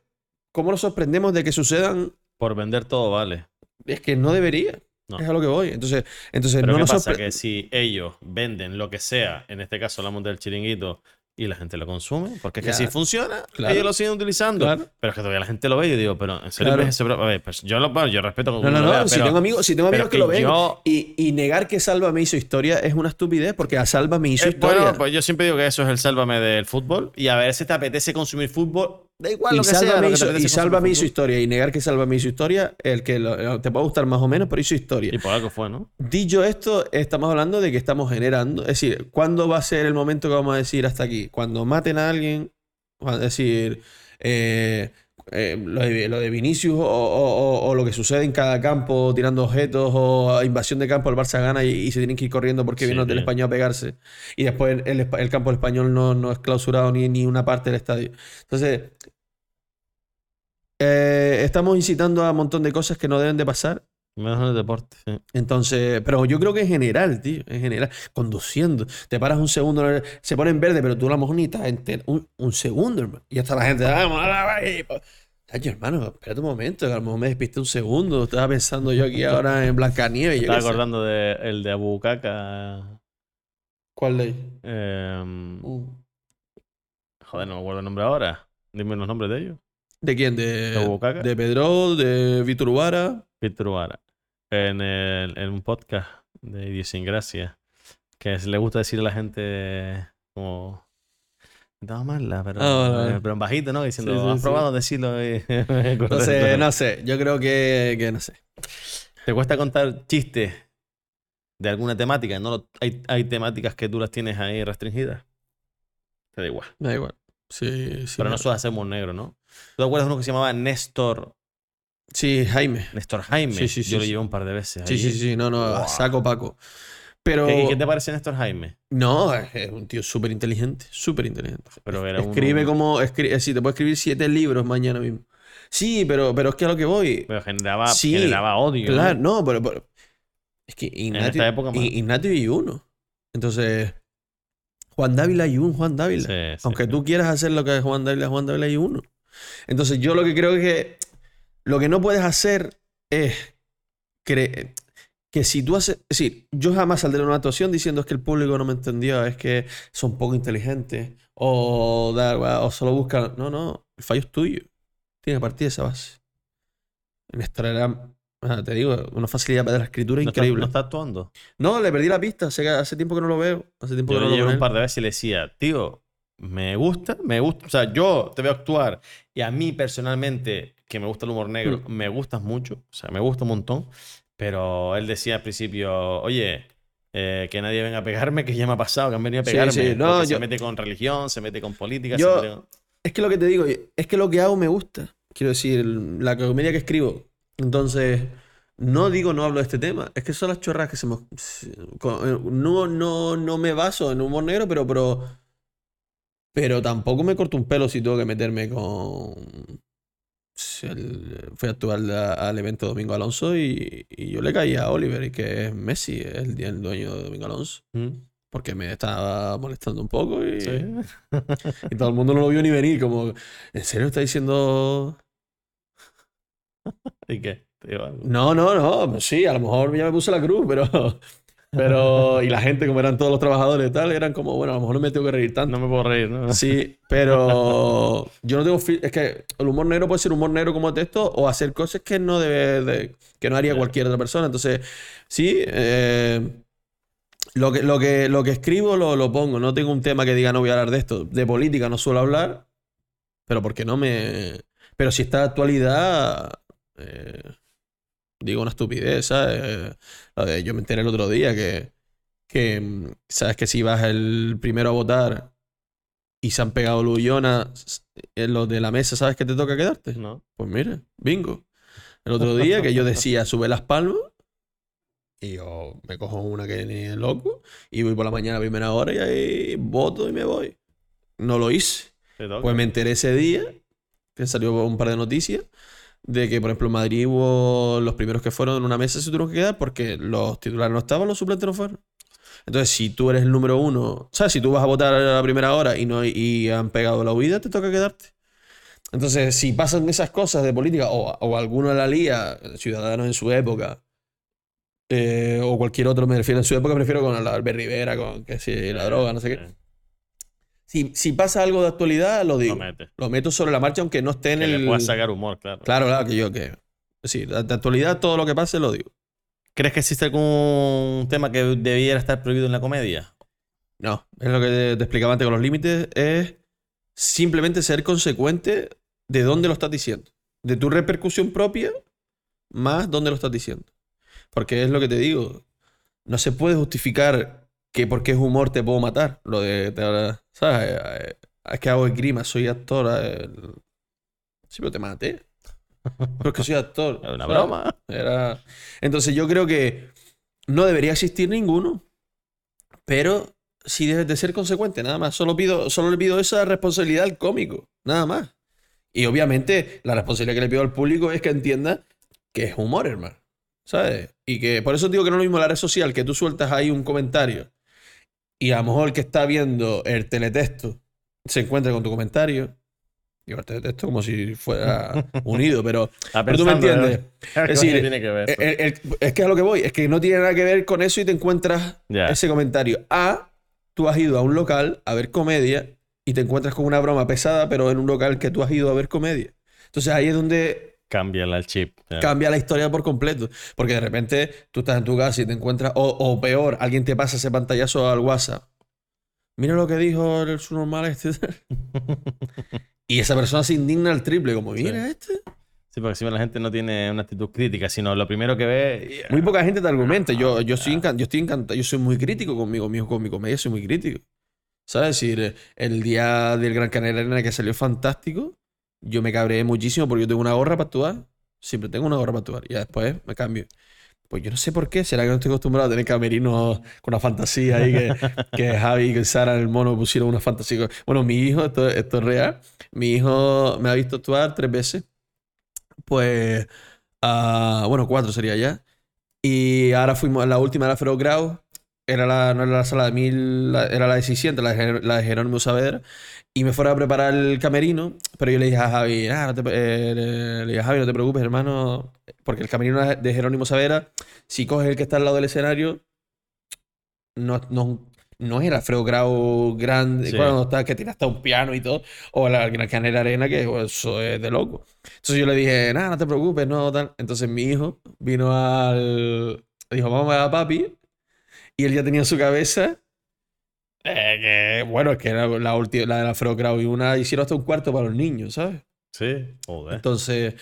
¿cómo nos sorprendemos de que sucedan? Por vender todo vale. Es que no debería. No. Es a lo que voy. Entonces, entonces Pero no ¿qué nos pasa? Que si ellos venden lo que sea, en este caso hablamos del chiringuito, y la gente lo consume, porque es que si funciona, Claro. ellos lo siguen utilizando. Claro. Pero es que todavía la gente lo ve y yo digo, pero en serio Claro. ves ese pro- A ver, pues yo, lo, yo respeto como No, no, lo vea, no. Si pero- tengo amigos, si tengo amigos que, lo ven. yo- Y, y negar que Salva me hizo historia es una estupidez, porque a Salva me hizo Eh, historia. bueno, pues yo siempre digo que eso es el sálvame del fútbol. Y a ver si te apetece consumir fútbol, da igual y lo que sea. lo que hizo, apetece y Salva consumir me hizo historia. Y negar que Salva me hizo historia, el que lo- te puede gustar más o menos, pero hizo historia. Y por algo fue, ¿no? Dicho esto, estamos hablando de que estamos generando. Es decir, ¿cuándo va a ser el momento que vamos a decir hasta aquí? Cuando maten a alguien, es decir, eh, eh, lo, de, lo de Vinicius o, o- o- o lo que sucede en cada campo tirando objetos o invasión de campo, el Barça gana y, y se tienen que ir corriendo porque Sí, vino el español a pegarse. Y después el, el- el campo del español no, no es clausurado ni, ni una parte del estadio. Entonces, eh, estamos incitando a un montón de cosas que no deben de pasar. Menos en el deporte. sí. Entonces, pero yo creo que en general, tío, en general, conduciendo, te paras un segundo, se pone en verde, pero tú a lo mejor ni estás enter- un, un segundo, hermano. Y hasta la gente, vamos, ahí. Ay, hermano, espérate un momento, que a lo mejor me despisté un segundo. Estaba pensando yo aquí ahora en Blancanieves. Estaba acordando de el de Abu Kaka. ¿Cuál ley? em, Uh. joder, no me acuerdo el nombre ahora. Dime los nombres de ellos. ¿De quién? De, ¿De Bucaca? de Pedro, de Ubara. Víctor Ubara. En, el- en un podcast de Idiosincrasia. Que es- le gusta decir a la gente como. Estaba mala, pero, Ah, vale, pero en bajito, ¿no? Diciendo, Sí, sí, ¿has sí. probado decirlo? Y- No sé, no sé. Yo creo que, que no sé. ¿Te cuesta contar chistes de alguna temática? ¿No hay, hay temáticas que tú las tienes ahí restringidas? Te da igual. Da igual. Sí, sí. pero no hacer humor negro, ¿no? ¿Tú te acuerdas de uno que se llamaba Néstor, Sí, Jaime. Néstor Jaime? Sí, sí, sí, Yo lo sí. llevé un par de veces. Sí, ahí. sí, sí. No, no, saco Paco. Pero. ¿Qué, qué te parece Néstor Jaime? No, es un tío súper inteligente, súper inteligente. Pero era uno- Escribe como, escribe, sí, te puede escribir siete libros mañana mismo. Sí, pero, pero es que a lo que voy. Pero generaba, Sí, generaba odio. Claro, no, pero, pero- es que Ignatio, esta época Ignatio y uno. Entonces, Juan Dávila y un Juan Dávila. Sí, Aunque sí. tú quieras hacer lo que es Juan Dávila, Juan Dávila y uno. Entonces, yo lo que creo es que lo que no puedes hacer es que si tú haces. Es decir, yo jamás saldré de una actuación diciendo es que el público no me entendió, es que son poco inteligentes, o, o solo buscan. No, no, el fallo es tuyo. Tienes que partir de esa base. Néstor era, te digo, una facilidad para la escritura ¿No está, increíble. no está actuando? No, le perdí la pista. Hace, hace tiempo que no lo veo. Hace tiempo Yo que no lo veo. un par de veces y le decía, tío, me gusta, me gusta. O sea, yo te veo actuar y a mí personalmente, que me gusta el humor negro, Mm. me gustas mucho. O sea, me gusta un montón. Pero él decía al principio, oye, eh, que nadie venga a pegarme, que ya me ha pasado, que han venido a pegarme. sí, no, porque yo- Se mete con religión, se mete con política. Yo- se mete con- Es que lo que te digo, es que lo que hago me gusta. Quiero decir, la comedia que escribo. Entonces, no digo no hablo de este tema. Es que son las chorras que se me... con- No, no, no me baso en humor negro, pero, pero... Pero tampoco me corto un pelo si tengo que meterme con... el- fui a actuar al evento Domingo Alonso y, y yo le caí a Oliver, y que es Messi, el, el dueño de Domingo Alonso. Mm, Porque me estaba molestando un poco y... sí. Y todo el mundo no lo vio ni venir, como, ¿en serio está diciendo? ¿Y qué? No, no, no, sí, a lo mejor ya me puse la cruz, pero, pero, y la gente, como eran todos los trabajadores y tal, eran como, bueno, a lo mejor no me tengo que reír tanto. No me puedo reír, ¿no? Sí, pero yo no tengo, es que el humor negro puede ser humor negro como texto o hacer cosas que no debe, de- que no haría cualquier otra persona. Entonces, sí, eh, lo que, lo que, lo que escribo lo, lo pongo. No tengo un tema que diga no voy a hablar de esto. De política no suelo hablar, pero porque no me... Pero si está actualidad, eh, digo una estupidez, ¿sabes? De- yo me enteré el otro día que, que, mm, ¿sabes? Que si vas el primero a votar y se han pegado Luyona en los de la mesa, ¿sabes que te toca quedarte? No. Pues mira, bingo. El otro día que yo decía sube las palmas y yo me cojo una que ni es loco y voy por la mañana a primera hora y ahí voto y me voy. No lo hice. Pues me enteré ese día, que salió un par de noticias, de que, por ejemplo, Madrid hubo los primeros que fueron en una mesa se tuvieron que quedar porque los titulares no estaban, los suplentes no fueron. Entonces, si tú eres el número uno, ¿sabes? Si tú vas a votar a la primera hora y, no, y han pegado la huida, te toca quedarte. Entonces, si pasan esas cosas de política, o, o alguno la lía, ciudadanos en su época, eh, o cualquier otro, me refiero en su época, me refiero con Albert Rivera, con que si la droga, no sé qué. Si, si pasa algo de actualidad, lo digo. Lo meto sobre la marcha, aunque no esté en Que el. le puedas sacar humor, claro. Claro, claro, que yo que. Sí, de de actualidad todo lo que pase lo digo. ¿Crees que existe algún tema que debiera estar prohibido en la comedia? No, es lo que te, te explicaba antes con los límites, es simplemente ser consecuente de dónde lo estás diciendo. De tu repercusión propia, más dónde lo estás diciendo. Porque es lo que te digo, no se puede justificar que porque es humor te puedo matar. Lo de, te- ¿sabes? Eh, Es que hago esgrima, soy actor. eh, Sí, pero te maté. Pero es que soy actor. Era una ¿sabes? broma. Era... Entonces yo creo que no debería existir ninguno, pero sí debes de ser consecuente, nada más. Solo pido, solo le pido esa responsabilidad al cómico, nada más. Y obviamente la responsabilidad que le pido al público es que entienda que es humor, hermano. ¿Sabes? Y que por eso digo que no es lo mismo la red social, que tú sueltas ahí un comentario y a lo mejor el que está viendo el teletexto se encuentra con tu comentario. Digo, el teletexto como si fuera unido, pero, pero tú me pensando, entiendes. ¿Qué decir, tiene que ver? El- el- el- es que es a lo que voy, es que no tiene nada que ver con eso y te encuentras ese comentario. A, tú has ido a un local a ver comedia y te encuentras con una broma pesada, pero en un local que tú has ido a ver comedia. Entonces ahí es donde Cámbiala el chip. cambia la historia por completo. Porque de repente tú estás en tu casa y te encuentras, o, o peor, alguien te pasa ese pantallazo al WhatsApp. Mira lo que dijo el subnormal este. y esa persona se indigna al triple, como, mira este. Sí, porque si la gente no tiene una actitud crítica, sino lo primero que ve. Muy poca gente te argumenta. Yo, yo, soy encan- yo estoy encantado. Yo soy muy crítico conmigo mismo, con mi comedia, soy muy crítico. ¿Sabes? Es decir, el día del Gran Canaria que salió fantástico, yo me cabreé muchísimo porque yo tengo una gorra para actuar. Siempre tengo una gorra para actuar. Y ya después me cambio. Pues yo no sé por qué. ¿Será que no estoy acostumbrado a tener camerinos con una fantasía ahí que, que Javi y que Sara el mono pusieron una fantasía? Bueno, mi hijo, esto, esto es real. Mi hijo me ha visto actuar tres veces. Pues, ah, bueno, cuatro sería ya. Y ahora fuimos, la última era Feroz Grau. Era la, no era la sala de mil, la- era la de 600, la de, la de Jerónimo Saavedra. Y me fueron a preparar el camerino, pero yo le dije a Javi, "Ah, no te, eh, le dije a Javi, no te preocupes, hermano, porque el camerino de Jerónimo Saavedra, si coges el que está al lado del escenario, no, no, no es el Alfredo Grau grande, Sí. cuando está, que tiene hasta un piano y todo, o la Gran Canela Arena, que eso es de loco. Entonces yo le dije, nada, no te preocupes, no, tal. Entonces mi hijo vino al. Dijo, vamos a papi. Y él ya tenía en su cabeza. Eh, que, bueno, es que era la, última, la de la Grau y una hicieron hasta un cuarto para los niños, ¿sabes? Sí, joder. Entonces,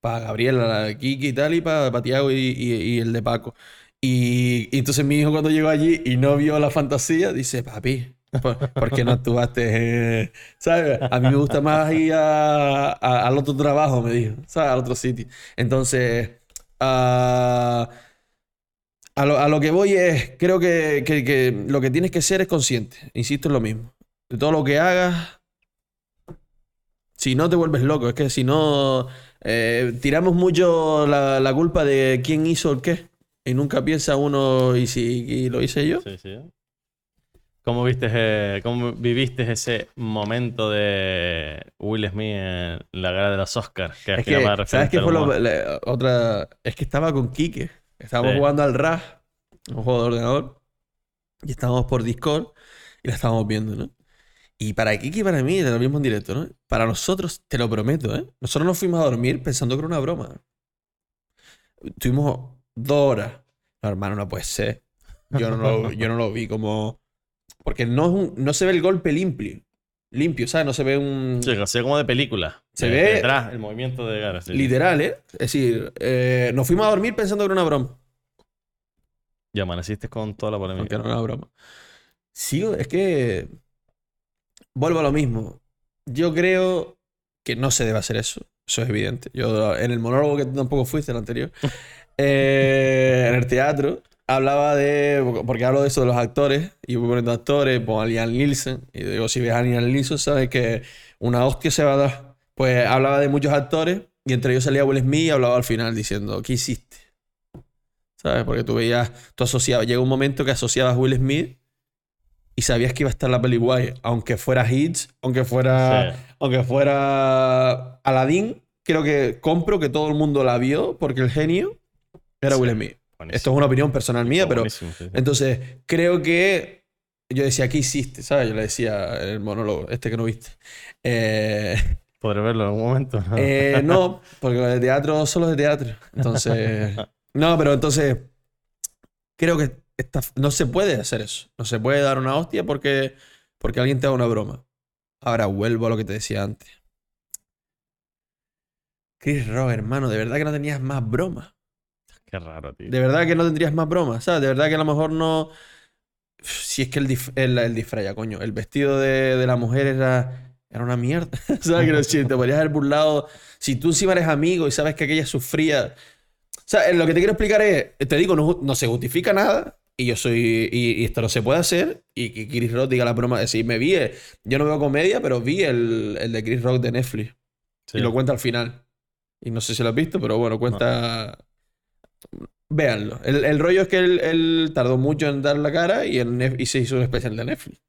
para Gabriela, la de Kiki y tal, y para, Tiago y, y- y el de Paco. Y, y entonces mi hijo cuando llegó allí y no vio la fantasía, dice, papi, ¿por, por qué no actuaste? eh?" ¿Sabes? A mí me gusta más ir a- a- al otro trabajo, me dijo, ¿sabes? Al otro sitio. Entonces, ah, a, lo, a lo que voy es, creo que, que- que lo que tienes que ser es consciente, insisto en lo mismo. De todo lo que hagas, si no te vuelves loco, es que si no, eh, tiramos mucho la, la culpa de quién hizo el qué. Y nunca piensa uno, ¿y si y lo hice yo? Sí, sí. ¿Cómo, viste, eh, ¿Cómo viviste ese momento de Will Smith en la gala de los Oscars? Que Es ¿sabes qué fue lo- la- otra? Es que estaba con Quique. Estábamos Sí. jugando al RAS, un juego de ordenador. Y estábamos por Discord y la estábamos viendo, ¿no? Y para Kiki y para mí, te lo vimos en directo, ¿no? Para nosotros, te lo prometo, ¿eh? Nosotros nos fuimos a dormir pensando que era una broma. Tuvimos dos horas. No, hermano, no puede ser. Yo no lo, yo no lo vi como... Porque no, es un- no se ve el golpe limpio. Limpio, ¿sabes? No se ve un... Sí, que así como de película. Se ve- Detrás, el movimiento de sí, sí. Literal, ¿eh? Es decir, eh, nos fuimos a dormir pensando que era una broma. Y amaneciste con toda la Aunque polémica. no era una broma. Sigo, es que. Vuelvo a lo mismo. Yo creo que no se debe hacer eso. Eso es evidente. Yo en el monólogo que tampoco fuiste, el anterior, eh, en el teatro, hablaba de. Porque hablo de eso de los actores, y voy poniendo actores, pongo a Liam Nielsen, y digo, si ves a Liam Nielsen, sabes que una hostia se va a dar. Pues hablaba de muchos actores, y entre ellos salía Will Smith y hablaba al final diciendo, ¿qué hiciste? ¿Sabes? Porque tú veías, tú asociabas, llega un momento que asociabas a Will Smith y sabías que iba a estar la peli guay, aunque fuera Hits, aunque fuera, Sí. aunque fuera Aladdin, creo que compro que todo el mundo la vio porque el genio era Sí. Will Smith. Buenísimo. Esto es una opinión personal mía, pero Buenísimo, sí, sí. entonces creo que yo decía, ¿qué hiciste? ¿Sabes? Yo le decía el monólogo, este que no viste. Eh, Podré verlo en algún momento. ¿no? eh, no, porque de teatro solo es de teatro. Entonces. No, pero entonces. Creo que esta- no se puede hacer eso. No se puede dar una hostia porque, porque alguien te da una broma. Ahora vuelvo a lo que te decía antes. Chris Rock, hermano, de verdad que no tenías más bromas. Qué raro, tío. De verdad que no tendrías más bromas. ¿Sabes? De verdad que a lo mejor no. Si es que el, dif- el, el disfraz, ya, coño. El vestido de, de la mujer era. Era una mierda. ¿Sabes? Quiero decir, te podrías haber burlado. Si tú encima eres amigo y sabes que aquella sufría. O sea, lo que te quiero explicar es. Te digo, no, no se justifica nada. Y yo soy. Y, y esto no se puede hacer. Y que Chris Rock diga la broma. Es decir, me vi. Yo no veo comedia, pero vi el, el de Chris Rock de Netflix. Sí. Y lo cuenta al final. Y no sé si lo has visto, pero bueno, cuenta. Véanlo. El, el rollo es que él, él tardó mucho en dar la cara y, Nef- y se hizo un especial de Netflix.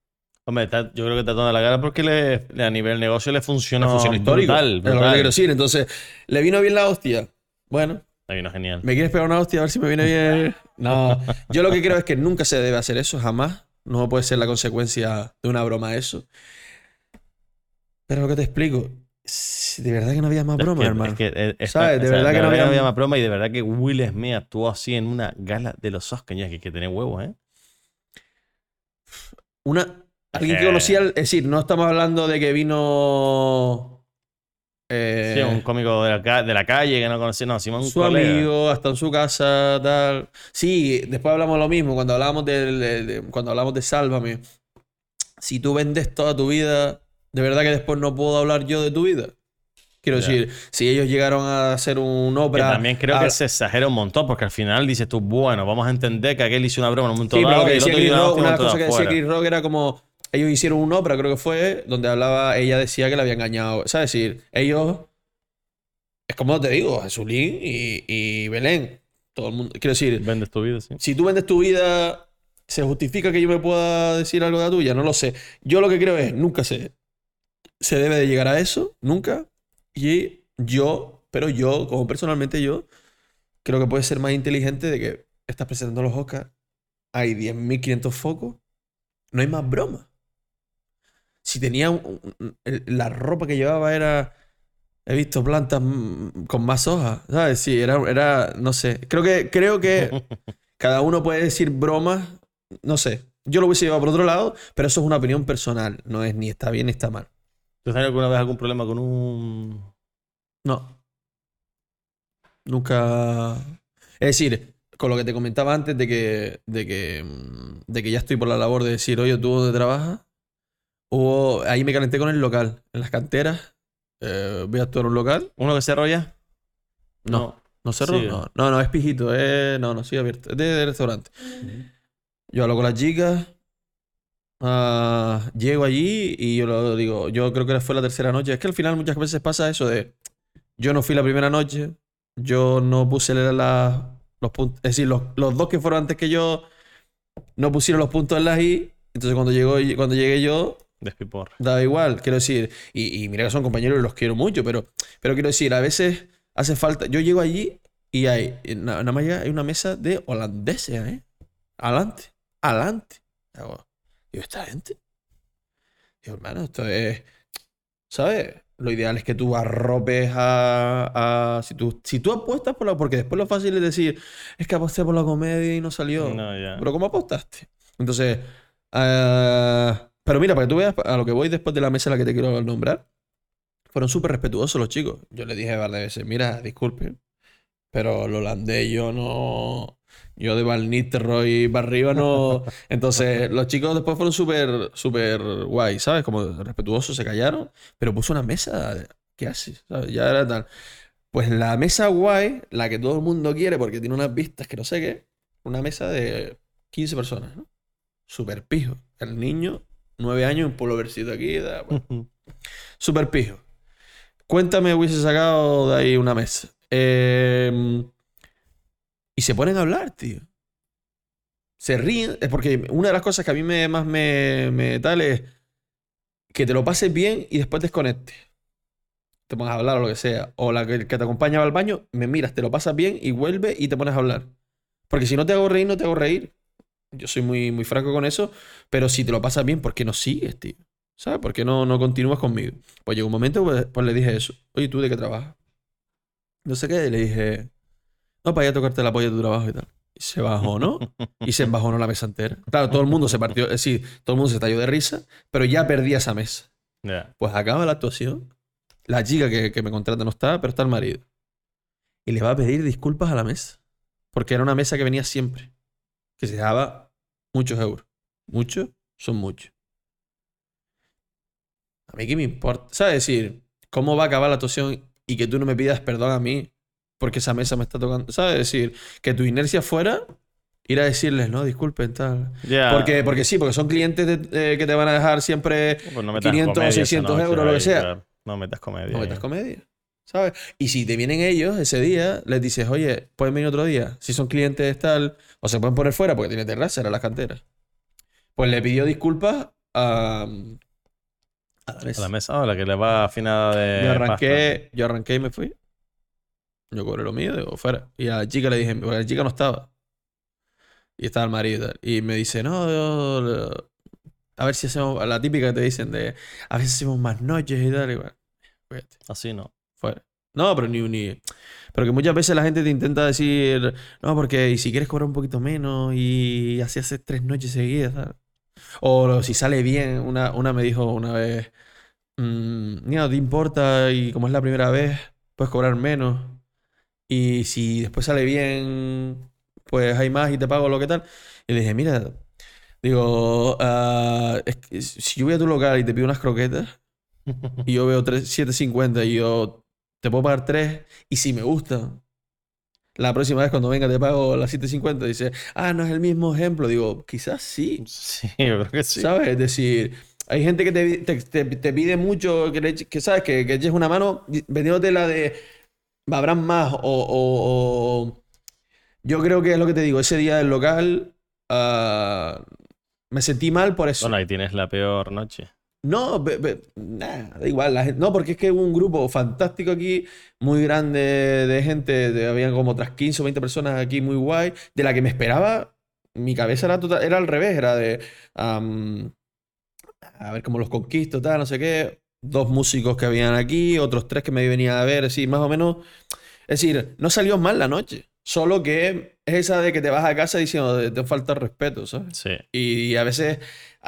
Hombre, está- yo creo que está toda la cara porque le, le- a nivel negocio le funcionó, Una función histórica. brutal. Es lo que brutal. te quiero decir. Entonces, ¿le vino bien la hostia? Bueno, Le vino genial. ¿me quieres pegar una hostia a ver si me viene bien? No. Yo lo que creo es que nunca se debe hacer eso, jamás. No puede ser la consecuencia de una broma eso. Pero lo que te explico, de verdad que no había más Es broma, que- hermano. es que, eh, está- ¿Sabes? De o sea, verdad que no había- más broma y de verdad que Will Smith actuó así en una gala de los Oscars. Ya que hay que tener huevos, ¿eh? Una, alguien que Eh. conocía, el- es decir, no estamos hablando de que vino eh, Sí, un cómico de la, de la calle que no conocía. No, Simón su colega. amigo, hasta en su casa, tal. Sí, después hablamos lo mismo, cuando hablamos del- de, de- cuando hablamos de Sálvame. Si tú vendes toda tu vida, de verdad que después no puedo hablar yo de tu vida. Quiero decir, si ellos llegaron a hacer un Que ópera. también creo a- que se exagera un montón porque al final dices tú, bueno, vamos a entender que aquel hizo una broma en un momento Sí, dado que y el decía otro Chris hizo una Rock, hostia en una un momento cosa que de decía. Chris Rock era como. Ellos hicieron un ópera, creo que fue, donde hablaba, ella decía que le había engañado. ¿Sabes? Es decir, ellos. Es como te digo, Jesulín y, y Belén. Todo el mundo. Quiero decir, Vendes tu vida, sí. si tú vendes tu vida, ¿se justifica que yo me pueda decir algo de la tuya? No lo sé. Yo lo que creo es, nunca se, se debe de llegar a eso, nunca. Y yo, pero yo, como personalmente yo, creo que puedes ser más inteligente de que estás presentando los Oscars, hay 10.500 focos, no hay más broma. Si tenía un- un- el- la ropa que llevaba era. He visto plantas mm, con más hojas, ¿sabes? Sí, era, era, no sé. Creo que, creo que cada uno puede decir bromas, no sé. Yo lo hubiese llevado por otro lado, pero eso es una opinión personal. No es ni está bien ni está mal. ¿Tú has tenido alguna vez algún problema con un. No. Nunca. Es decir, con lo que te comentaba antes de que, de que, mm, de que ya estoy por la labor de decir, oye, ¿tú dónde trabajas? Hubo, ahí me calenté con el local, en las canteras. Eh, voy a actuar en un local. ¿Uno que se arrolla? No. ¿No cerró? Sigue. No, no, no, es pijito. Es, no, no, sigue abierto. Es de, de restaurante. Yo hablo con las chicas. Ah, llego allí y yo lo digo, yo creo que fue la tercera noche. Es que al final muchas veces pasa eso de, yo no fui la primera noche, yo no puse la- los puntos, es decir, los, los dos que fueron antes que yo no pusieron los puntos en las I. Entonces cuando, llegó, cuando llegué yo, Despipor. da igual, quiero decir, y, y mira que son compañeros y los quiero mucho, pero, pero quiero decir, a veces hace falta, yo llego allí y hay, na- nada más llega, hay una mesa de holandeses, ¿eh? Adelante, adelante. Digo, esta gente. Digo, hermano, esto es, ¿sabes? Lo ideal es que tú arropes a, a- si, tú, si tú apuestas por la, porque después lo fácil es decir, es que aposté por la comedia y no salió. No, ya. Pero ¿cómo apostaste? Entonces, ah, pero mira, para que tú veas a lo que voy después de la mesa a la que te quiero nombrar, fueron súper respetuosos los chicos. Yo les dije varias veces, mira, disculpen, pero lo holandés yo no... Yo de Van Nistelrooy para arriba no... Entonces, los chicos después fueron súper, súper guay, ¿sabes? Como respetuosos, se callaron, pero puso una mesa... ¿Qué haces? ¿Sabes? Ya era tal. Pues la mesa guay, la que todo el mundo quiere porque tiene unas vistas que no sé qué, una mesa de 15 personas, ¿no? Súper pijo. El niño, 9 años, un pullovercito aquí. da- bueno, Súper pijo. Cuéntame, hubiese sacado de ahí una mesa. Eh, y se ponen a hablar, tío. Se ríen. Es porque una de las cosas que a mí me, más me, me tal es que te lo pases bien y después desconectes. Te pones a hablar o lo que sea. O la que, que te acompaña al baño, me miras, te lo pasas bien y vuelve y te pones a hablar. Porque si no te hago reír, no te hago reír. Yo soy muy, muy franco con eso. Pero si te lo pasas bien, ¿por qué no sigues, tío? ¿Sabes? ¿Por qué no, no continúas conmigo? Pues llegó un momento, pues, pues le dije eso. Oye, ¿tú de qué trabajas? No sé qué. Y le dije, no, para ir a tocarte la polla de tu trabajo y tal. Y se bajó, ¿no? Y se embajonó la mesa entera. Claro, todo el mundo se partió, es decir, todo el mundo se estalló de risa, pero ya perdía esa mesa. Pues acaba la actuación. La chica que, que me contrata no está, pero está el marido. Y le va a pedir disculpas a la mesa. Porque era una mesa que venía siempre. Que se daba muchos euros. Muchos son muchos. A mí qué me importa. ¿Sabes? decir, ¿cómo va a acabar la actuación y que tú no me pidas perdón a mí porque esa mesa me está tocando? ¿Sabes? decir, que tu inercia fuera ir a decirles, no, disculpen, tal. Ya. Porque, porque sí, porque son clientes de- eh, que te van a dejar siempre Pues no metas 500 o comedia esa 600 noche euros, lo que sea. No metas comedia. No metas comedia. ¿Sabes? Y si te vienen ellos ese día, les dices, oye, pueden venir otro día. Si son clientes tal, o se pueden poner fuera porque tiene terraza, eran las canteras. Pues le pidió disculpas a, a la A mesa. la mesa, la que le va afinada de. Yo pasta. arranqué, yo arranqué y me fui. Yo cobré lo mío, digo, fuera. Y a la chica le dije, porque la chica no estaba. Y estaba el marido y tal. Y me dice, no, yo- a ver si hacemos, la típica que te dicen de, a ver si hacemos más noches y tal. Y bueno, fíjate. Así no. Fuera. No, pero ni, ni. Pero que muchas veces la gente te intenta decir, no, porque y si quieres cobrar un poquito menos y así haces tres noches seguidas, tal. O si sale bien, una, una me dijo una vez, "Mm, mira, no te importa y como es la primera vez, puedes cobrar menos. Y si después sale bien, pues hay más y te pago lo que tal. Y le dije, mira, digo, ah, es que si yo voy a tu local y te pido unas croquetas, y yo veo tres- 7.50 y yo te puedo pagar 3 y si me gusta, la próxima vez cuando venga te pago las 7.50 dice, ah, no es el mismo ejemplo. Digo, quizás sí, Sí, yo creo que sí. ¿sabes? Es decir, hay gente que te, te- te- te pide mucho, que, le que sabes, que, que eches una mano vendiéndote la de, habrán más o, o- o- Yo creo que es lo que te digo, ese día del local ah, me sentí mal por eso. Bueno, ahí tienes la peor noche. No, be- be- nah, da igual. la gente- no, porque es que hubo un grupo fantástico aquí, muy grande de gente, de, habían como otras 15 o 20 personas aquí, muy guay, de la que me esperaba mi cabeza era, total- era al revés, era de a ver cómo los conquisto, tal, no sé qué. Dos músicos que habían aquí, otros tres que me venían a ver, así, más o menos. Es decir, no salió mal la noche. Solo que es esa de que te vas a casa diciendo te falta respeto, ¿sabes? Sí. Y a veces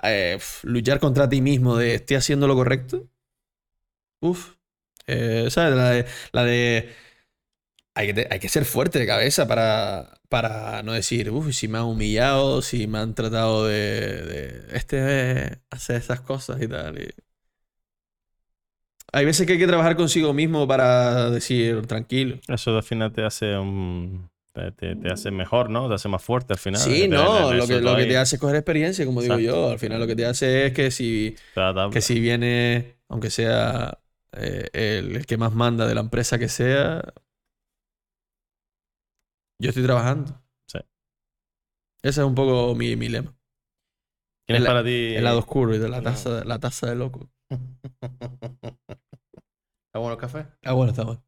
eh, luchar contra ti mismo de estoy haciendo lo correcto. Uf. Eh, ¿Sabes? La de, la de hay, que, te- hay que ser fuerte de cabeza para, para no decir, uff, si me han humillado, si me han tratado de, de este hace esas cosas y tal. y- Hay veces que hay que trabajar consigo mismo para decir, tranquilo. Eso al final te hace un... Te, hace mejor, ¿no? Te hace más fuerte al final. Sí, no, lo que, lo que te hace es coger experiencia, como digo yo. Al final lo que te hace es que si, que si viene, aunque sea eh, el, el que más manda de la empresa que sea, yo estoy trabajando. Sí. Ese es un poco mi, mi lema. ¿Quién es el- para ti? El lado oscuro y de la taza, la taza de loco. ¿Está bueno el café? Ah, bueno, está bueno.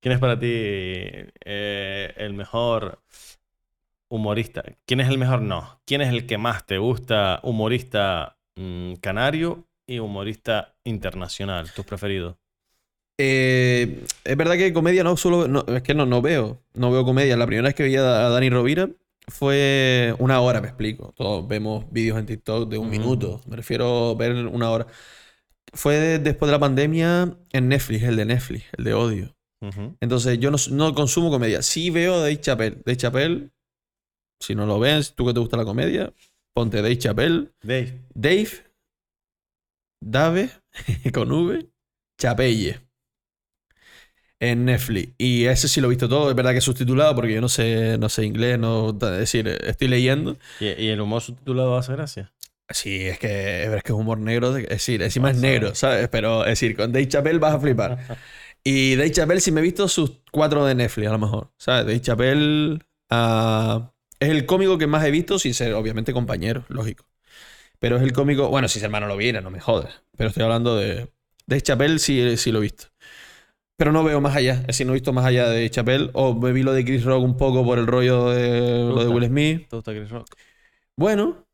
¿Quién es para ti eh, el mejor humorista? ¿Quién es el mejor? No. ¿Quién es el que más te gusta? Humorista mm, canario y humorista internacional. ¿Tus preferidos? Eh, es verdad que comedia no solo. no, es que no, no veo. No veo comedia. La primera vez que vi a, a Dani Rovira fue una hora, me explico. Todos vemos vídeos en TikTok de un minuto. Me refiero a ver una hora. Fue de- después de la pandemia en Netflix, el de Netflix, el de odio. Entonces yo no, no consumo comedia. Sí veo Dave Chappelle. Dave Chappelle, si no lo ves, tú que te gusta la comedia, ponte Dave Chappelle. Dave. Dave, Dave, con V, Chapelle. En Netflix. Y ese sí lo he visto todo. Es verdad que es subtitulado porque yo no sé, no sé inglés, no, es decir, estoy leyendo. ¿Y, y el humor subtitulado hace gracia? Sí, es que es que es humor negro. Es decir, encima es negro, ¿sabes? Pero es decir, con Dave Chappelle vas a flipar. Y Dave Chappelle sí me he visto sus cuatro de Netflix, a lo mejor. ¿Sabes? Dave Chappelle ah, es el cómico que más he visto, sin ser, obviamente, compañero, lógico. Pero es el cómico. Bueno, si ese hermano lo viera, no me jodes. Pero estoy hablando de. Dave Chappelle sí, sí lo he visto. Pero no veo más allá. Es decir, no he visto más allá de Chappelle. O me vi lo de Chris Rock un poco por el rollo de lo de? Will Smith. ¿Te gusta Chris Rock? Bueno,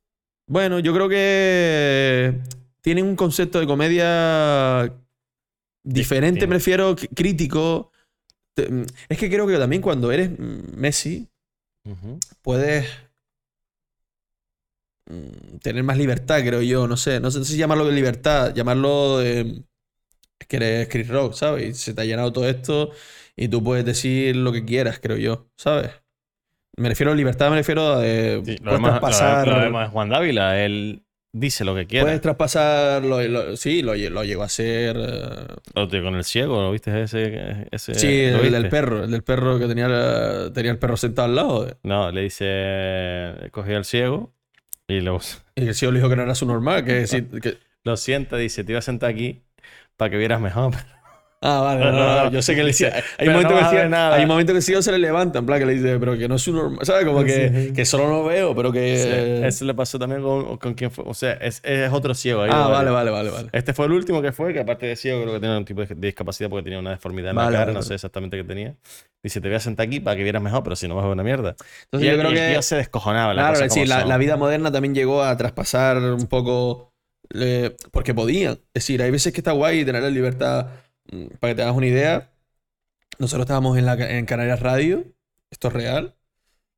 bueno, yo creo que tienen un concepto de comedia diferente, Distinto. prefiero crítico. Mm, Es que creo que también cuando eres Messi puedes mm, tener más libertad, creo yo. No sé, no sé si llamarlo de libertad, llamarlo de es que eres Chris Rock, ¿sabes? Y se te ha llenado todo esto y tú puedes decir lo que quieras, creo yo, ¿sabes? Me refiero a libertad, me refiero a de, Sí, lo puedes demás, lo- traspasar. lo demás es Juan Dávila. Él dice lo que quiera. Puedes traspasar, lo, lo- sí, lo, lle- lo llegó a hacer. eh, Lo tío, con el ciego, ¿lo viste ese? ese sí, ¿lo el del perro, el del perro que tenía, la- tenía el perro sentado al lado. eh. No, le dice, cogía al ciego y lo, Y el ciego le dijo que no era su normal, que, que- lo sienta, dice, te iba a sentar aquí para que vieras mejor. Ah, vale, no, no, no, yo sé que le decía. Hay Pero un momento no que vas a el ver ciego- nada. hay un momento que el ciego se le levanta, en plan que le dice, pero que no es su normal. ¿Sabes? Como que, Sí, sí. que solo no veo, pero que. Sí, Eso le pasó también con, con quien fue. O sea, es, es otro ciego. ahí, ah, ¿vale? vale, vale, vale. Este fue el último que fue, que aparte de ciego, creo que tenía un tipo de discapacidad porque tenía una deformidad en Vale, la cara, vale, no sé exactamente qué tenía. Dice, te voy a sentar aquí para que vieras mejor, pero si no vas a ver una mierda. Entonces y yo el- creo y el que. tío se descojonaba. la Claro, cosa como la, la vida moderna también llegó a traspasar un poco. Porque podían. Es decir, hay veces que está guay tener la libertad. mm, Para que te hagas una idea, nosotros estábamos en, la, en Canarias Radio, esto es real.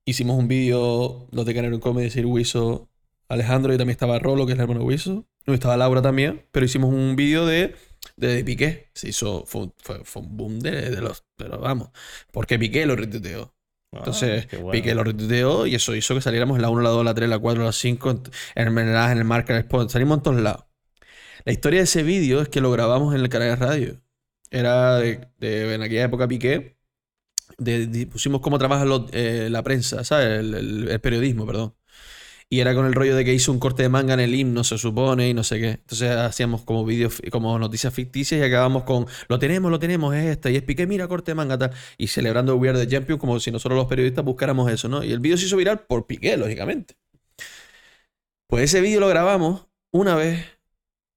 Hicimos un vídeo, los de Canarias Comedy, decir Wiso, Alejandro y también estaba Rolo, que es el hermano de Wiso. Y estaba Laura también, pero hicimos un vídeo de, de, de Piqué. Se hizo, fue, fue, fue un boom de, de los. Pero vamos, porque Piqué lo retuiteó. Ah, Entonces, qué bueno. Piqué lo retuiteó y eso hizo que saliéramos en la 1, la 2, la 3, la 4, la 5, en, el, en el marca, en el spot. Salimos en todos lados. La historia de ese vídeo es que lo grabamos en el canal de radio. Era de, de- en aquella época Piqué. De, de- pusimos cómo trabaja los- eh, la prensa, ¿sabes? El, el- el periodismo, perdón. Y era con el rollo de que hizo un corte de manga en el himno, se supone, y no sé qué. Entonces hacíamos como vídeos, como noticias ficticias y acabamos con, lo tenemos, lo tenemos, es esta. Y es Piqué, mira, corte de manga, tal. Y celebrando We Are the Champions como si nosotros los periodistas buscáramos eso, ¿no? Y el vídeo se hizo viral por Piqué, lógicamente. Pues ese vídeo lo grabamos una vez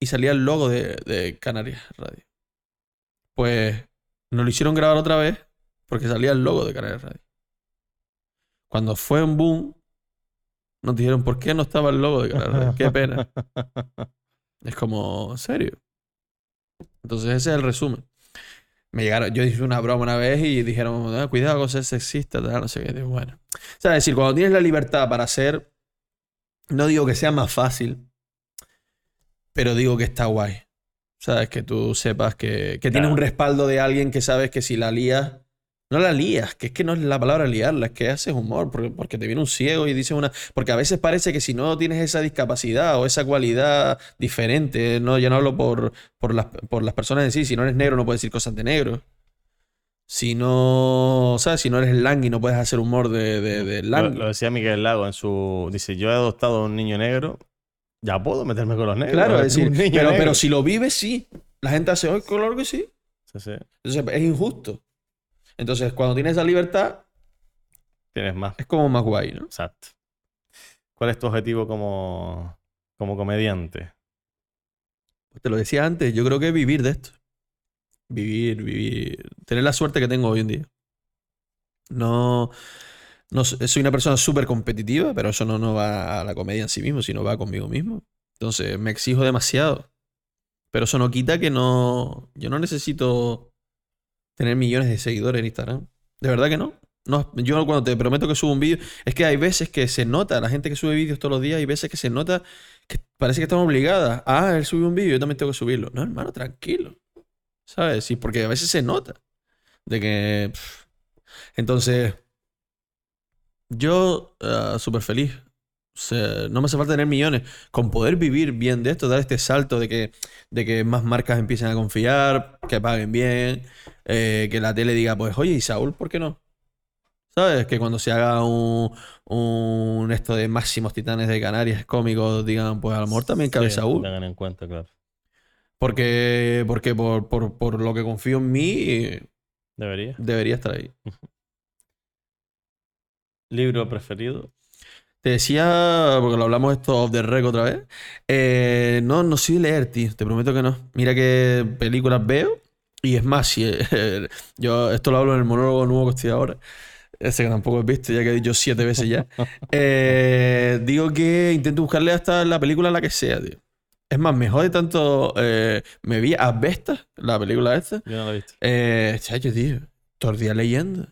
y salía el logo de, de Canarias Radio. Pues nos lo hicieron grabar otra vez porque salía el logo de Canarias Radio. Cuando fue un boom, Nos dijeron, ¿por qué no estaba el logo? Digo, "La verdad, qué pena. Es como, ¿en serio? Entonces ese es el resumen. Me llegaron, yo hice una broma una vez y dijeron, "Ah, cuidado con ser sexista, tal, no sé qué. Bueno. O sea, es decir, cuando tienes la libertad para hacer, no digo que sea más fácil, pero digo que está guay. ¿Sabes? Que tú sepas que, que tienes un respaldo de alguien que sabes que si la lías, no la lías, que es que no es la palabra liarla, es que haces humor, porque, porque te viene un ciego y dices una... Porque a veces parece que si no tienes esa discapacidad o esa cualidad diferente, no, yo no hablo por, por, las, por las personas en sí, si no eres negro no puedes decir cosas de negro. Si no, ¿sabes? Si no eres langui no puedes hacer humor de, de, de Lo, langui. lo decía Miguel Lago en su. Dice: Yo he adoptado a un niño negro. Ya puedo meterme con los negros. Claro, es decir, pero, negro". pero si lo vives, sí. La gente hace, hoy claro que sí. Sí, sí. Entonces es injusto. Entonces, cuando tienes esa libertad, Tienes más. es como más guay, ¿no? Exacto. ¿Cuál es tu objetivo como, como comediante? Pues te lo decía antes, yo creo que vivir de esto. Vivir, vivir. Tener la suerte que tengo hoy en día. No. no soy una persona súper competitiva, pero eso no, no va a la comedia en sí mismo, sino va conmigo mismo. Entonces, me exijo demasiado. Pero eso no quita que no. Yo no necesito tener millones de seguidores en Instagram. De verdad que no. No, yo cuando te prometo que subo un vídeo, es que hay veces que se nota, la gente que sube vídeos todos los días, hay veces que se nota que parece que están obligadas. Ah, él subió un vídeo, yo también tengo que subirlo. No, hermano, tranquilo. ¿Sabes? Sí, porque a veces se nota de que... Entonces, yo ah, súper feliz. No me hace falta tener millones. Con poder vivir bien de esto, dar este salto de que, de que más marcas empiecen a confiar, que paguen bien, eh, que la tele diga, pues, oye, ¿y Saúl por qué no? ¿Sabes? Que cuando se haga un, un esto de máximos titanes de Canarias cómicos, digan, pues a lo mejor también cabe Sí, Saúl. Tengan en cuenta, claro. Porque, porque por, por, por lo que confío en mí, Debería. debería estar ahí. ¿Libro preferido? Te decía, porque lo hablamos esto off the record otra vez. eh, no, no soy de leer, tío. Te prometo que no. Mira qué películas veo. Y es más, si, eh, yo esto lo hablo en el monólogo nuevo que estoy ahora. Ese que tampoco he visto, ya que he dicho siete veces ya. Eh, digo que intento buscarle hasta la película la que sea, tío. Es más, me jode tanto. eh, me vi Asbestas, la película esta. Yo no lo he visto. Eh, chacho, tío. Todo el día leyendo.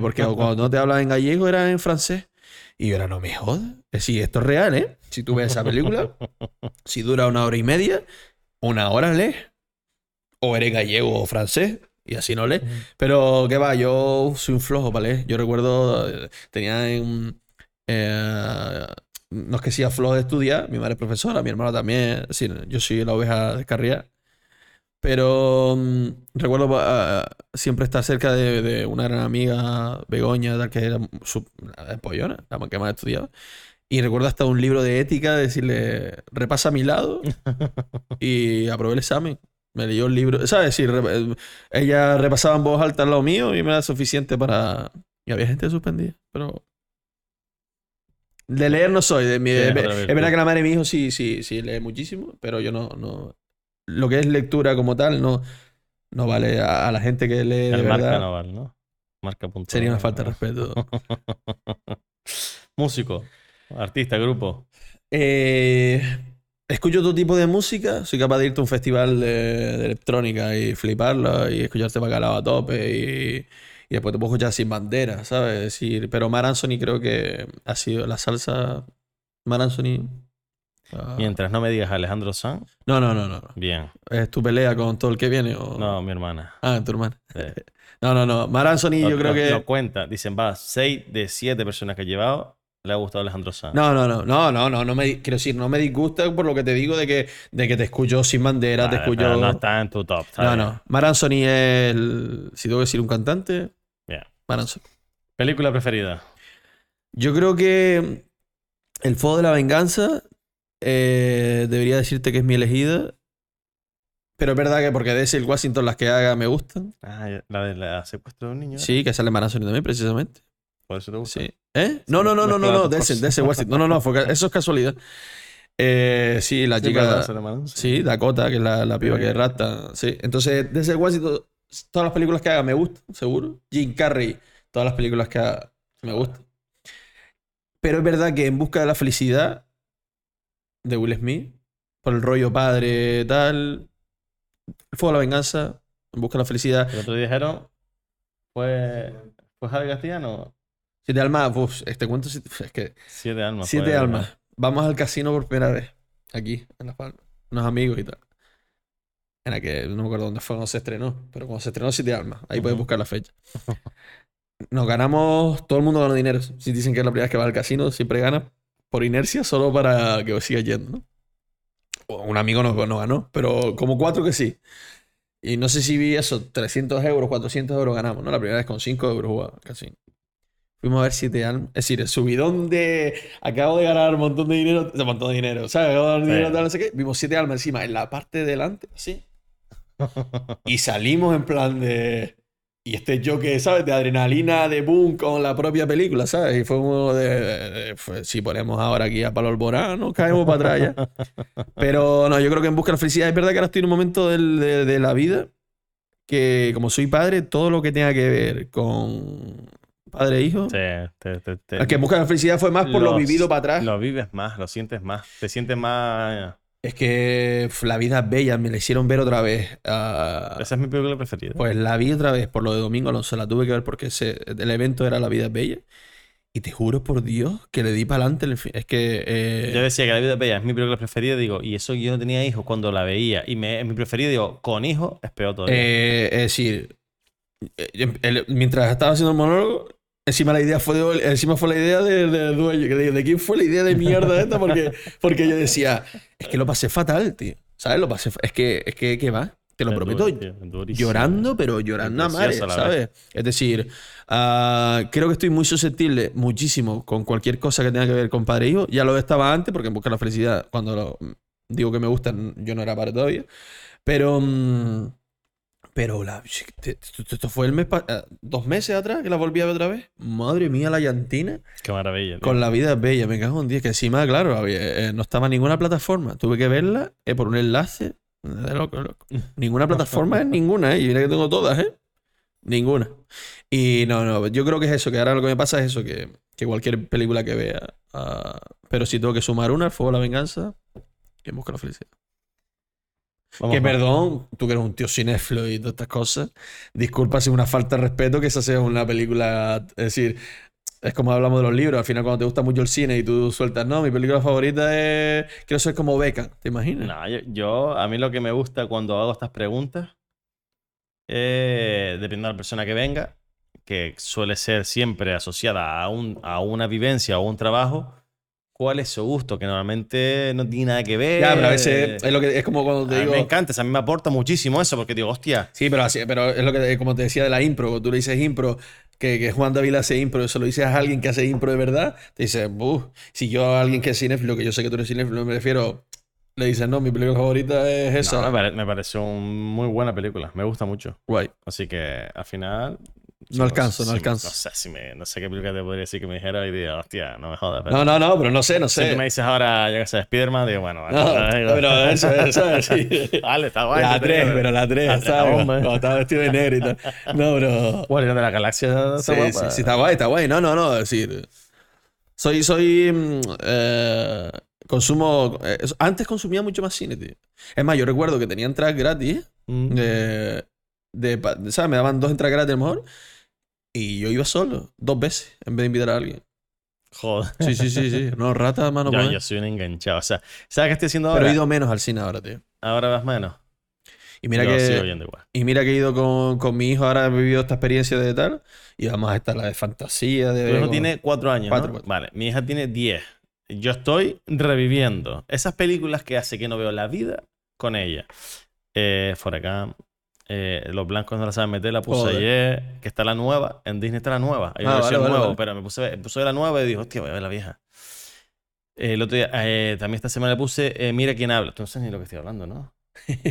Porque cuando no te hablas en gallego era en francés. Y yo era, no me jodas. Es decir, esto es real, ¿eh? Si tú ves esa película, si dura una hora y media, una hora lees. O eres gallego o francés. Y así no lees. Pero, ¿qué va? Yo soy un flojo para leer. Yo recuerdo, eh, tenía en... eh, no es que sea flojo de estudiar, mi madre es profesora, mi hermano también, decir, yo soy la oveja descarriada. Pero mm, recuerdo ah, siempre estar cerca de, de una gran amiga, Begoña, tal, que era su, la pollona, la que más estudiaba. Y recuerdo hasta un libro de ética, decirle, repasa a mi lado y aprobé el examen. Me leyó el libro, ¿sabes? Sí, re- ella repasaba en voz alta al lado mío y me era suficiente para... Y había gente suspendida, pero... De leer no soy. De mi- Sí, es, verdad que la madre de mi hijo sí, sí, sí lee muchísimo, pero yo no, no... Lo que es lectura como tal no, no vale a, a la gente que lee de El marca verdad. ¿no? Marca punto Sería una falta de respeto. Músico, artista, grupo. Eh, escucho todo tipo de música. Soy capaz de irte a un festival de, de electrónica y fliparla y escucharte bacalao a tope y, y después te puedo escuchar sin bandera, ¿sabes? Es decir, pero Mar Anthony creo que ha sido la salsa. Mar Anthony. Ah, Mientras no me digas Alejandro Sanz, no, no, no, no. no. bien. ¿Es tu pelea con todo el que viene? O... No, mi hermana. Ah, tu hermano. Sí. No, no, no. Mar Anthony yo creo lo- que. Cuenta. Dicen, va, 6 de 7 personas que he llevado le ha gustado Alejandro Sanz. No, no, no, no, no, no, no me, quiero decir, no me disgusta por lo que te digo de que, de que te escucho sin bandera, te Vale, escucho. pero no está en tu top. No, bien. no. Mar Anthony es el. Si tengo que decir un cantante, Bien. Mar Anthony. Película preferida. Yo creo que El Fuego de la Venganza eh, debería decirte que es mi elegida. Pero es verdad que porque de ese el Washington las que haga me gustan. Ah, la de la secuestro de un niño. Sí, que sale Mar Anthony también, precisamente. Por eso te gusta. Sí. ¿Eh? No, no, no, no, no, no, de ese, de ese Washington. No, no, no, eso es casualidad. Eh, sí, la chica. sí. Dakota, que es la, la piba que rapta. Sí. Entonces, desde Washington, todas las películas que haga me gustan, seguro. Jim Carrey, todas las películas que haga me gustan. Pero es verdad que En busca de la felicidad de Will Smith, por el rollo padre, tal, El fuego de la venganza, En busca de la felicidad. El otro día dijeron, fue, fue Javi Castellano, Siete almas, uf, este cuento es que siete almas. siete fue, almas. Vamos al casino por primera vez, aquí, en Las Palmas. Unos amigos y tal. En la que no me acuerdo dónde fue cuando se estrenó, pero cuando se estrenó Siete Almas, ahí puedes Ujú. buscar la fecha. Nos ganamos, todo el mundo ganó dinero. Si dicen que es la primera vez que va al casino, siempre gana por inercia, solo para que siga yendo, ¿no? Un amigo no, no ganó, pero como cuatro que sí. Y no sé si vi eso, 300 euros, 400 euros ganamos, ¿no? La primera vez con 5 euros jugaba al casino. Fuimos a ver siete almas. Es decir, el subidón de. Acabo de ganar un montón de dinero. Un montón de dinero. ¿Sabes? Acabo de ganar Sí. dinero, tal, no sé qué. Vimos siete almas encima, en la parte de delante, así. Y salimos en plan de. Y este choque, ¿sabes? De adrenalina, de boom con la propia película, ¿sabes? Y fue uno de. de- de- fue- si ponemos ahora aquí a Palo Alborán, nos caemos para atrás ya. Pero no, yo creo que en busca de la felicidad. Es verdad que ahora estoy en un momento del- de, de la vida que, como soy padre, todo lo que tenga que ver con padre e hijo. Sí, te- te- te- que en busca de la felicidad fue más por lo los- vivido para atrás. Lo vives más, lo sientes más, te sientes más... Es que la vida es bella, me la hicieron ver otra vez. Ah, Esa es mi película preferida. pues la vi otra vez por lo de Domingo Alonso, la tuve que ver porque ese, el evento era La vida es bella. Y te juro por Dios que le di para adelante. Es que. eh, Yo decía que La vida es bella es mi película preferida, digo, y eso que yo no tenía hijos cuando la veía, y me, es mi preferida, digo, con hijos es peor todavía. eh, es decir, eh, el- mientras estaba haciendo el monólogo, encima la idea fue de, encima fue la idea de- del dueño. que de, ¿de quién fue la idea de mierda esta? Porque, porque yo decía, es que lo pasé fatal, tío. ¿Sabes? Lo pasé. Es que, es que, ¿qué va? Te lo Es prometo. durísimo. llorando, pero llorando a la ¿sabes? Es decir, ah, creo que estoy muy susceptible muchísimo con cualquier cosa que tenga que ver con padre e hijo. Ya lo estaba antes, porque en Busca de la Felicidad, cuando lo- digo que me gustan, yo no era padre todavía. Pero. mm, Pero la, esto, fue el mes ah, dos meses atrás que la volví a ver otra vez. Madre mía, la llantina. Qué maravilla. tío. Con la vida es bella, me cago en 10. Que encima, claro, había- eh, no estaba en ninguna plataforma. Tuve que verla eh, por un enlace. De loco, loco. Ninguna plataforma es ninguna, ¿eh? Y mira que tengo todas, ¿eh? Ninguna. Y no, no, yo creo que es eso, que ahora lo que me pasa es eso, que, que cualquier película que vea. ah, pero si tengo que sumar una, El Fuego de la Venganza, y Busca la Felicidad. Vamos, que perdón, tú que eres un tío cinéfilo y todas estas cosas, disculpa si es una falta de respeto que esa sea una película, es decir, es como hablamos de los libros, al final cuando te gusta mucho el cine y tú sueltas, no, mi película favorita es, quiero ser como Beca, ¿te imaginas? No, yo, yo- a mí lo que me gusta cuando hago estas preguntas, eh, dependiendo de la persona que venga, que suele ser siempre asociada a, un, a una vivencia o un trabajo, ¿cuál es su gusto? Que normalmente no tiene nada que ver. Ya, pero a veces es, lo que, es como cuando te A mí digo... me encanta, a mí me aporta muchísimo eso, porque digo, hostia, Sí, pero, así, pero es lo que, como te decía de la impro, tú le dices impro, que, que Juan David hace impro, eso lo dices a alguien que hace impro de verdad, te dice, "Buf". si yo a alguien que es cinéfilo, que yo sé que tú eres cinéfilo, me refiero, le dices, no, mi película favorita es esa. no, me, pare- me pareció una muy buena película, me gusta mucho. Guay. Así que al final. No alcanzo, no si- alcanzo. No sé, si me, no sé qué película te podría decir que me dijera y diga, hostia, no me jodas. No, no, no, pero no sé, no Si sé. tú me dices ahora, yo que sé, Spiderman, digo, bueno, No, pero eso, eso, sí. vale, está guay. La te 3, digo. pero la 3, Hasta la ¿sabes? bomba, ¿eh? Cuando estaba vestido de negro y tal. No, pero. Guardián de la Galaxia Sí, está sí, está guay, está guay. No, no, no. Es decir, soy, soy. mm, eh, consumo. eh, antes consumía mucho más cine, tío. Es más, yo recuerdo que tenía entradas gratis. Mm. De, de, ¿Sabes? Me daban dos entradas gratis a lo mejor. Y yo iba solo, dos veces, en vez de invitar a alguien. Joder. Sí, sí, sí, sí. No, rata, mano. yo, yo soy un enganchado. O sea, ¿sabes qué estoy haciendo Pero ahora? he ido menos al cine ahora, tío. Ahora vas menos. Y mira yo que. Y mira que he ido con, con mi hijo, ahora he vivido esta experiencia de tal. Y vamos a estar la de fantasía, de. Tu hijo tiene cuatro años, Cuatro, ¿no? cuatro. Vale, mi hija tiene diez. Yo estoy reviviendo esas películas que hace que no veo la vida con ella. Eh, Forecam, eh, Los Blancos no la saben meter, la puse ayer, que está la nueva. En Disney está la nueva. Hay Ah, una versión vale, nueva, vale. pero me puse, puse la nueva y digo, hostia, voy a ver la vieja. Eh, El otro día, eh, también esta semana le puse Mira quién habla. Sabes ni lo que estoy hablando, ¿no?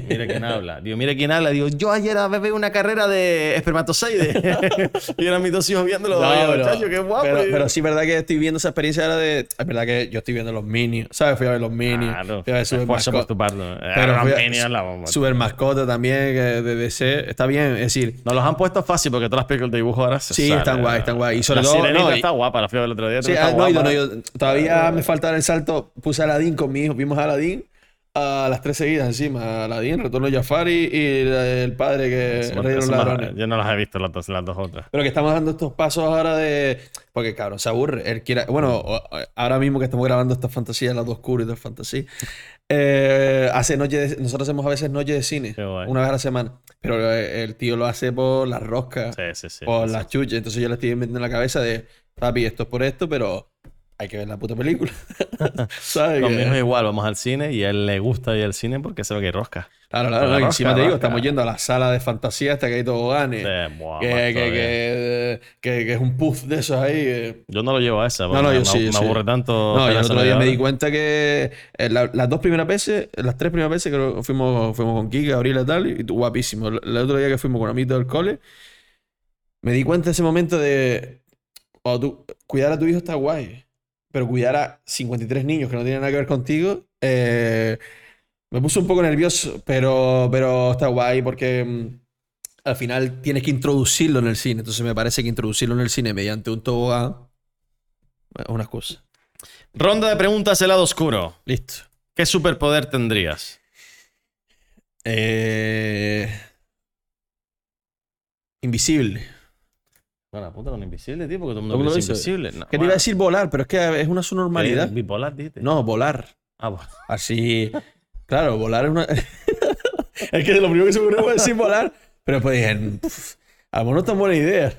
Mira quién habla. Digo, mira quién habla. Digo, yo ayer vi una carrera de espermatozoides. y eran mis dos hijos viéndolo. No, pero- "Chacho, qué guapo. Pero, pero sí, verdad que estoy viendo esa experiencia ahora de. Es verdad que yo estoy viendo los Minions. ¿Sabes? Fui a ver los Minions. Claro, Fui a ver Super esfuerzo por Mascota. tu parte. Pero a- la bomba. Super Mascota también, que de DC. Está bien, es decir. Nos los han puesto fácil porque todas las películas de dibujo ahora se Sí, salen, están guay, están guay. Y sobre la todo- no, y- está guapa, la fui a ver el otro día. Sí, ah, no, no ido. Todavía me falta el salto. Puse a Aladdin con mi hijo. Vimos a Aladdin a las tres seguidas encima. Aladdin, Retorno de Jafari y la- el padre que Rey los más- Ladrones. Yo no las he visto las dos, las dos otras. Pero que estamos dando estos pasos ahora de. Porque, cabrón, se aburre. Él quiere. Bueno, ahora mismo que estamos grabando esta fantasía, las dos oscuro y de fantasía. eh, hace noche de- nosotros hacemos a veces noche de cine. Una vez a la semana. Pero eh, el tío lo hace por las roscas, Sí, sí, sí. por las chuches. Entonces yo le estoy metiendo en la cabeza de. Papi, esto es por esto, pero hay que ver la puta película. ¿Sabes? Con Que- mi hijo igual, vamos al cine y a él le gusta ir al cine porque sabe que hay rosca. Claro, claro. la no, y encima rosca, te digo, estamos yendo a la sala de fantasía hasta que hay toboganes. Sí, que, que, que, que- es un puff de esos ahí. Yo no lo llevo a esa, No, porque no, me, yo me- sí, me yo sí. aburre tanto. No, estar y el otro día me di cuenta que eh, la- las dos primeras veces, las tres primeras veces que fuimos, fuimos con Kika, Gabriela y tal, y tú, guapísimo. El, el otro día que fuimos con amiguitos del cole, me di cuenta de ese momento de, tú, cuidar a tu hijo está guay, pero cuidar a 53 niños que no tienen nada que ver contigo, eh, me puso un poco nervioso, pero, pero está guay porque mm, al final tienes que introducirlo en el cine. Entonces me parece que introducirlo en el cine mediante un tobogán es una excusa. Ronda de preguntas, helado oscuro. Listo. ¿Qué superpoder tendrías? Eh... Invisible. Bueno, puta con invisible, tío, porque todo el ¿Cómo mundo dice invisible. No, Que te iba a decir volar, pero es que es una su normalidad. Eh, Bipolar, dijiste. No, volar. Ah, bueno. Así. Claro, volar es una. es que lo primero que se me ocurrió fue decir volar. Pero después dije, "Pff, a lo mejor no es tan buena idea.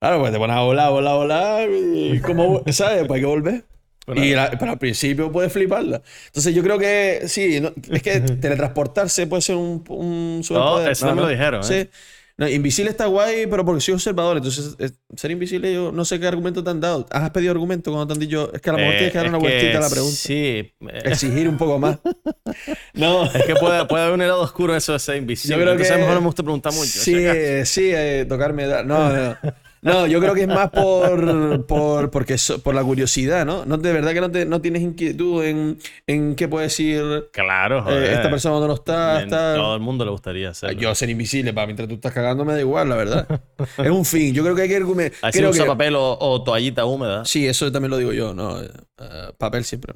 Claro, pues te pones a volar, volar, volar. Y como, ¿sabes? Pues hay que volver. Bueno, Y la- pero al principio puedes fliparla. Entonces yo creo que sí, no- es que teletransportarse puede ser un, un superpoder. eso no me lo dijeron, Sí. ¿Eh? No, invisible está guay, pero porque soy observador. Entonces, eh, ser invisible, yo no sé qué argumento te han dado. ¿Has pedido argumento cuando te han dicho? Es que a lo mejor eh, tienes que dar es una vueltita a la pregunta. Sí. eh, Exigir un poco más. no. Es que puede, puede haber un helado oscuro eso de ser invisible. Yo creo Entonces, que- a lo mejor no me gusta preguntar mucho. Sí, eh, sí, eh, tocarme. No, no. No, yo creo que es más por, por, porque so- por la curiosidad, ¿no? no de verdad que no, te- no tienes inquietud en, en qué puede decir Claro, eh, esta persona no está. Está... Todo el mundo le gustaría hacerlo. Yo ser invisible, para mientras tú estás cagando me da igual, la verdad. es un fin. Yo creo que hay que argumentar. Así creo usa que- papel o, o toallita húmeda. Sí, eso también lo digo yo, ¿no? Eh, papel siempre.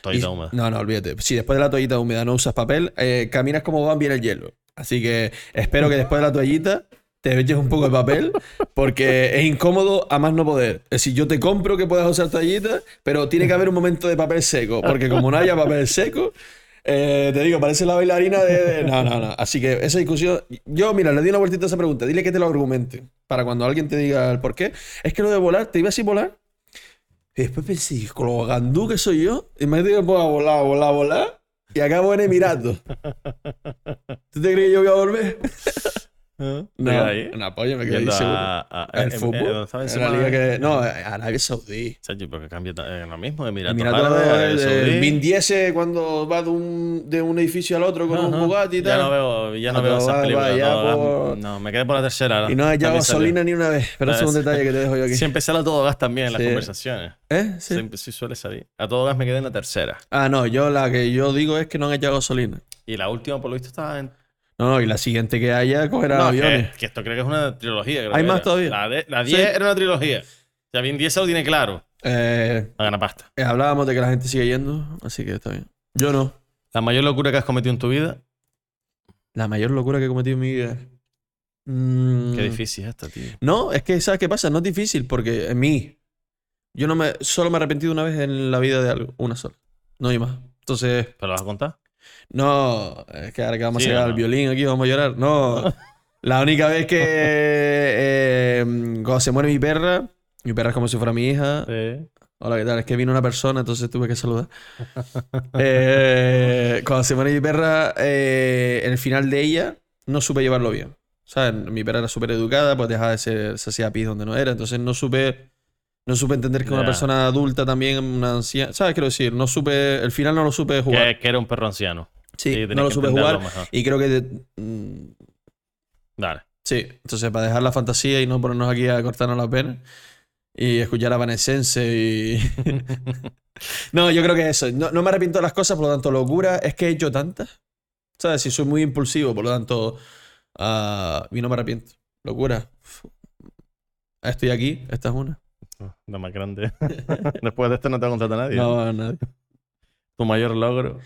Toallita Y- húmeda. No, no, olvídate. Si después de la toallita húmeda no usas papel, eh, caminas como van bien el hielo. Así que espero que después de la toallita te eches un poco de papel, porque es incómodo a más no poder. Es decir, yo te compro que puedas usar toallita, pero tiene que haber un momento de papel seco, porque como no haya papel seco, eh, te digo, parece la bailarina de, No, no, no. Así que esa discusión... Yo, mira, le di una vueltita a esa pregunta. Dile que te lo argumente, para cuando alguien te diga el por qué. Es que lo de volar, ¿te iba a volar? Y después pensé, con lo gandú que soy yo, imagínate que puedo volar, volar, volar, y acabo en Emiratos. ¿Tú te crees que yo voy a volver? No, no, pollo, me quedé seguro. a- a- el en- fútbol. en- en la liga que... No, Arabia Saudí. Porque cambia eh, lo mismo. Emiratos Emiratos el. Vin Diesel cuando va de un, de un edificio al otro con un. Bugatti y Ya tal. no veo, ya no Ah, veo esas películas. ya por- No, me quedé por la tercera. Y no hay ya También salió. gasolina ni una vez. Pero eso es un detalle que te dejo yo aquí. Siempre sale a todo gas también en las Sí. conversaciones. ¿Eh? Sí. Siempre sí suele salir. A todo gas me quedé en la tercera. Ah, no, yo la que yo digo es que no han echado gasolina. Y la última, por lo visto, estaba en. No, no, y la siguiente que haya cogerá No, aviones. que, que esto creo que es una trilogía. creo ¿Hay que más era. todavía? La, de- la Sí. 10 era una trilogía. O sea, Vin Diesel lo tiene claro. Eh, A ganar pasta. eh, hablábamos de que la gente sigue yendo, así que está bien. Yo no. La mayor locura que has cometido en tu vida. La mayor locura que he cometido en mi vida. Mm, Qué difícil es esta, tío. No, es que, ¿sabes qué pasa? No es difícil porque en mí. Yo no me. Solo me he arrepentido una vez en la vida de algo. Una sola. No hay más. Entonces. ¿Pero lo vas a contar? No, es que ahora que vamos Sí, a llegar ¿o al violín aquí, vamos a llorar. No. La única vez que. eh, cuando se muere mi perra. Mi perra es como si fuera mi hija. Sí. Hola, ¿qué tal? Es que vino una persona, entonces tuve que saludar. Eh, cuando se muere mi perra, eh, en el final de ella, no supe llevarlo bien. ¿Sabes? Mi perra era súper educada, pues dejaba de ser, se hacía pis donde no era. Entonces no supe, no supe entender que una persona adulta también, una anciana. ¿Sabes? Quiero decir, no supe, el final no lo supe jugar. Que, que era un perro anciano. Sí, no lo supe jugar. mejor. Y creo que. Dale. sí, entonces para dejar la fantasía y no ponernos aquí a cortarnos las venas y escuchar a Vanescense y. no, yo creo que eso. No, no me arrepiento de las cosas, por lo tanto, locura es que he hecho tantas. ¿Sabes? Si soy muy impulsivo, por lo tanto. ah, y no me arrepiento. Locura. Estoy aquí, esta es una. La más grande. Después de esto no te contrata nadie. No, nadie. Tu mayor logro.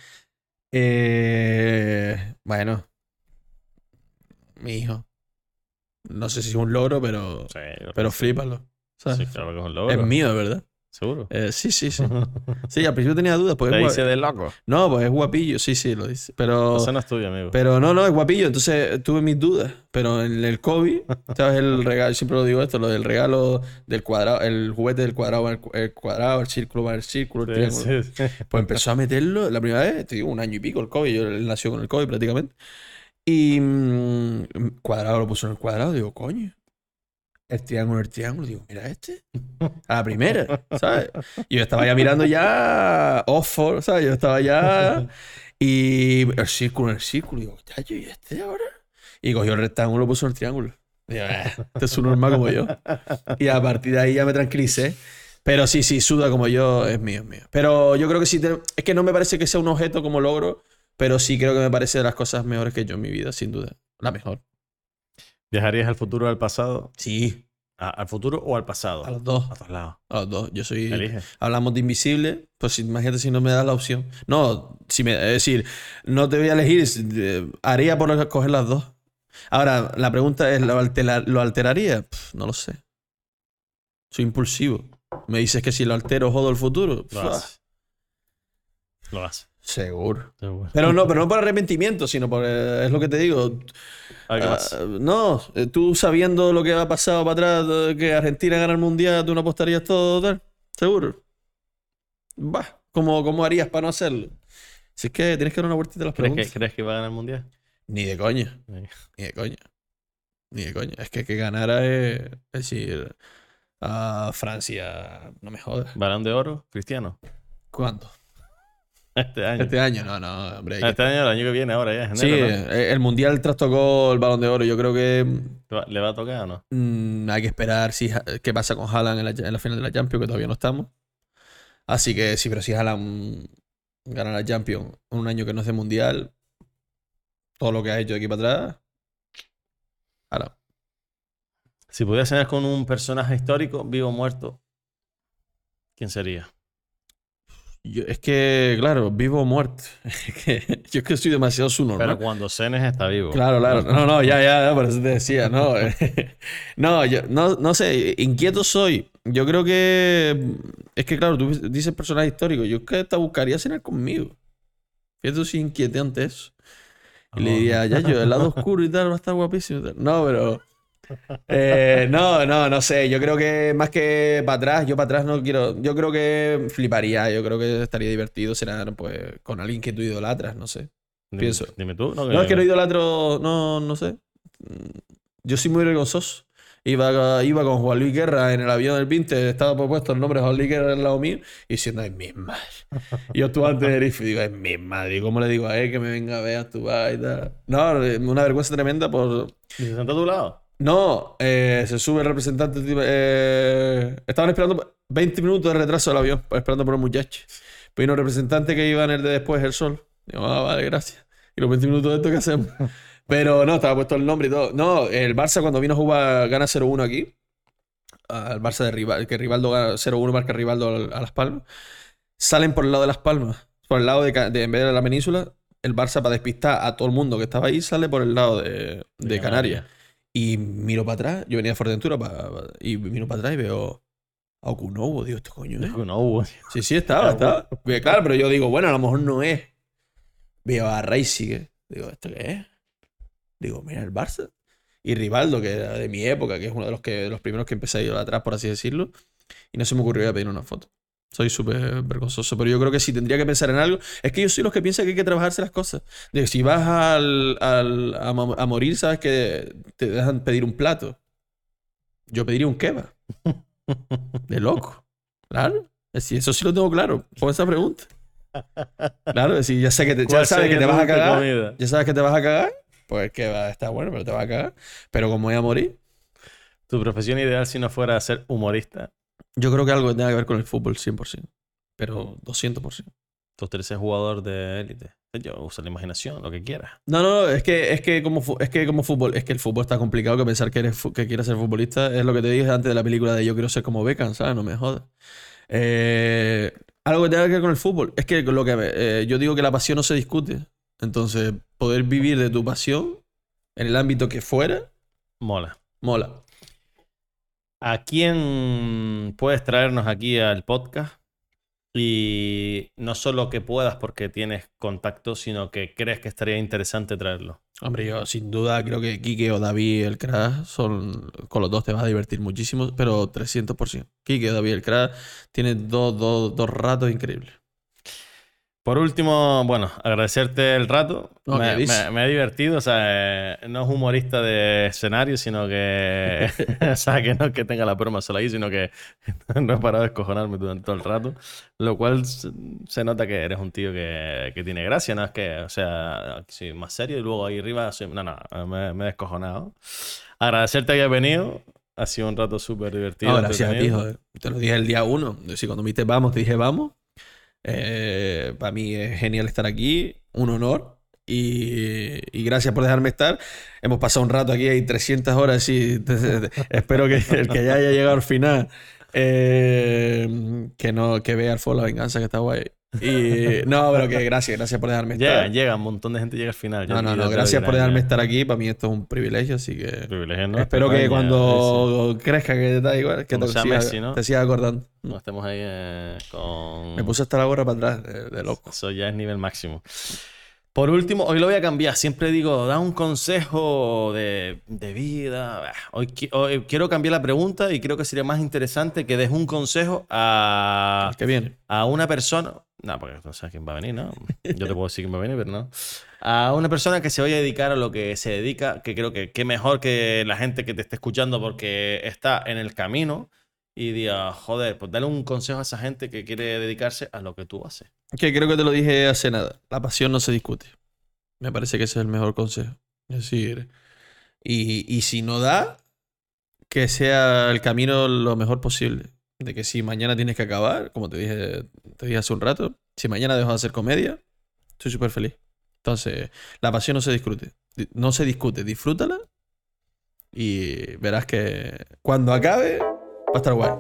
Eh, bueno. Mi hijo. No sé si es un logro, pero. Sí, Pero. ¿sabes? Sí, claro que es un logro. es mío, de verdad. Seguro. Eh, sí, sí, sí. Sí, al principio tenía dudas. Porque Te gua- de loco. No, pues es guapillo. Sí, sí, lo dice. Pero. Eso no es tuyo, amigo. Pero no, no, es guapillo. Entonces tuve mis dudas. Pero en el COVID, ¿sabes? El regalo, siempre lo digo esto, lo del regalo del cuadrado, el juguete del cuadrado cu- el cuadrado, el círculo al círculo, el triángulo. sí, sí. Pues empezó a meterlo la primera vez, te digo, un año y pico el COVID. Yo, él nació con el COVID prácticamente. Y mm, cuadrado lo puso en el cuadrado. Digo, coño. El triángulo, el triángulo. Digo, mira este. A la primera, ¿sabes? Y yo estaba ya mirando ya Oxford, ¿sabes? Yo estaba ya. Y el círculo, el círculo. Digo, chacho, ¿y este ahora? Y cogió el rectángulo puso el triángulo. Digo, "Eh, este es un normal como yo. Y a partir de ahí ya me tranquilicé. Pero sí, sí, suda como yo, es mío, es mío. Pero yo creo que sí, es que no me parece que sea un objeto como logro, pero sí creo que me parece de las cosas mejores que hecho en mi vida, sin duda. La mejor. ¿Viajarías al futuro o al pasado? Sí, ¿A- ¿Al futuro o al pasado? a los dos. A todos lados. A los dos. Yo soy. Elige. Hablamos de invisible, pues imagínate si no me das la opción. No, si me, es decir, no te voy a elegir, eh, haría por coger las dos. Ahora, la pregunta es, ¿lo, altera- ¿lo alteraría? No lo sé. Soy impulsivo. Me dices que si lo altero jodo el futuro. Lo haces. Lo haces. Seguro. Seguro. Pero no, pero no por arrepentimiento, sino por, eh, es lo que te digo. Ah, no, eh, tú sabiendo lo que ha pasado para atrás, eh, que Argentina gana el mundial, tú no apostarías todo, tal. Seguro. Va, ¿cómo, ¿cómo harías para no hacerlo? Si es que tienes que dar una vueltita a las ¿Crees preguntas. que, ¿Crees que va a ganar el mundial? Ni de coña, ni de coña. Ni de coña. Es que que ganara es, es decir, a Francia, no me jodas. ¿Balón de oro? ¿Cristiano? ¿Cuándo? Este año. Este año, no, no, hombre. que- Este año, el año que viene, ahora ya, Sí, eh, el mundial trastocó el balón de oro. Yo creo que ¿Le va- ¿Le va a tocar o no? Mm, hay que esperar si, qué pasa con Haaland en la, en la final de la Champions, que todavía no estamos. Así que sí, pero si Haaland gana la Champions en un año que no es de mundial, todo lo que ha hecho de aquí para atrás. Ahora, Si pudieras cenar con un personaje histórico, vivo o muerto, ¿quién sería? Yo- es que, claro, vivo o muerto. Es que yo es que soy demasiado su Pero cuando cenes está vivo. Claro, claro. No, no, ya, ya, ya, por eso te decía, no. No, yo no, no sé, inquieto soy. Yo creo que. Es que, claro, tú dices personaje histórico. Yo es que hasta buscaría cenar conmigo. Fíjate si inquieté ante eso. Y le Oh. diría, ya yo, el lado oscuro y tal, va a estar guapísimo. y tal. No, pero. Eh, no, no, no sé. Yo creo que más que para atrás, yo para atrás no quiero. Yo creo que fliparía. Yo creo que estaría divertido cenar pues, con alguien que tú idolatras, no sé. Dime- pienso. Dime tú. No, No, es que no idolatro, no, no sé. Mm, Yo soy muy vergonzoso. Iba, iba con Juan Luis Guerra en el avión del Pinte, estaba puesto el nombre de Juan Luis Guerra al lado mío, y diciendo, es mi madre. Y yo estuve antes de Tenerife y digo, es mi madre. ¿Y cómo le digo a él que me venga a ver a tu y tal? No, una vergüenza tremenda por... ¿Y se sentó a tu lado? No, eh, se sube el representante. eh, estaban esperando 20 minutos de retraso del avión, esperando por un muchacho. Pues vino el representante que iba en el de después, el sol. Digo, ah, vale, gracias. ¿Y los 20 minutos de esto qué hacemos? Pero no, estaba puesto el nombre y todo. No, el Barça cuando vino a jugar gana 0-1 aquí. Al Barça de Rival, que Rivaldo gana 0-1, marca Rivaldo al- a Las Palmas. Salen por el lado de Las Palmas. Por el lado de, de- en vez de la península, el Barça para despistar a todo el mundo que estaba ahí sale por el lado De Canarias. Y miro para atrás, yo venía de Fuerteventura pa- pa- y miro para atrás y veo a Okunobo, digo, este coño hubo. Sí, sí, estaba, estaba. Claro, pero yo digo, bueno, a lo mejor no es. Veo a Reisigue. Digo, ¿esto qué es? Digo, mira, el Barça. Y Rivaldo, que era de mi época, que es uno de los, que, de los primeros que empecé a ir atrás, por así decirlo. Y no se me ocurrió ir a pedir una foto. Soy súper vergonzoso, pero yo creo que si tendría que pensar en algo, es que yo soy los que piensan que hay que trabajarse las cosas. De si vas al, al- a, a morir, sabes que te dejan pedir un plato. Yo pediría un kebab. De loco. Claro. Eso sí lo tengo claro. Por esa pregunta. Claro, si ya sé que te, ya ¿Cuál sabes que te vas a cagar, comida? ya sabes que te vas a cagar, pues que va a estar bueno, pero te vas a cagar. Pero como voy a morir, Tu profesión ideal si no fuera ser humorista. Yo creo que algo que tenga que ver con el fútbol 100%. Pero 200%. Tú eres ser jugador de élite. Yo usa la imaginación, lo que quieras. No, no, es que, es que como es que como fútbol, es que el fútbol está complicado que pensar que eres que quieres ser futbolista. Es lo que te dije antes de la película de Yo quiero ser como Beckham, ¿sabes? No me jodas. Eh, algo que tenga que ver con el fútbol. Es que lo que eh, yo digo que la pasión no se discute. Entonces, poder vivir de tu pasión en el ámbito que fuera, Mola. mola. ¿A quién puedes traernos aquí al podcast? Y no solo que puedas porque tienes contacto, sino que crees que estaría interesante traerlo. Hombre, yo sin duda creo que Quique o David el crack son. Con los dos te vas a divertir muchísimo, pero 300%. Quique o David el crack tienen dos, dos, dos ratos increíbles. Por último, bueno, agradecerte el rato. No, me, me- me he divertido, o sea, eh, no es humorista de escenario, sino que, o sea, que no es que tenga la broma solo ahí, sino que no he parado de escojonarme durante todo el rato, lo cual se, nota que eres un tío que, que tiene gracia, no es que, o sea, soy más serio y luego ahí arriba, soy- no, no, me, me he descojonado. Agradecerte que hayas venido, ha sido un rato súper divertido. No, gracias a ti, joder. Te lo dije el día uno. Es decir, cuando me dijiste vamos, te dije vamos. Eh, para mí es genial estar aquí, un honor. Y, gracias por dejarme estar. Hemos pasado un rato aquí, hay 300 horas y espero que el que ya haya llegado al final, eh, que no que vea el fuego la venganza, que está guay. Y no, pero que gracias, gracias por dejarme Llega, estar. llega, un montón de gente llega al final. No, no, no, gracias por dejarme estar aquí. Para mí esto es un privilegio, así que Privilegio espero que cuando crezca que te da igual, que te sea siga, Messi, ¿no? te siga acordando. No estemos ahí eh, con. Me puse hasta la gorra para atrás, de, loco. Eso ya es nivel máximo. Por último, hoy lo voy a cambiar. Siempre digo, da un consejo de, de vida. Hoy, qui- hoy quiero cambiar la pregunta y creo que sería más interesante que des un consejo a, que viene. a una persona. No, porque no sé quién va a venir, ¿no? Yo te puedo decir quién va a venir, pero no. A una persona que se vaya a dedicar a lo que se dedica, que creo que qué mejor que la gente que te esté escuchando porque está en el camino y diga, joder, pues dale un consejo a esa gente que quiere dedicarse a lo que tú haces. Que creo que te lo dije hace nada. La pasión no se discute. Me parece que ese es el mejor consejo. Es decir, y, y si no da, que sea el camino lo mejor posible. De que si mañana tienes que acabar, como te dije, te dije hace un rato, si mañana dejo de hacer comedia, estoy súper feliz. Entonces, la pasión no se discute. Di- No se discute, disfrútala y verás que cuando acabe va a estar guay.